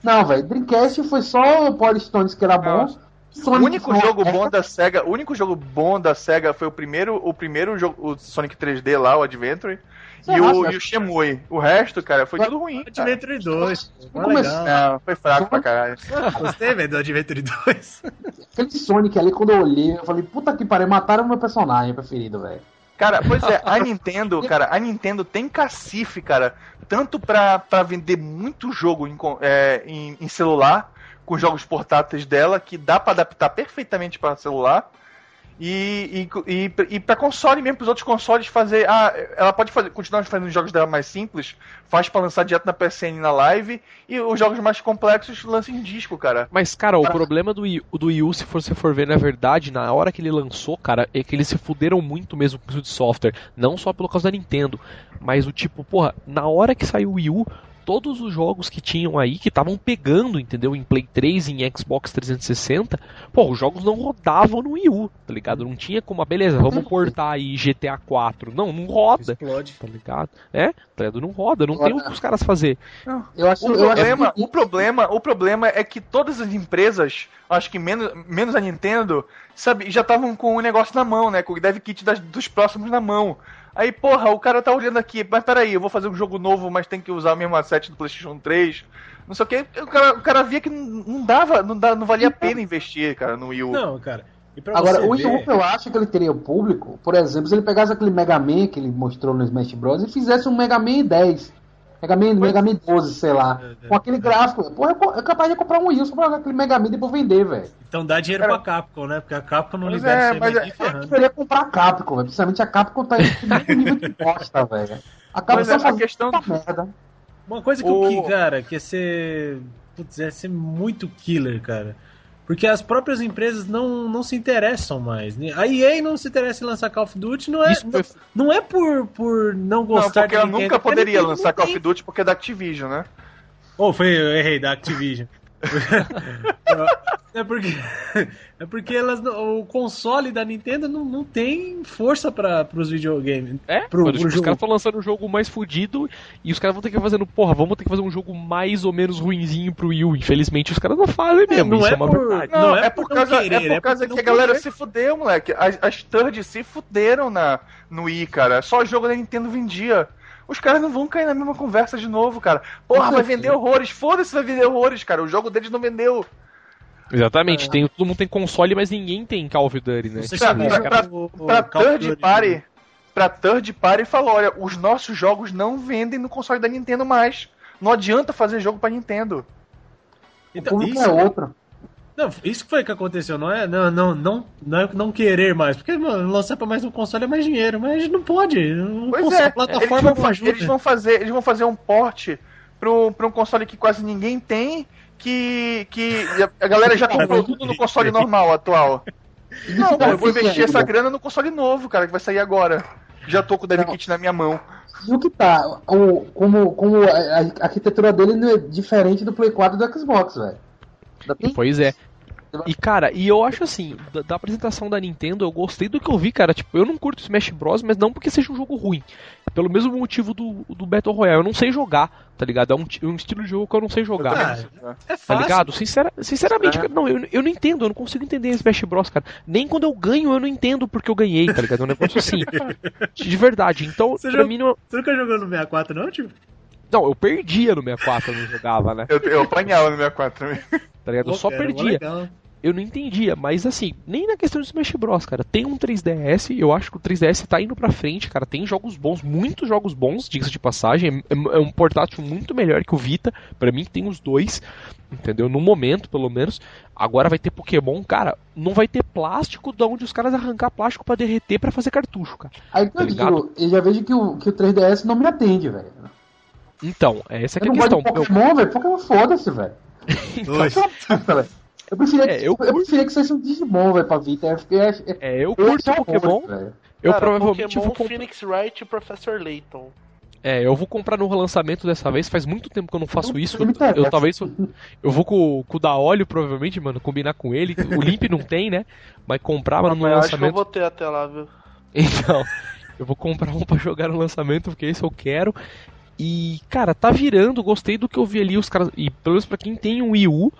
Não, velho. Dreamcast foi só o Polystones que era bom. Não. O Sonic único foi- jogo bom da SEGA, o único jogo bom da SEGA foi o primeiro, o primeiro jogo, o Sonic 3D lá, o Adventure, e o, e o Shenmue. O resto, cara, foi tudo ruim. Adventure 2. Como Foi. Não, foi fraco pra caralho. Gostei, velho, do Adventure 2. Aquele Sonic ali, quando eu olhei, eu falei, puta que pariu, mataram meu personagem preferido, velho. Cara, pois é, a Nintendo, cara, a Nintendo tem cacife, cara, tanto pra, pra vender muito jogo em, é, em, em celular, com jogos portáteis dela, que dá pra adaptar perfeitamente para celular, e, e, e, e pra console mesmo, pros outros consoles fazer. Ah, ela pode fazer, continuar fazendo os jogos dela mais simples, faz pra lançar direto na PSN na live, e os jogos mais complexos lança em disco, cara. Mas, cara, o problema do Wii, do Wii U, se você for ver na verdade, na hora que ele lançou, cara, é que eles se fuderam muito mesmo com isso de software. Não só pelo causa da Nintendo, mas o tipo, porra, na hora que saiu o Wii U, todos os jogos que tinham aí, que estavam pegando, entendeu? Em Play 3 e em Xbox 360, pô, os jogos não rodavam no Wii U, tá ligado? Não tinha como, ah, beleza, vamos portar aí GTA 4. Não, não roda, Explode. tá ligado? É, tá ligado? Não roda, não tem o que os caras fazer. Eu acho, O eu acho problema, que- o problema, o problema é que todas as empresas, acho que menos, menos a Nintendo, sabe, já estavam com o negócio na mão, né? Com o dev kit das- dos próximos na mão. Aí, porra, o cara tá olhando aqui, mas peraí, eu vou fazer um jogo novo, mas tem que usar o mesmo asset do PlayStation 3. Não sei o que. O cara, o cara via que não não dava, não, dá, não valia a pena investir, cara, no Wii U. Não, cara. E pra Agora, o Wii U, ver- eu acho que ele teria o público, por exemplo, se ele pegasse aquele Mega Man que ele mostrou no Smash Bros. e fizesse um Mega Man 10. Mega Man, Mega Man 12, sei lá. É, é. Com aquele gráfico. Pô, é co- é capaz de comprar um só pra jogar aquele Mega Man e depois vender, velho. Então dá dinheiro Cara- pra Capcom, né? Porque a Capcom não Pois libera é, mas é-. Eu queria comprar a Capcom, velho. Principalmente a Capcom tá em nível de bosta, velho. A Capcom Mas tá é, a questão muita merda. Uma coisa que O- eu que, cara, que ia ser. Putz, ia ser muito killer, cara. Porque as próprias empresas não, não se interessam mais. A EA não se interessa em lançar Call of Duty, não é, foi não é por, por não Não, gostar porque de ela Nintendo, nunca a poderia lançar não Call of Duty porque é da Activision, né? Ou foi, eu errei, da Activision. é porque é porque elas não- o console da Nintendo não, não tem força para os videogames. É, Pro- mano, pro tipo, os caras estão lançando um jogo mais fudido e os caras vão ter que fazer, porra, vamos ter que fazer um jogo mais ou menos ruinzinho pro Wii U. Infelizmente os caras não fazem mesmo, não isso é é uma por- verdade. Não, Não é é, por por não causa, querer, é por é causa que a não galera se fudeu, moleque. As, as third se fuderam na, no Wii, cara. Só o jogo da Nintendo vendia. Os caras não vão cair na mesma conversa de novo, cara. Porra, vai vender horrores. Foda-se, vai vender horrores, cara. O jogo deles não vendeu. Exatamente, tem, todo mundo tem console, mas ninguém tem Call of Duty, né? Você Pra- o- o third Duty- party, pra third party falou, olha, os nossos jogos não vendem no console da Nintendo mais. Não adianta fazer jogo pra Nintendo. O Então, público isso, é outro. Não, isso foi que aconteceu, não é não, não, não, não, é não querer mais. Porque mano, lançar pra mais um console é mais dinheiro, mas não pode. O Pois console- é, a eles plataforma vão, não ajuda. eles vão fazer, eles vão fazer um porte pra um, console que quase ninguém tem, que, que a galera já comprou tudo no console normal atual. Não, pô, eu vou investir essa grana no console novo, cara, que vai sair agora. Já tô com o Dev Kit na minha mão. E o que tá? O, como como a, a arquitetura dele não é diferente do Play 4 e do Xbox, velho. Pois é. E cara, e eu acho assim, da, da apresentação da Nintendo, eu gostei do que eu vi, cara. Tipo, eu não curto Smash Bros, mas não porque seja um jogo ruim. Pelo mesmo motivo do, do Battle Royale. Eu não sei jogar, tá ligado? É um, um estilo de jogo que eu não sei jogar. Ah, é Tá fácil. ligado? Sincera- sinceramente, É. cara, não, eu, eu não entendo, eu não consigo entender Smash Bros, cara. Nem quando eu ganho, eu não entendo porque eu ganhei, tá ligado? É um negócio assim. De verdade. Então, Você pra já- mim, não, Você nunca jogou no 64, não, tipo? Não, eu perdia no 64, eu não jogava, né? Eu, eu apanhava no 64 também. Tá ligado? Eu só cara, perdia. eu não entendia, mas assim, nem na questão do Smash Bros, cara. Tem um 3DS, eu acho que o 3DS tá indo pra frente, cara. Tem jogos bons, muitos jogos bons, diga-se de passagem. É, é um portátil muito melhor que o Vita. Pra mim, tem os dois, entendeu? No momento, pelo menos. Agora vai ter Pokémon, cara. Não vai ter plástico de onde os caras arrancar plástico pra derreter pra fazer cartucho, cara. Aí que Tá eu digo, eu já vejo que o, que o 3DS não me atende, velho. Então, essa que Eu é a não gosto questão. de Eu- Pokémon, velho. Pokémon foda-se, velho. Dois. velho. Eu preferia, É, que, eu eu, preferia que fosse um Digimon, velho, pra Vita. Eu, fiquei- eu, É, eu eu curto achei Pokémon. Eu Cara, provavelmente Pokémon, vou comprar. Phoenix Wright e Professor Layton. É, eu vou comprar no relançamento dessa vez. Faz muito tempo que eu não faço isso. interessa. Eu talvez. Eu vou com, com o da óleo, provavelmente, mano, combinar com ele. O Limp não tem, né? Mas comprar mano, no eu acho que eu lançamento. vou ter até lá, viu? Então, eu vou comprar um pra jogar no lançamento, porque esse eu quero. E, cara, tá virando, gostei do que eu vi ali, os caras. E pelo menos pra quem tem um Wii U,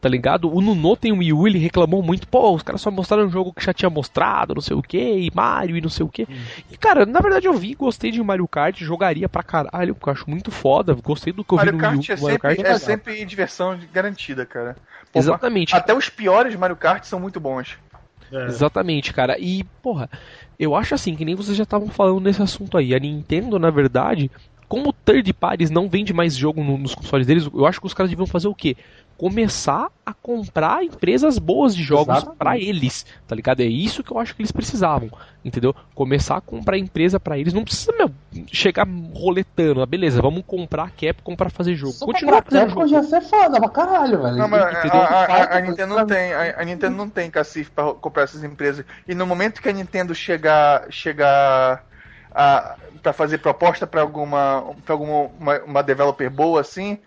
tá ligado? O Nuno tem um Wii U, ele reclamou muito, pô, os caras só mostraram um jogo que já tinha mostrado, não sei o que, e Mario e não sei o que. E, cara, na verdade eu vi, gostei de Mario Kart, jogaria pra caralho, porque eu acho muito foda, gostei do que eu vi Mario no Kart Wii U. é do Mario sempre, Kart é legal. sempre diversão garantida, cara. Pô, Exatamente. Até os piores Mario Kart são muito bons. É. Exatamente, cara. E, porra, eu acho assim, que nem vocês já estavam falando nesse assunto aí. A Nintendo, na verdade, como third parties não vende mais jogo no- nos consoles deles, eu acho que os caras deviam fazer o quê? Começar a comprar empresas boas de jogos pra eles, tá ligado? É isso que eu acho que eles precisavam, entendeu? Começar a comprar empresa pra eles, não precisa, meu, chegar roletando, ah, beleza, vamos comprar a Capcom pra fazer jogo. Só Continua fazendo Capcom jogo. já é foda pra caralho, velho. Não, mas a, entendeu? a- a- a Nintendo não tem, a, a Nintendo não tem cacife pra comprar essas empresas. E no momento que a Nintendo chegar, chegar a, pra fazer proposta pra alguma, pra alguma uma, uma developer boa assim,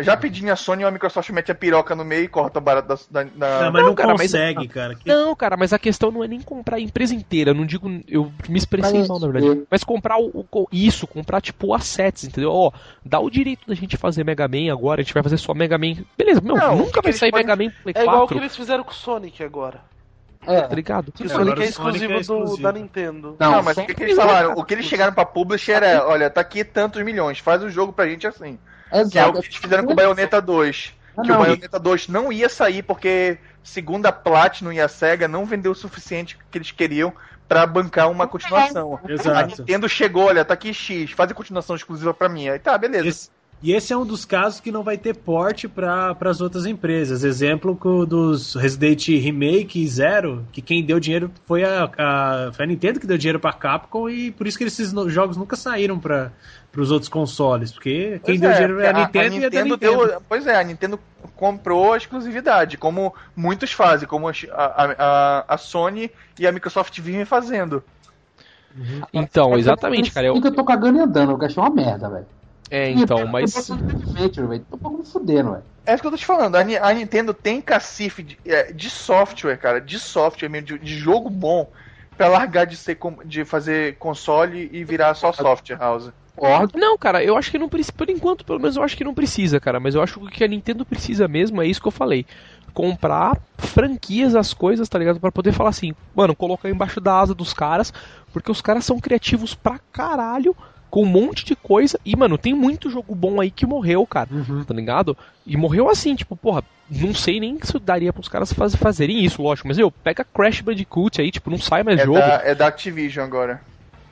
já pedindo a Sony ou a Microsoft mete a piroca no meio e corta o barato da, da, Não, mas Não, não, cara, mas- consegue, cara. Que- Não, cara, mas a questão não é nem comprar a empresa inteira, eu não digo, eu me expressei Mas mal, na verdade. é. Mas comprar o, o- isso, comprar tipo assets, entendeu? Ó, dá o direito da gente fazer Mega Man agora, a gente vai fazer só Mega Man. Beleza, meu, Não, nunca vai sair podem- Mega Man pro Play É igual o que 4, eles fizeram com o Sonic agora. É. tá ligado? Que o É, Sonic é o Sonic exclusivo, é do- exclusivo. da Nintendo. Não, Não, mas o que, que eles falaram? O que eles chegaram pra publisher é, olha, tá aqui tantos milhões, faz o jogo pra gente assim. Exato. Que é o que eles fizeram com o Bayonetta 2. Ah, Que não, o Bayonetta 2 não ia sair porque, segundo a Platinum e a SEGA, não vendeu o suficiente que eles queriam pra bancar uma continuação. A Exato. Nintendo chegou, olha, tá aqui X, faz a continuação exclusiva pra mim. Aí tá, beleza. Esse- e esse é um dos casos que não vai ter porte para as outras empresas. Exemplo dos Resident Remake Zero, que quem deu dinheiro foi a, a, foi a Nintendo que deu dinheiro para Capcom e por isso que esses no- jogos nunca saíram para os outros consoles, porque quem Pois deu é, dinheiro é a porque Nintendo, e é da Nintendo. deu- Pois é, a Nintendo comprou a exclusividade, como muitos fazem, como a, a, a- a Sony e a Microsoft vivem fazendo. Então, exatamente, cara. Eu, que eu tô cagando e andando, eu achei uma merda, velho. É, então, mas. Eu tô Adventure, velho. Tô um pouco me fudendo, velho. É isso que eu tô te falando. A, a Nintendo tem cacife de, é, de software, cara, de software mesmo, de, de jogo bom, pra largar de, ser, de fazer console e virar só software house. Não, cara, eu acho que não precisa. Por enquanto, pelo menos, eu acho que não precisa, cara. Mas eu acho que o que a Nintendo precisa mesmo é isso que eu falei. Comprar franquias as coisas, tá ligado? Pra poder falar assim, mano, colocar embaixo da asa dos caras, porque os caras são criativos pra caralho, com um monte de coisa. E, mano, tem muito jogo bom aí que morreu, cara, tá ligado? E morreu assim, tipo, porra, não sei nem se daria pros caras faz, fazerem isso, lógico. Mas, eu, pega Crash Bandicoot aí, tipo, não sai mais É jogo, da, é da Activision agora.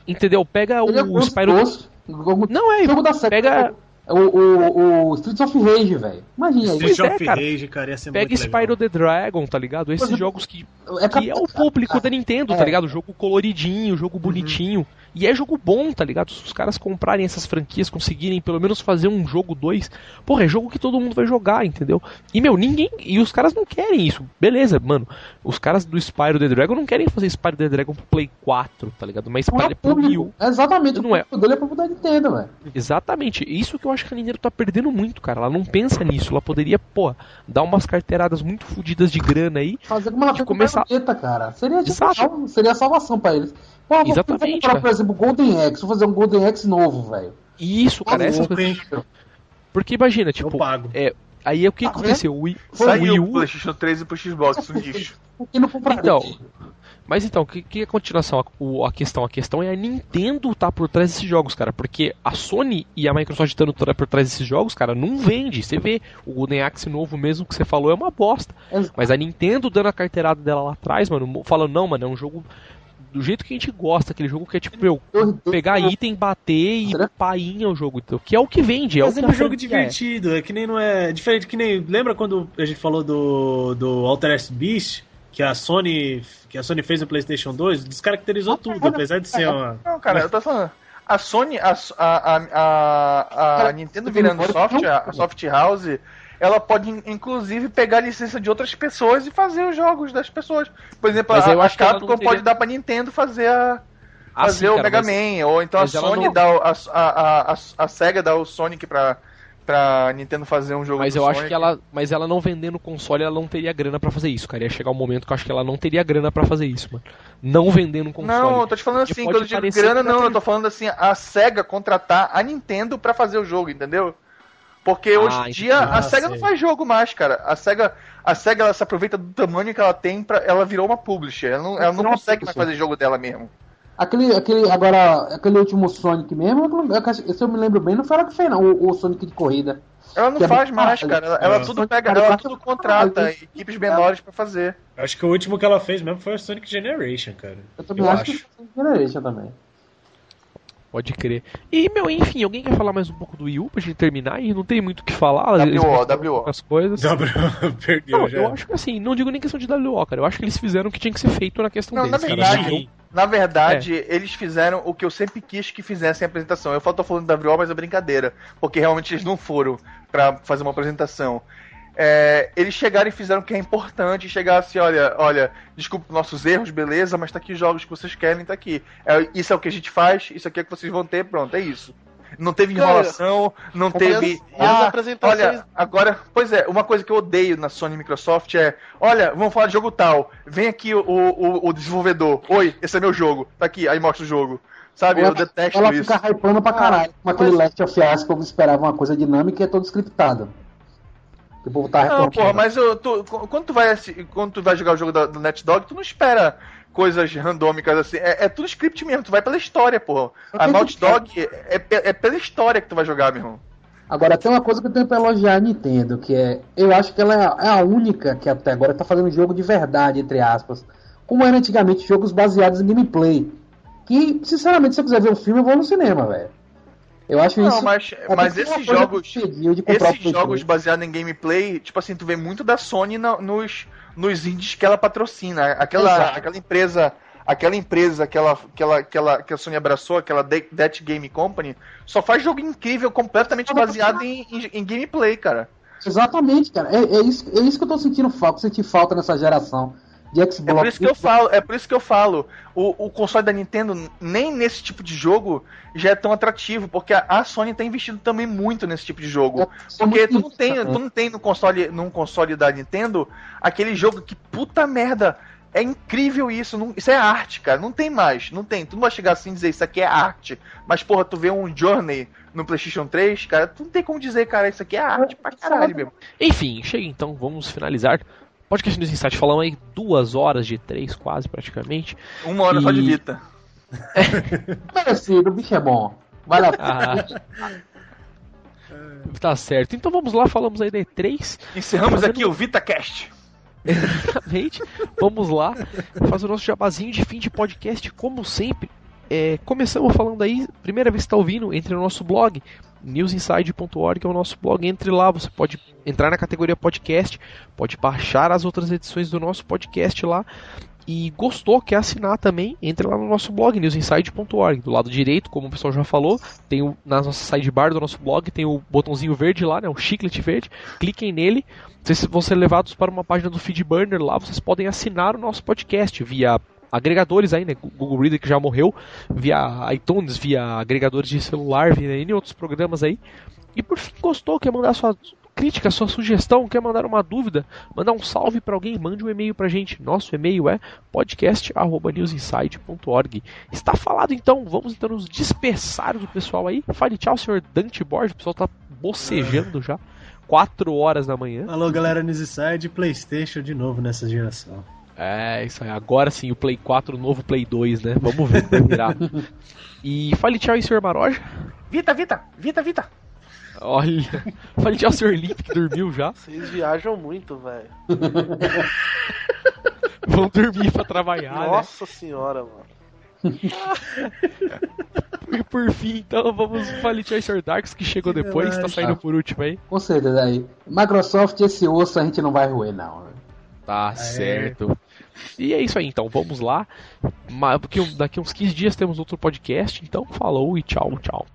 entendeu? Pega é o muito Spyro. Jogo- Não, é, jogo da série. pega. O, o, o Streets of Rage, velho. Imagina aí. Street Pois é, of cara. Rage, cara, ia ser Pega muito Spyro legal. the Dragon, tá ligado? Esses é. jogos que, É que é o público da Nintendo, tá É. ligado? Jogo coloridinho, jogo bonitinho. E é jogo bom, tá ligado? Se os caras comprarem essas franquias, conseguirem pelo menos fazer um jogo 2, porra, é jogo que todo mundo vai jogar, entendeu? E, meu, ninguém. E os caras não querem isso. Beleza, mano. Os caras do Spyro the Dragon não querem fazer Spyro the Dragon pro Play 4, tá ligado? Mas é Spyro o pro Wii. U. Exatamente. Não é. O público dele é pra Nintendo, velho. Exatamente. Isso que eu acho que a Nintendo tá perdendo muito, cara. Ela não pensa nisso. Ela poderia, pô, dar umas carteiradas muito fodidas de grana aí. Fazer fez começar- com a Bayonetta, cara. Seria, tipo, Exato. seria a salvação pra eles. Pô, Exatamente, vou comprar, por exemplo, Golden Axe. Vou fazer um Golden Axe novo, velho. E isso, cara, Tá essas coisas. Porque imagina, Eu tipo, pago. é, aí o que Tá aconteceu? O Wii, o Saiu Wii o U. PlayStation 3 e pro Xbox, um lixo. Não compraria? Então, mas então, o que, que é a continuação? A, o- a questão, a questão é a Nintendo tá por trás desses jogos, cara, porque a Sony e a Microsoft estando tra- por trás desses jogos, cara, não vende. Você vê, o Golden Axe novo mesmo que você falou é uma bosta. Mas a Nintendo dando a carteirada dela lá atrás, mano, falando, não, mano, é um jogo do jeito que a gente gosta, aquele jogo que é tipo, eu Eu- eu- pegar item, bater e Será? painha o jogo, então, que é o que vende, é o Mas que é a um jogo é. divertido, é que nem não é. Diferente que nem. Lembra quando a gente falou do, do Altered Beast? Que a Sony. Que a Sony fez no Playstation 2, descaracterizou tudo, apesar de ser uma. Não, cara, eu tô falando. A Sony, a, a, a, a Nintendo virando soft, a soft house, ela pode in- inclusive pegar a licença de outras pessoas e fazer os jogos das pessoas. Por exemplo, Mas a, eu a acho ela Capcom teria- pode dar pra Nintendo fazer a Ah, fazer sim, o cara, Mega mas- Man, ou então a mas ela Sony não- dá o- a, a, a, a, a Sega dá o Sonic pra, pra Nintendo fazer um jogo Mas eu acho Sonic. que ela, mas ela não vendendo console, ela não teria grana pra fazer isso, cara. Ia chegar um momento que eu acho que ela não teria grana pra fazer isso, mano. Não vendendo console. Não, eu tô te falando assim, quando eu digo grana, que não, tá eu tô falando assim, a SEGA contratar a Nintendo pra fazer o jogo, entendeu? Porque Ah, hoje em dia a Ah, SEGA não faz jogo mais, cara. A SEGA, a SEGA ela se aproveita do tamanho que ela tem pra. Ela virou uma publisher. Ela não, ela não consegue mais fazer jogo dela mesmo. Aquele, aquele, agora, aquele último Sonic mesmo, eu- eu- se eu me lembro bem, não foi ela que fez, não, o, o Sonic de corrida. Ela não Que é faz mais, cara. Ela, ela É. tudo pega, ela tudo contrata equipes menores pra fazer. Acho que o último que ela fez mesmo foi o Sonic Generation, cara. Eu também Eu acho, acho. que foi Generation também. Pode crer. E, meu, enfim, alguém quer falar mais um pouco do Wii U pra gente terminar? E não tem muito o que falar. WO, WO. poucas coisas. Dobra, perdeu Não, já. eu acho que assim, não digo nem questão de WO, cara. Eu acho que eles fizeram o que tinha que ser feito na questão Não, deles. na verdade, não- Na verdade, eles fizeram o que eu sempre quis que fizessem a apresentação. Eu tô falando da WO, mas é brincadeira. Porque realmente eles não foram pra fazer uma apresentação. É, eles chegaram e fizeram o que é importante. Chegar assim, olha, olha, desculpa nossos erros, beleza, mas tá aqui os jogos que vocês querem, tá aqui. É, isso é o que a gente faz, isso aqui é o que vocês vão ter, pronto, é isso. Não teve Cara, enrolação, não e teve. as- e as ah, apresentações- olha, agora, pois é, uma coisa que eu odeio na Sony e Microsoft é: olha, vamos falar de jogo tal, vem aqui o, o, o desenvolvedor, oi, esse é meu jogo, tá aqui, aí mostra o jogo. Sabe, eu Ela- detesto Ela isso. fica hypando pra Ah, caralho. Com aquele mas- Last of Us eu esperava uma coisa dinâmica e é todo scriptado. O povo tá Não, porra, mas eu, tu- quando, tu vai, quando tu vai jogar o jogo da- do NetDog, tu não espera coisas randômicas assim. É, é tudo script mesmo, tu vai pela história, porra. A Naughty Dog é, é- é pela história que tu vai jogar, meu irmão. Agora tem uma coisa que eu tenho pra elogiar a Nintendo, que é. Eu acho que ela é a, é a única que até agora tá fazendo jogo de verdade, entre aspas. Como era antigamente jogos baseados em gameplay. Que, sinceramente, se eu quiser ver um filme, eu vou no cinema, velho. Eu acho Não, isso. mas, mas é esses jogos. Esses jogos 3. baseados em gameplay, tipo assim, tu vê muito da Sony na- nos, nos indies que ela patrocina. Aquela, Exato. aquela empresa. Aquela empresa que, ela, que, ela, que, ela, que a Sony abraçou, aquela De- Death Game Company, só faz jogo incrível, completamente baseado em, em, em gameplay, cara. Exatamente, cara. É, é isso, é isso que eu tô sentindo falta, senti falta nessa geração de Xbox. É por isso que eu falo, é por isso que eu falo. O, o console da Nintendo, nem nesse tipo de jogo, já é tão atrativo, porque a, a Sony tá investindo também muito nesse tipo de jogo. É, Porque tu não tem, tu não tem no console, num console da Nintendo aquele jogo que puta merda. É incrível isso, não- isso é arte, cara. Não tem mais, não tem. Tu não vai chegar assim e dizer isso aqui é arte. Mas, porra, tu vê um Journey no PlayStation 3, cara, tu não tem como dizer, cara, isso aqui é arte pra caralho mesmo. Enfim, chega então, vamos finalizar. Podcast News Insight, falamos aí duas horas de três, quase praticamente. Uma hora só de E- Vita. Merecido, o bicho é bom. Vai lá. Ah, tá certo. Então vamos lá, falamos aí da E3. Encerramos Fazendo- aqui o VitaCast. Exatamente. Vamos lá fazer o nosso jabazinho de fim de podcast, como sempre. É, começamos falando aí, primeira vez que está ouvindo, entre no nosso blog newsinside.org é o nosso blog. Entre lá, você pode entrar na categoria podcast, pode baixar as outras edições do nosso podcast lá. E gostou, quer assinar também, entre lá no nosso blog, newsinside.org. Do lado direito, como o pessoal já falou, tem o, na nossa sidebar do nosso blog, tem o botãozinho verde lá, né, o chiclete verde. Cliquem nele, vocês vão ser levados para uma página do Feedburner lá, vocês podem assinar o nosso podcast via agregadores aí, né? Google Reader que já morreu, via iTunes, via agregadores de celular, via N outros programas aí. E por fim, gostou, quer mandar sua crítica, sua sugestão, quer mandar uma dúvida, mandar um salve para alguém, mande um e-mail pra gente. Nosso e-mail é podcast@newsinside.org. Está falado então, vamos então nos dispersar do pessoal aí. Fale tchau, senhor Dante Borges, o pessoal tá bocejando já. 4 horas da manhã. Alô, galera Newside, PlayStation de novo nessa geração. É, isso aí. Agora sim, o Play 4, o novo Play 2, né? Vamos ver, vai virar. E fale tchau aí, senhor Maroja. Vita, Vita, Vita, Vita. Olha, fale tchau, senhor Limp, que dormiu já. Vocês viajam muito, velho. Vão dormir pra trabalhar, né? Nossa senhora, mano. E por fim, então, vamos fale tchau aí, senhor Darks, que chegou Que depois, tá verdade. saindo por último aí. Com certeza aí. Microsoft, esse osso a gente não vai roer, não. né? Tá certo. E é isso aí, então, vamos lá. Daqui uns 15 dias temos outro podcast, então falou e tchau, tchau.